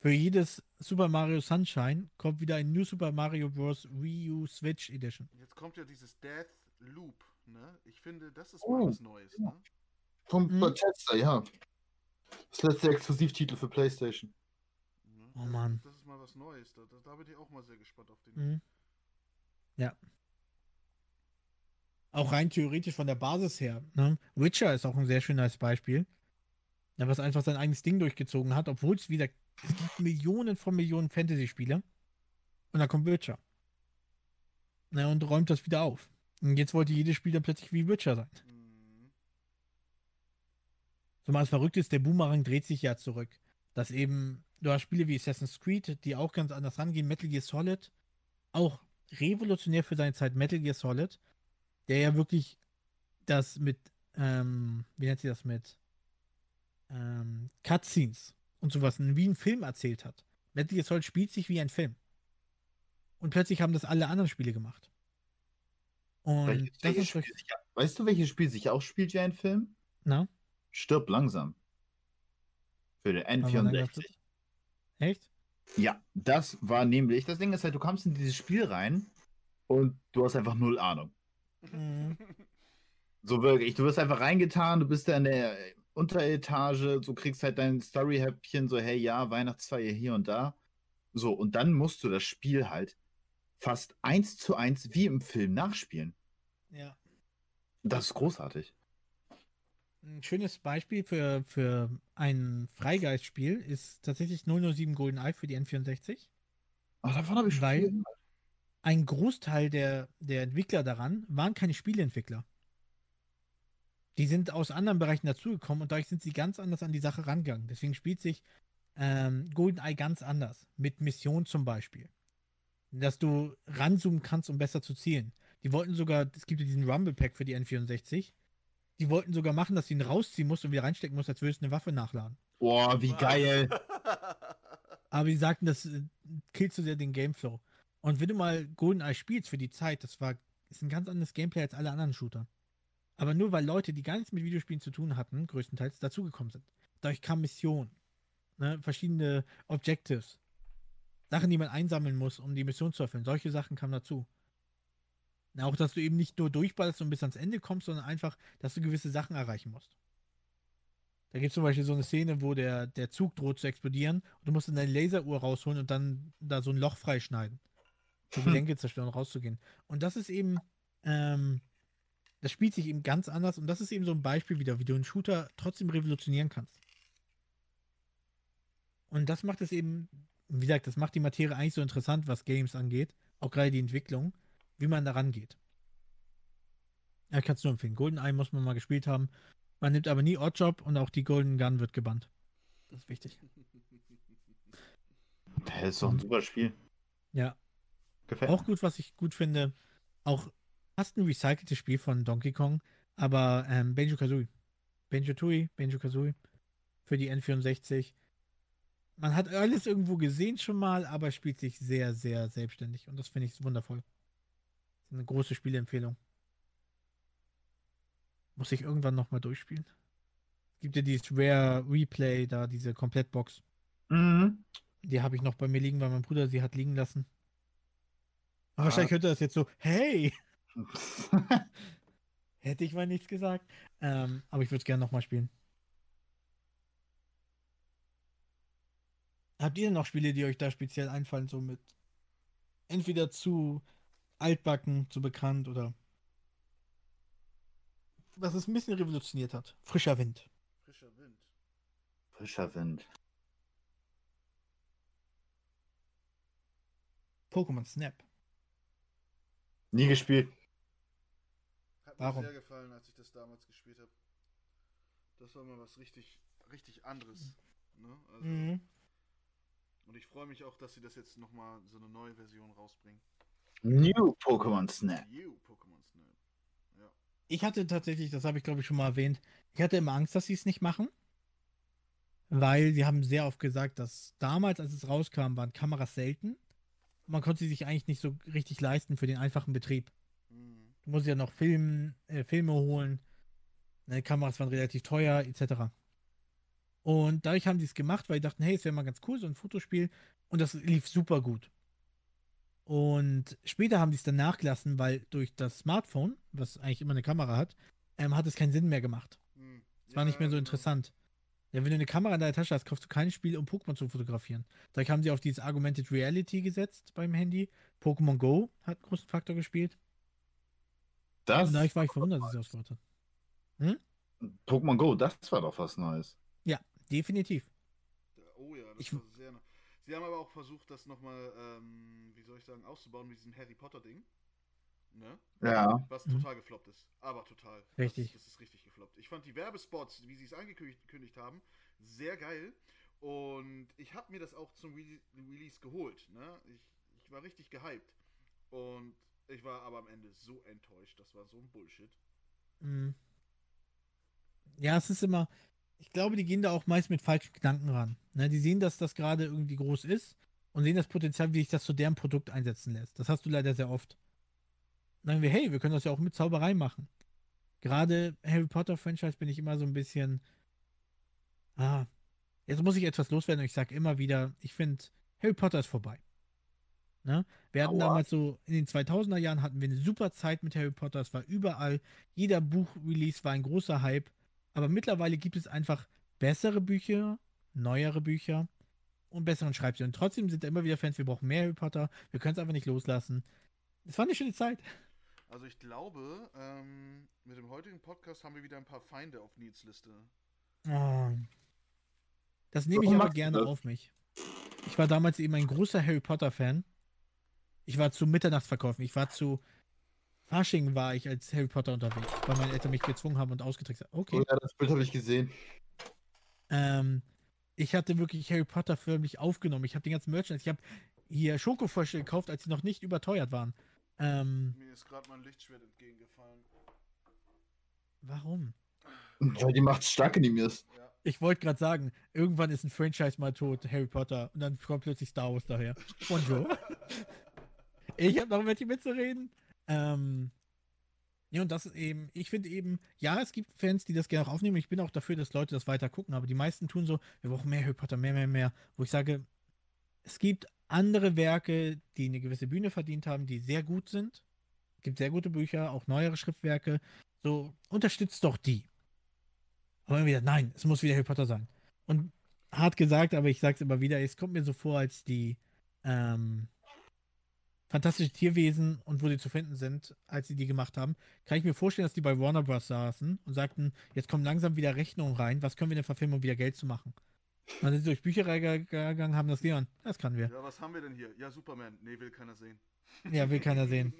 Für jedes Super Mario Sunshine kommt wieder ein New Super Mario Bros. Wii U Switch Edition. Jetzt kommt ja dieses Death Loop, ne? Ich finde, das ist Oh, mal was Neues, ja. ne? Vom Mhm. Bethesda, ja. Das letzte Exklusivtitel für PlayStation. Ne? Oh Mann. Das ist mal was Neues. Da, da, bin ich auch mal sehr gespannt auf den. Mhm. Ja. Auch rein theoretisch von der Basis her. Ne? Witcher ist auch ein sehr schönes Beispiel. Ja, was einfach sein eigenes Ding durchgezogen hat, obwohl es wieder, es gibt Millionen von Millionen Fantasy-Spiele. Und da kommt Witcher. Na, und räumt das wieder auf. Und jetzt wollte jedes Spiel dann plötzlich wie Witcher sein. Mhm. So mal das Verrückte ist, der Boomerang dreht sich ja zurück. Dass eben, du hast Spiele wie Assassin's Creed, die auch ganz anders rangehen, Metal Gear Solid, auch revolutionär für seine Zeit, Metal Gear Solid, der ja wirklich das mit, ähm, wie nennt sie das mit, ähm, Cutscenes und sowas wie ein Film erzählt hat. Metal Gear Solid spielt sich wie ein Film. Und plötzlich haben das alle anderen Spiele gemacht. Und Welches- das ist Spiel sich, weißt du, welches Spiel sich auch spielt wie ein Film? na, Stirb langsam. Für den Aber dann N64. Echt? Ja, das war nämlich, das Ding ist halt, du kommst in dieses Spiel rein und du hast einfach null Ahnung. Mhm. So wirklich, du wirst einfach reingetan, du bist da in der Unteretage, du kriegst halt dein Story-Häppchen, so, hey, ja, Weihnachtsfeier hier und da. So, und dann musst du das Spiel halt fast eins zu eins wie im Film nachspielen. Ja. Das ist großartig. Ein schönes Beispiel für, für ein Freigeist-Spiel ist tatsächlich 007 GoldenEye für die N64. Ach, davon habe ich schon Weil- viel. Ein Großteil der, der Entwickler daran waren keine Spieleentwickler. Die sind aus anderen Bereichen dazugekommen und dadurch sind sie ganz anders an die Sache rangegangen. Deswegen spielt sich ähm, GoldenEye ganz anders. Mit Mission zum Beispiel. Dass du ranzoomen kannst, um besser zu zielen. Die wollten sogar, es gibt ja diesen Rumble Pack für die N64. Die wollten sogar machen, dass du ihn rausziehen musst und wieder reinstecken musst, als würdest du eine Waffe nachladen. Boah, wie geil. Aber die sagten, das äh, killt so sehr den Gameflow. Und wenn du mal GoldenEye spielst für die Zeit, das war ist ein ganz anderes Gameplay als alle anderen Shooter. Aber nur weil Leute, die gar nichts mit Videospielen zu tun hatten, größtenteils dazugekommen sind. Dadurch kam Mission, ne, verschiedene Objectives, Sachen, die man einsammeln muss, um die Mission zu erfüllen. Solche Sachen kamen dazu. Na, auch, dass du eben nicht nur durchballerst und bis ans Ende kommst, sondern einfach, dass du gewisse Sachen erreichen musst. Da gibt es zum Beispiel so eine Szene, wo der, der Zug droht zu explodieren und du musst dann deine Laseruhr rausholen und dann da so ein Loch freischneiden. Die Gelenke zerstören, um rauszugehen. Und das ist eben, ähm, das spielt sich eben ganz anders und das ist eben so ein Beispiel wieder, wie du einen Shooter trotzdem revolutionieren kannst. Und das macht es eben, wie gesagt, das macht die Materie eigentlich so interessant, was Games angeht, auch gerade die Entwicklung, wie man da rangeht. Ja, kannst du nur empfehlen. GoldenEye muss man mal gespielt haben. Man nimmt aber nie Oddjob und auch die Golden Gun wird gebannt. Das ist wichtig. Das ist doch ein super Spiel. Ja. Gefällt Auch gut, was ich gut finde, auch fast ein recyceltes Spiel von Donkey Kong, aber ähm, Banjo Kazooie. Benjo Tui, Benjo Kazooie für die N64. Man hat alles irgendwo gesehen schon mal, aber spielt sich sehr, sehr selbstständig. Und das finde ich wundervoll. Eine große Spieleempfehlung. Muss ich irgendwann nochmal durchspielen. Es gibt ja dieses Rare Replay da, diese Komplettbox. Mhm. Die habe ich noch bei mir liegen, weil mein Bruder sie hat liegen lassen. Aber Ah. wahrscheinlich hört er das jetzt so, hey, hätte ich mal nichts gesagt. Ähm, aber ich würde es gerne nochmal spielen. Habt ihr denn noch Spiele, die euch da speziell einfallen, so mit entweder zu altbacken, zu bekannt oder was es ein bisschen revolutioniert hat? Frischer Wind. Frischer Wind. Frischer Wind. Pokémon Snap. Nie gespielt. Hat mir Warum? sehr gefallen, als ich das damals gespielt habe. Das war mal was richtig, richtig anderes. Ne? Also, Mhm. Und ich freue mich auch, dass sie das jetzt nochmal so eine neue Version rausbringen. New Pokémon Snap. You Pokémon Snap. Ja. Ich hatte tatsächlich, das habe ich glaube ich schon mal erwähnt, ich hatte immer Angst, dass sie es nicht machen. Weil sie haben sehr oft gesagt, dass damals, als es rauskam, waren Kameras selten. Man konnte sie sich eigentlich nicht so richtig leisten für den einfachen Betrieb. Du musst ja noch Film, äh, Filme holen. Ne, Kameras waren relativ teuer, etc. Und dadurch haben sie es gemacht, weil die dachten, hey, es wäre mal ganz cool, so ein Fotospiel. Und das lief super gut. Und später haben sie es dann nachgelassen, weil durch das Smartphone, was eigentlich immer eine Kamera hat, ähm, hat es keinen Sinn mehr gemacht. Mhm. Es war nicht mehr so genau. interessant. Ja, wenn du eine Kamera in deiner Tasche hast, kaufst du kein Spiel, um Pokémon zu fotografieren. Dadurch haben sie auf dieses Augmented Reality gesetzt beim Handy. Pokémon Go hat einen großen Faktor gespielt. Das Und dadurch war ich verwundert, dass sie es ausgebaut hat. Pokémon Go, das war doch was Neues. Definitiv. Oh ja, das Ich- war sehr. Sie haben aber auch versucht, das nochmal, ähm, wie soll ich sagen, auszubauen mit diesem Harry Potter-Ding. Ne? Ja. Was total gefloppt ist. Aber total. Richtig. Das, das ist richtig gefloppt. Ich fand die Werbespots, wie sie es angekündigt haben, sehr geil. Und ich habe mir das auch zum Re Release geholt. Ne? Ich, ich war richtig gehypt. Und ich war aber am Ende so enttäuscht. Das war so ein Bullshit. Mhm. Ja, es ist immer, ich glaube, die gehen da auch meist mit falschen Gedanken ran. Ne, die sehen, dass das gerade irgendwie groß ist und sehen das Potenzial, wie sich das zu deren Produkt einsetzen lässt. Das hast du leider sehr oft. Dann sagen wir, hey, wir können das ja auch mit Zauberei machen. Gerade Harry Potter Franchise bin ich immer so ein bisschen, ah, jetzt muss ich etwas loswerden und ich sage immer wieder, ich finde, Harry Potter ist vorbei. Ne? Wir hatten Aua. damals so, in den 2000er Jahren hatten wir eine super Zeit mit Harry Potter, es war überall, jeder Buch-Release war ein großer Hype, aber mittlerweile gibt es einfach bessere Bücher, neuere Bücher und besseren Schreibstil. Und trotzdem sind da immer wieder Fans, wir brauchen mehr Harry Potter, wir können es einfach nicht loslassen. Es war eine schöne Zeit. Also ich glaube, ähm, mit dem heutigen Podcast haben wir wieder ein paar Feinde auf Nils Liste. Oh. Das nehme ich Warum aber gerne auf mich. Ich war damals eben ein großer Harry Potter-Fan. Ich war zu Mitternachtsverkäufen, ich war zu Fasching war ich als Harry Potter unterwegs, weil meine Eltern mich gezwungen haben und ausgetrickst haben. Okay. Oh ja, das Bild habe ich gesehen. Ähm, ich hatte wirklich Harry Potter förmlich aufgenommen. Ich habe den ganzen Merchandise. Ich habe hier Schokofrösche gekauft, als sie noch nicht überteuert waren. Ähm, Mir ist gerade mein Lichtschwert entgegengefallen. warum? Weil die macht stark Animes. Ja. Ich wollte gerade sagen, irgendwann ist ein Franchise mal tot, Harry Potter, und dann kommt plötzlich Star Wars daher. Bonjour. ich habe noch mit dir mitzureden. Ähm, ja, und das eben, ich finde eben, ja, es gibt Fans, die das gerne auch aufnehmen. Ich bin auch dafür, dass Leute das weiter gucken, aber die meisten tun so, wir brauchen mehr Harry Potter, mehr, mehr, mehr. Wo ich sage, es gibt andere Werke, die eine gewisse Bühne verdient haben, die sehr gut sind. Es gibt sehr gute Bücher, auch neuere Schriftwerke. So, unterstützt doch die. Aber immer wieder, nein, es muss wieder Harry Potter sein. Und hart gesagt, aber ich sag's immer wieder, es kommt mir so vor, als die ähm, fantastische Tierwesen und wo die zu finden sind, als sie die gemacht haben, kann ich mir vorstellen, dass die bei Warner Bros. saßen und sagten, jetzt kommen langsam wieder Rechnungen rein, was können wir denn verfilmen, um wieder Geld zu machen? Und dann sind sie durch Bücherei gegangen, haben das Leon. Das kann wir. ja, was haben wir denn hier? Ja, Superman. Nee, will keiner sehen. Ja, will keiner sehen.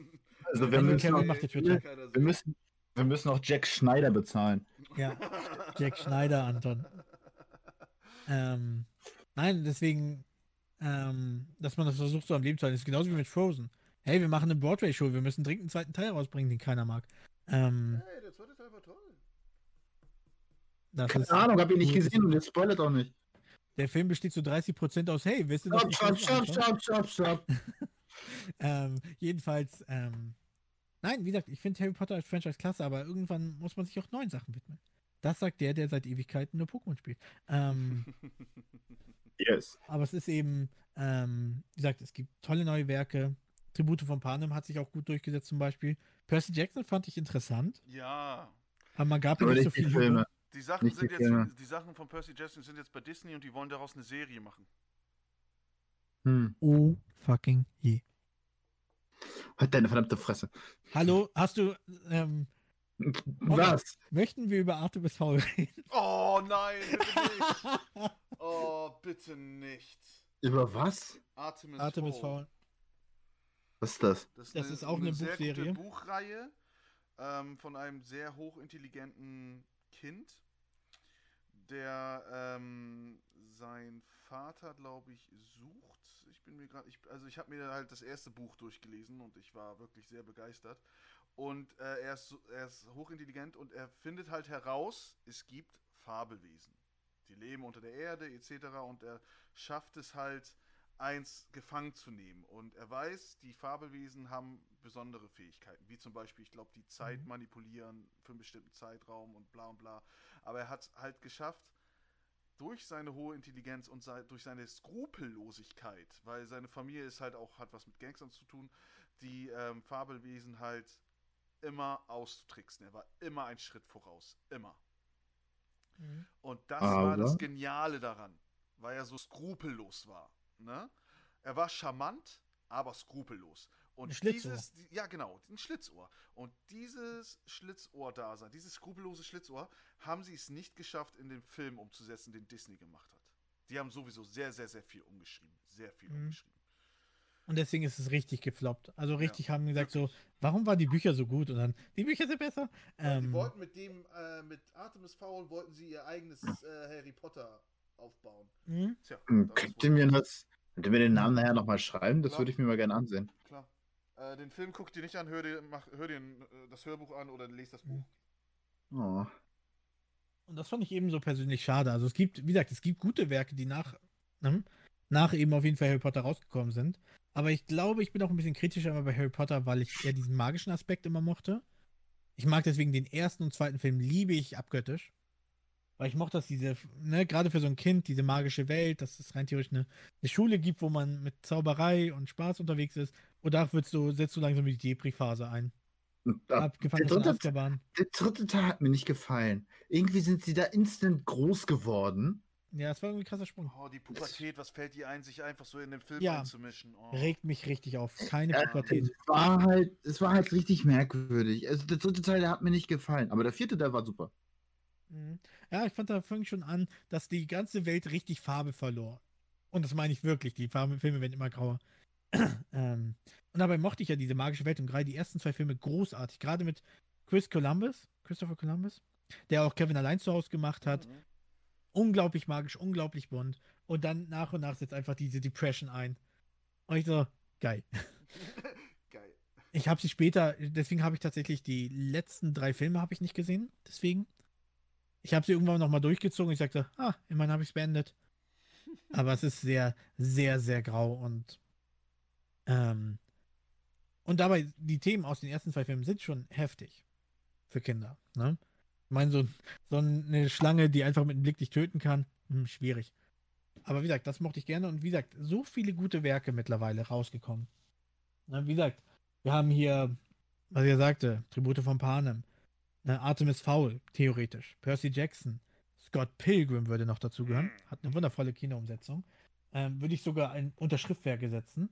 Also wir müssen, noch, wir müssen, wir müssen auch Jack Schneider bezahlen. Ja, Jack Schneider, Anton. Ähm, nein, deswegen, ähm, dass man das versucht so am Leben zu halten, ist genauso wie mit Frozen. Hey, wir machen eine Broadway-Show, wir müssen dringend einen zweiten Teil rausbringen, den keiner mag. Ähm, Hey, der zweite Teil war toll. Das Keine ist- Ahnung, hab ich nicht gesehen und ihr spoilert auch nicht. Der Film besteht zu 30% aus, hey, wisst ihr noch, Stopp, stopp, stopp, stopp, stopp, stopp. Ähm, jedenfalls, ähm, nein, wie gesagt, ich finde Harry Potter als Franchise klasse, aber irgendwann muss man sich auch neuen Sachen widmen. Das sagt der, der seit Ewigkeiten nur Pokémon spielt. Ähm, Yes. aber es ist eben, ähm, wie gesagt, es gibt tolle neue Werke. Tribute von Panem hat sich auch gut durchgesetzt zum Beispiel. Percy Jackson fand ich interessant, ja. aber man gab Aber nicht so nicht die viel Filme. Die Sachen Nicht die sind jetzt, Filme. die Sachen von Percy Jackson sind jetzt bei Disney und die wollen daraus eine Serie machen. Hm. Oh, fucking je. Halt deine verdammte Fresse. Hallo, hast du, ähm, Was? möchten wir über Artemis Fowl reden? Oh nein, bitte nicht. Oh, bitte nicht. Über was? Artemis, Artemis Fowl. Fowl. Was ist das? Das, Das ist auch eine sehr Buchserie. Gute Buchreihe ähm, von einem sehr hochintelligenten Kind, der ähm, sein Vater, glaube ich, sucht. Ich bin mir gerade, ich, also ich habe mir halt das erste Buch durchgelesen und ich war wirklich sehr begeistert. Und äh, er, ist, er ist hochintelligent und er findet halt heraus, es gibt Fabelwesen. Die leben unter der Erde etc. Und er schafft es halt, eins gefangen zu nehmen. Und er weiß, die Fabelwesen haben besondere Fähigkeiten, wie zum Beispiel, ich glaube, die Zeit Mhm. manipulieren für einen bestimmten Zeitraum und bla und bla. Aber er hat es halt geschafft, durch seine hohe Intelligenz und durch seine Skrupellosigkeit, weil seine Familie ist halt auch, hat was mit Gangstern zu tun, die ähm, Fabelwesen halt immer auszutricksen. Er war immer ein Schritt voraus. Immer. Und das war das Aber- Geniale daran, weil er so skrupellos war. Ne? Er war charmant, aber skrupellos. Und Ein Schlitzohr. dieses, die- ja genau, ein Schlitzohr. Und dieses Schlitzohr-Dasein, dieses skrupellose Schlitzohr, haben sie es nicht geschafft, in den Film umzusetzen, den Disney gemacht hat. Die haben sowieso sehr, sehr, sehr viel umgeschrieben. Sehr viel Mhm. umgeschrieben. Und deswegen ist es richtig gefloppt. Also richtig Ja, haben gesagt so, warum waren die Bücher so gut? Und dann, die Bücher sind besser. Die Ähm, wollten mit dem, äh, mit Artemis Fowl, wollten sie ihr eigenes äh, Harry Potter aufbauen. hm? Tja, Hm, Könnt ihr mir das, könnt ihr mir den Namen nachher nochmal schreiben? Das Klar. würde ich mir mal gerne ansehen. Klar. Äh, den Film guck dir nicht an, hör dir, mach, hör dir äh, das Hörbuch an oder lest das Buch. Oh. Und das fand ich eben so persönlich schade. Also es gibt, wie gesagt, es gibt gute Werke, die nach, ne, nach eben auf jeden Fall Harry Potter rausgekommen sind. Aber ich glaube, ich bin auch ein bisschen kritischer immer bei Harry Potter, weil ich eher diesen magischen Aspekt immer mochte. Ich mag deswegen den ersten und zweiten Film liebe ich abgöttisch. Weil ich mochte, dass diese, ne, gerade für so ein Kind, diese magische Welt, dass es rein theoretisch eine, eine Schule gibt, wo man mit Zauberei und Spaß unterwegs ist. Und da wird so, setzt so langsam die Depri-Phase ein. Abgefangen der, dritte, der dritte Teil hat mir nicht gefallen. Irgendwie sind sie da instant groß geworden. Ja, es war irgendwie ein krasser Sprung. Oh, die Pubertät, was fällt dir ein, sich einfach so in den Film Ja. einzumischen? Oh. Regt mich richtig auf. Keine Äh, Pubertät. es war halt, es war halt richtig merkwürdig. Also der dritte Teil, der hat mir nicht gefallen, aber der vierte, der war super. Mhm. Ja, ich fand, da fing schon an, dass die ganze Welt richtig Farbe verlor. Und das meine ich wirklich, die Farbe, Filme werden immer grauer. ähm, und dabei mochte ich ja diese magische Welt und gerade die ersten zwei Filme großartig. Gerade mit Chris Columbus, Christopher Columbus, der auch Kevin allein zu Hause gemacht hat. Mhm. Unglaublich magisch, unglaublich bunt. Und dann nach und nach setzt einfach diese Depression ein. Und ich so, geil. Geil. Ich habe sie später, deswegen habe ich tatsächlich die letzten drei Filme habe ich nicht gesehen. Deswegen. Ich habe sie irgendwann nochmal durchgezogen. Ich sagte, ah, immerhin habe ich es beendet. Aber es ist sehr, sehr, sehr grau und ähm, und dabei, die Themen aus den ersten zwei Filmen sind schon heftig für Kinder. Ne? Ich meine, so, so eine Schlange, die einfach mit einem Blick dich töten kann, hm, schwierig. Aber wie gesagt, das mochte ich gerne und wie gesagt, so viele gute Werke mittlerweile rausgekommen. Ne, wie gesagt, wir haben hier, was er sagte, Tribute von Panem, ne, Artemis Fowl, theoretisch, Percy Jackson, Scott Pilgrim würde noch dazu gehören, hat eine wundervolle Kinoumsetzung. Ähm, würde ich sogar ein Unterschriftwerke setzen.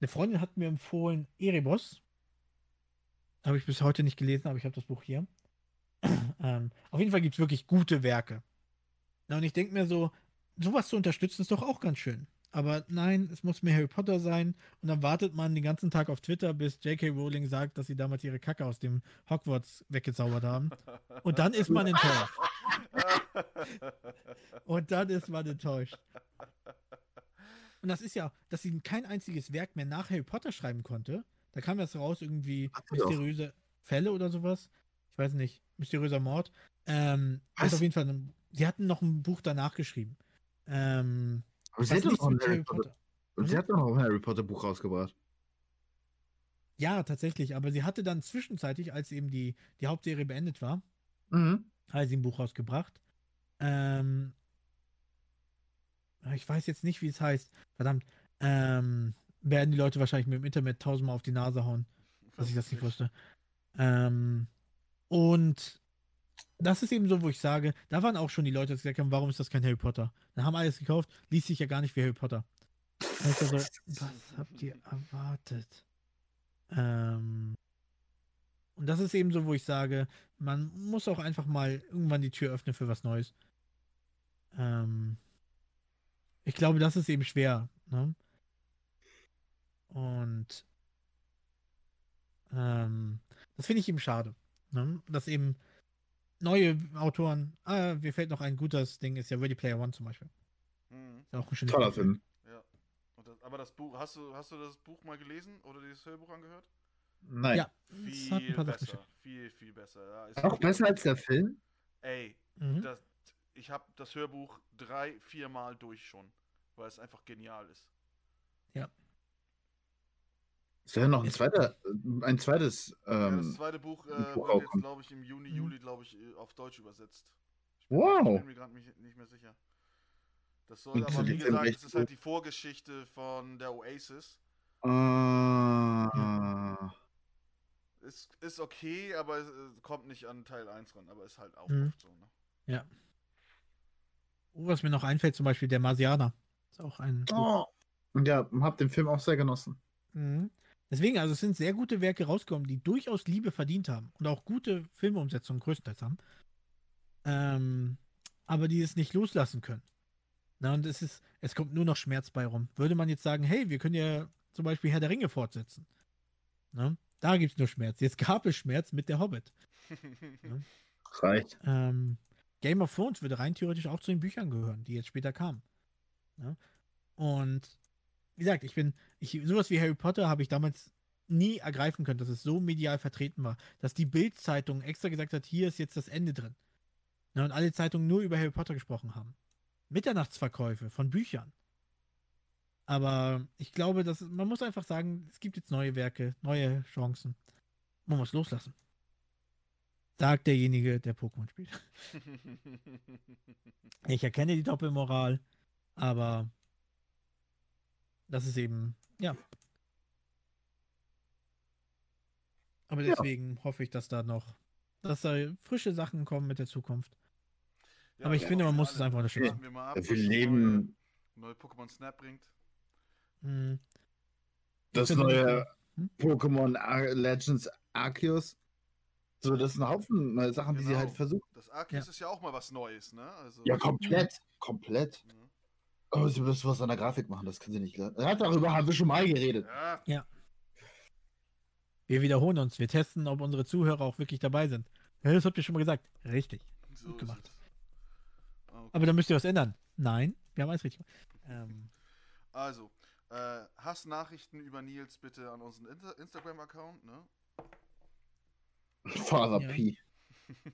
Eine Freundin hat mir empfohlen Erebos. Habe ich bis heute nicht gelesen, aber ich habe das Buch hier. ähm, auf jeden Fall gibt es wirklich gute Werke. Na, und ich denke mir so, sowas zu unterstützen ist doch auch ganz schön. Aber nein, es muss mehr Harry Potter sein. Und dann wartet man den ganzen Tag auf Twitter, bis J.K. Rowling sagt, dass sie damals ihre Kacke aus dem Hogwarts weggezaubert haben. Und dann ist man enttäuscht. Und dann ist man enttäuscht. Und das ist ja, dass sie kein einziges Werk mehr nach Harry Potter schreiben konnte. Da kam das raus, irgendwie mysteriöse Fälle oder sowas. Ich weiß nicht, mysteriöser Mord. Ähm, hat Was? auf jeden Fall, ein- sie hatten noch ein Buch danach geschrieben. Ähm, Aber sie hat doch noch ein Harry Harry Potter. Potter. Und sie hat doch noch ein Harry Potter Buch rausgebracht. Ja, tatsächlich, aber sie hatte dann zwischenzeitlich, als eben die, die Hauptserie beendet war, Mhm. hat sie ein Buch rausgebracht. Ähm, ich weiß jetzt nicht, wie es heißt. Verdammt. Ähm, werden die Leute wahrscheinlich mit dem Internet tausendmal auf die Nase hauen, dass ich das nicht wusste. Ähm, und das ist eben so, wo ich sage, da waren auch schon die Leute, die gesagt haben, warum ist das kein Harry Potter? Dann haben alles gekauft, liest sich ja gar nicht wie Harry Potter. Und ich so, was habt ihr erwartet? Ähm, und das ist eben so, wo ich sage, man muss auch einfach mal irgendwann die Tür öffnen für was Neues. Ähm, ich glaube, das ist eben schwer. Ne? Und ähm, das finde ich eben schade. Ne? Dass eben neue Autoren, ah, mir fällt noch ein gutes Ding, ist ja Ready Player One zum Beispiel. Mhm. Ist auch ein schönes Toller. Film. Ja. Und das, aber das Buch, hast du, hast du das Buch mal gelesen oder dieses Hörbuch angehört? Nein. Ja, es hat ein Viel paar Sachen besser. Viel, viel besser. Ja, ist Auch besser als der Film? Ey, Mhm. das, ich habe das Hörbuch drei, vier Mal durch schon, weil es einfach genial ist. Ist ja noch ein, zweiter, ein zweites. ja, das Ähm, zweite Buch äh, Buch wird jetzt, glaube ich, im Juni, Mhm. Juli, glaube ich, äh, auf Deutsch übersetzt. Ich bin, Wow. Ich bin mir gerade nicht, mehr sicher. Das soll Und aber, wie gesagt, es ist halt die Vorgeschichte von der Oasis. ah, Ist, ist okay, aber es äh, kommt nicht an Teil 1 ran, aber ist halt auch Mhm. oft so. Ne? Oh, was mir noch einfällt, zum Beispiel der Marsianer. Ist auch ein. Oh. Und ja, hab den Film auch sehr genossen. Mhm. Deswegen, also es sind sehr gute Werke rausgekommen, die durchaus Liebe verdient haben und auch gute Filmumsetzungen größtenteils haben. Ähm, aber die es nicht loslassen können. Na, und es ist, es kommt nur noch Schmerz bei rum. Würde man jetzt sagen, hey, wir können ja zum Beispiel Herr der Ringe fortsetzen. Na, da gibt es nur Schmerz. Jetzt gab es Schmerz mit der Hobbit. Reicht. Ähm, Game of Thrones würde rein theoretisch auch zu den Büchern gehören, die jetzt später kamen. Ja? Und wie gesagt, ich bin, ich, sowas wie Harry Potter habe ich damals nie ergreifen können, dass es so medial vertreten war, dass die Bild-Zeitung extra gesagt hat, hier ist jetzt das Ende drin. Ja, und alle Zeitungen nur über Harry Potter gesprochen haben. Mitternachtsverkäufe von Büchern. Aber ich glaube, dass man muss einfach sagen, es gibt jetzt neue Werke, neue Chancen. Man muss loslassen. Sagt derjenige, der Pokémon spielt. Ich erkenne die Doppelmoral, aber das ist eben, ja. Aber Ja. deswegen hoffe ich, dass da noch, dass da frische Sachen kommen mit der Zukunft. Ja, Aber ich finde, man muss es einfach unterstützen. Wir mal ab, Wir leben Neue, neue Pokémon Snap bringt. Hm. das neue Hm? Pokémon Ar Legends Arceus. So, das ist ein Haufen neue Sachen, die sie Genau. halt versuchen. Das Arceus ist ja auch mal was Neues, ne? Also, Ja, komplett. Komplett. ne? Oh, sie müssen was an der Grafik machen, das können sie nicht. lernen. Ja, darüber haben wir schon mal geredet. Ja, Wir wiederholen uns. Wir testen, ob unsere Zuhörer auch wirklich dabei sind. Ja, das habt ihr schon mal gesagt. Richtig. so Gut gemacht. Okay. Aber dann müsst ihr was ändern. Nein, wir haben alles richtig gemacht. Ähm, Also, äh, Hassnachrichten über Nils bitte an unseren Inter Instagram-Account, ne? Father Ja. P.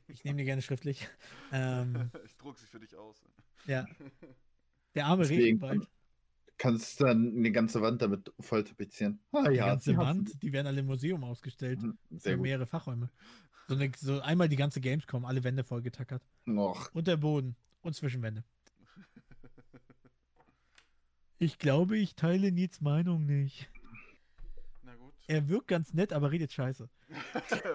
ich nehme die gerne schriftlich. Ähm, ich druck sie für dich aus. ja. Der arme Deswegen Regenwald. kannst du dann eine ganze Wand damit voll tapezieren. Ah, Die ja, ganze Wand, die werden alle im Museum ausgestellt. Mhm, Sehr gut. mehrere Fachräume. So, eine, so einmal die ganze Gamescom, alle Wände vollgetackert. Noch. Und der Boden. Und Zwischenwände. Ich glaube, ich teile Nils Meinung nicht. Na gut. Er wirkt ganz nett, aber redet scheiße.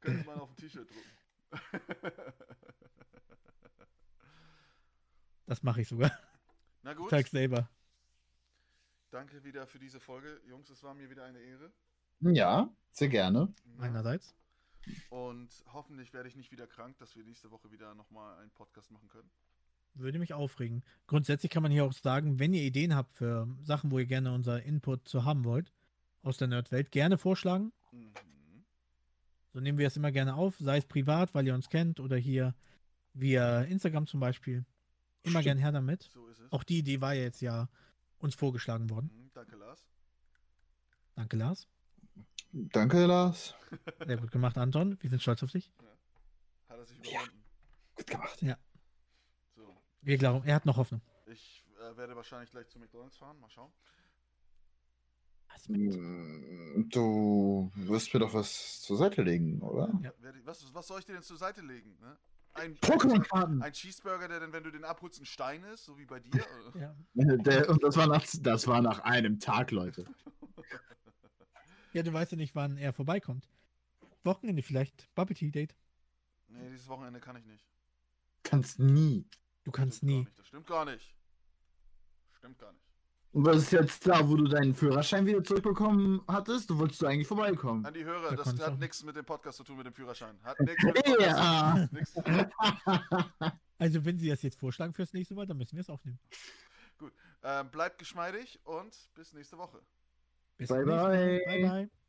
Könnte man auf ein T-Shirt drucken. Das mache ich sogar. Na gut, Zeig selber. danke wieder für diese Folge. Jungs, es war mir wieder eine Ehre. Ja, sehr gerne. Meinerseits. Und hoffentlich werde ich nicht wieder krank, dass wir nächste Woche wieder nochmal einen Podcast machen können. Würde mich aufregen. Grundsätzlich kann man hier auch sagen, wenn ihr Ideen habt für Sachen, wo ihr gerne unser Input zu haben wollt, aus der Nerdwelt, gerne vorschlagen. Mhm. So nehmen wir es immer gerne auf, sei es privat, weil ihr uns kennt, oder hier via Instagram zum Beispiel. Immer Stimmt. gern her damit. So ist es. Auch die Idee war ja jetzt ja uns vorgeschlagen worden. Mhm, danke, Lars. Danke, Lars. Danke, Lars. Sehr gut gemacht, Anton. Wir sind stolz auf dich. Hat er sich Ja. überwunden. Gut gemacht. So. Wir glauben, er hat noch Hoffnung. Ich äh, werde wahrscheinlich gleich zu McDonalds fahren. Mal schauen. Was mit? Mm, Du wirst mir doch was zur Seite legen, oder? Ja. Was, was soll ich dir denn zur Seite legen? Ne? Ein, Pokémon-Karten! ein Cheeseburger, der dann, wenn du den abholst, ein Stein ist, so wie bei dir? Ja. Der, und das war, nach, das war nach einem Tag, Leute. ja, du weißt ja nicht, wann er vorbeikommt. Wochenende vielleicht. Bubble Tea Date. nee, dieses Wochenende kann ich nicht. Kannst nie. Du kannst nie. nicht. Das stimmt gar nicht. Stimmt gar nicht. Und was ist jetzt da, wo du deinen Führerschein wieder zurückbekommen hattest? Du wolltest du eigentlich vorbeikommen. An die Hörer, Da das hat nichts mit dem Podcast zu tun, mit dem Führerschein. Hat nichts mit dem Podcast Ja. Also, wenn sie das jetzt vorschlagen fürs nächste Mal, dann müssen wir es aufnehmen. Ähm, bleibt geschmeidig und bis nächste Woche. Bis Bye, bye. Bye, bye.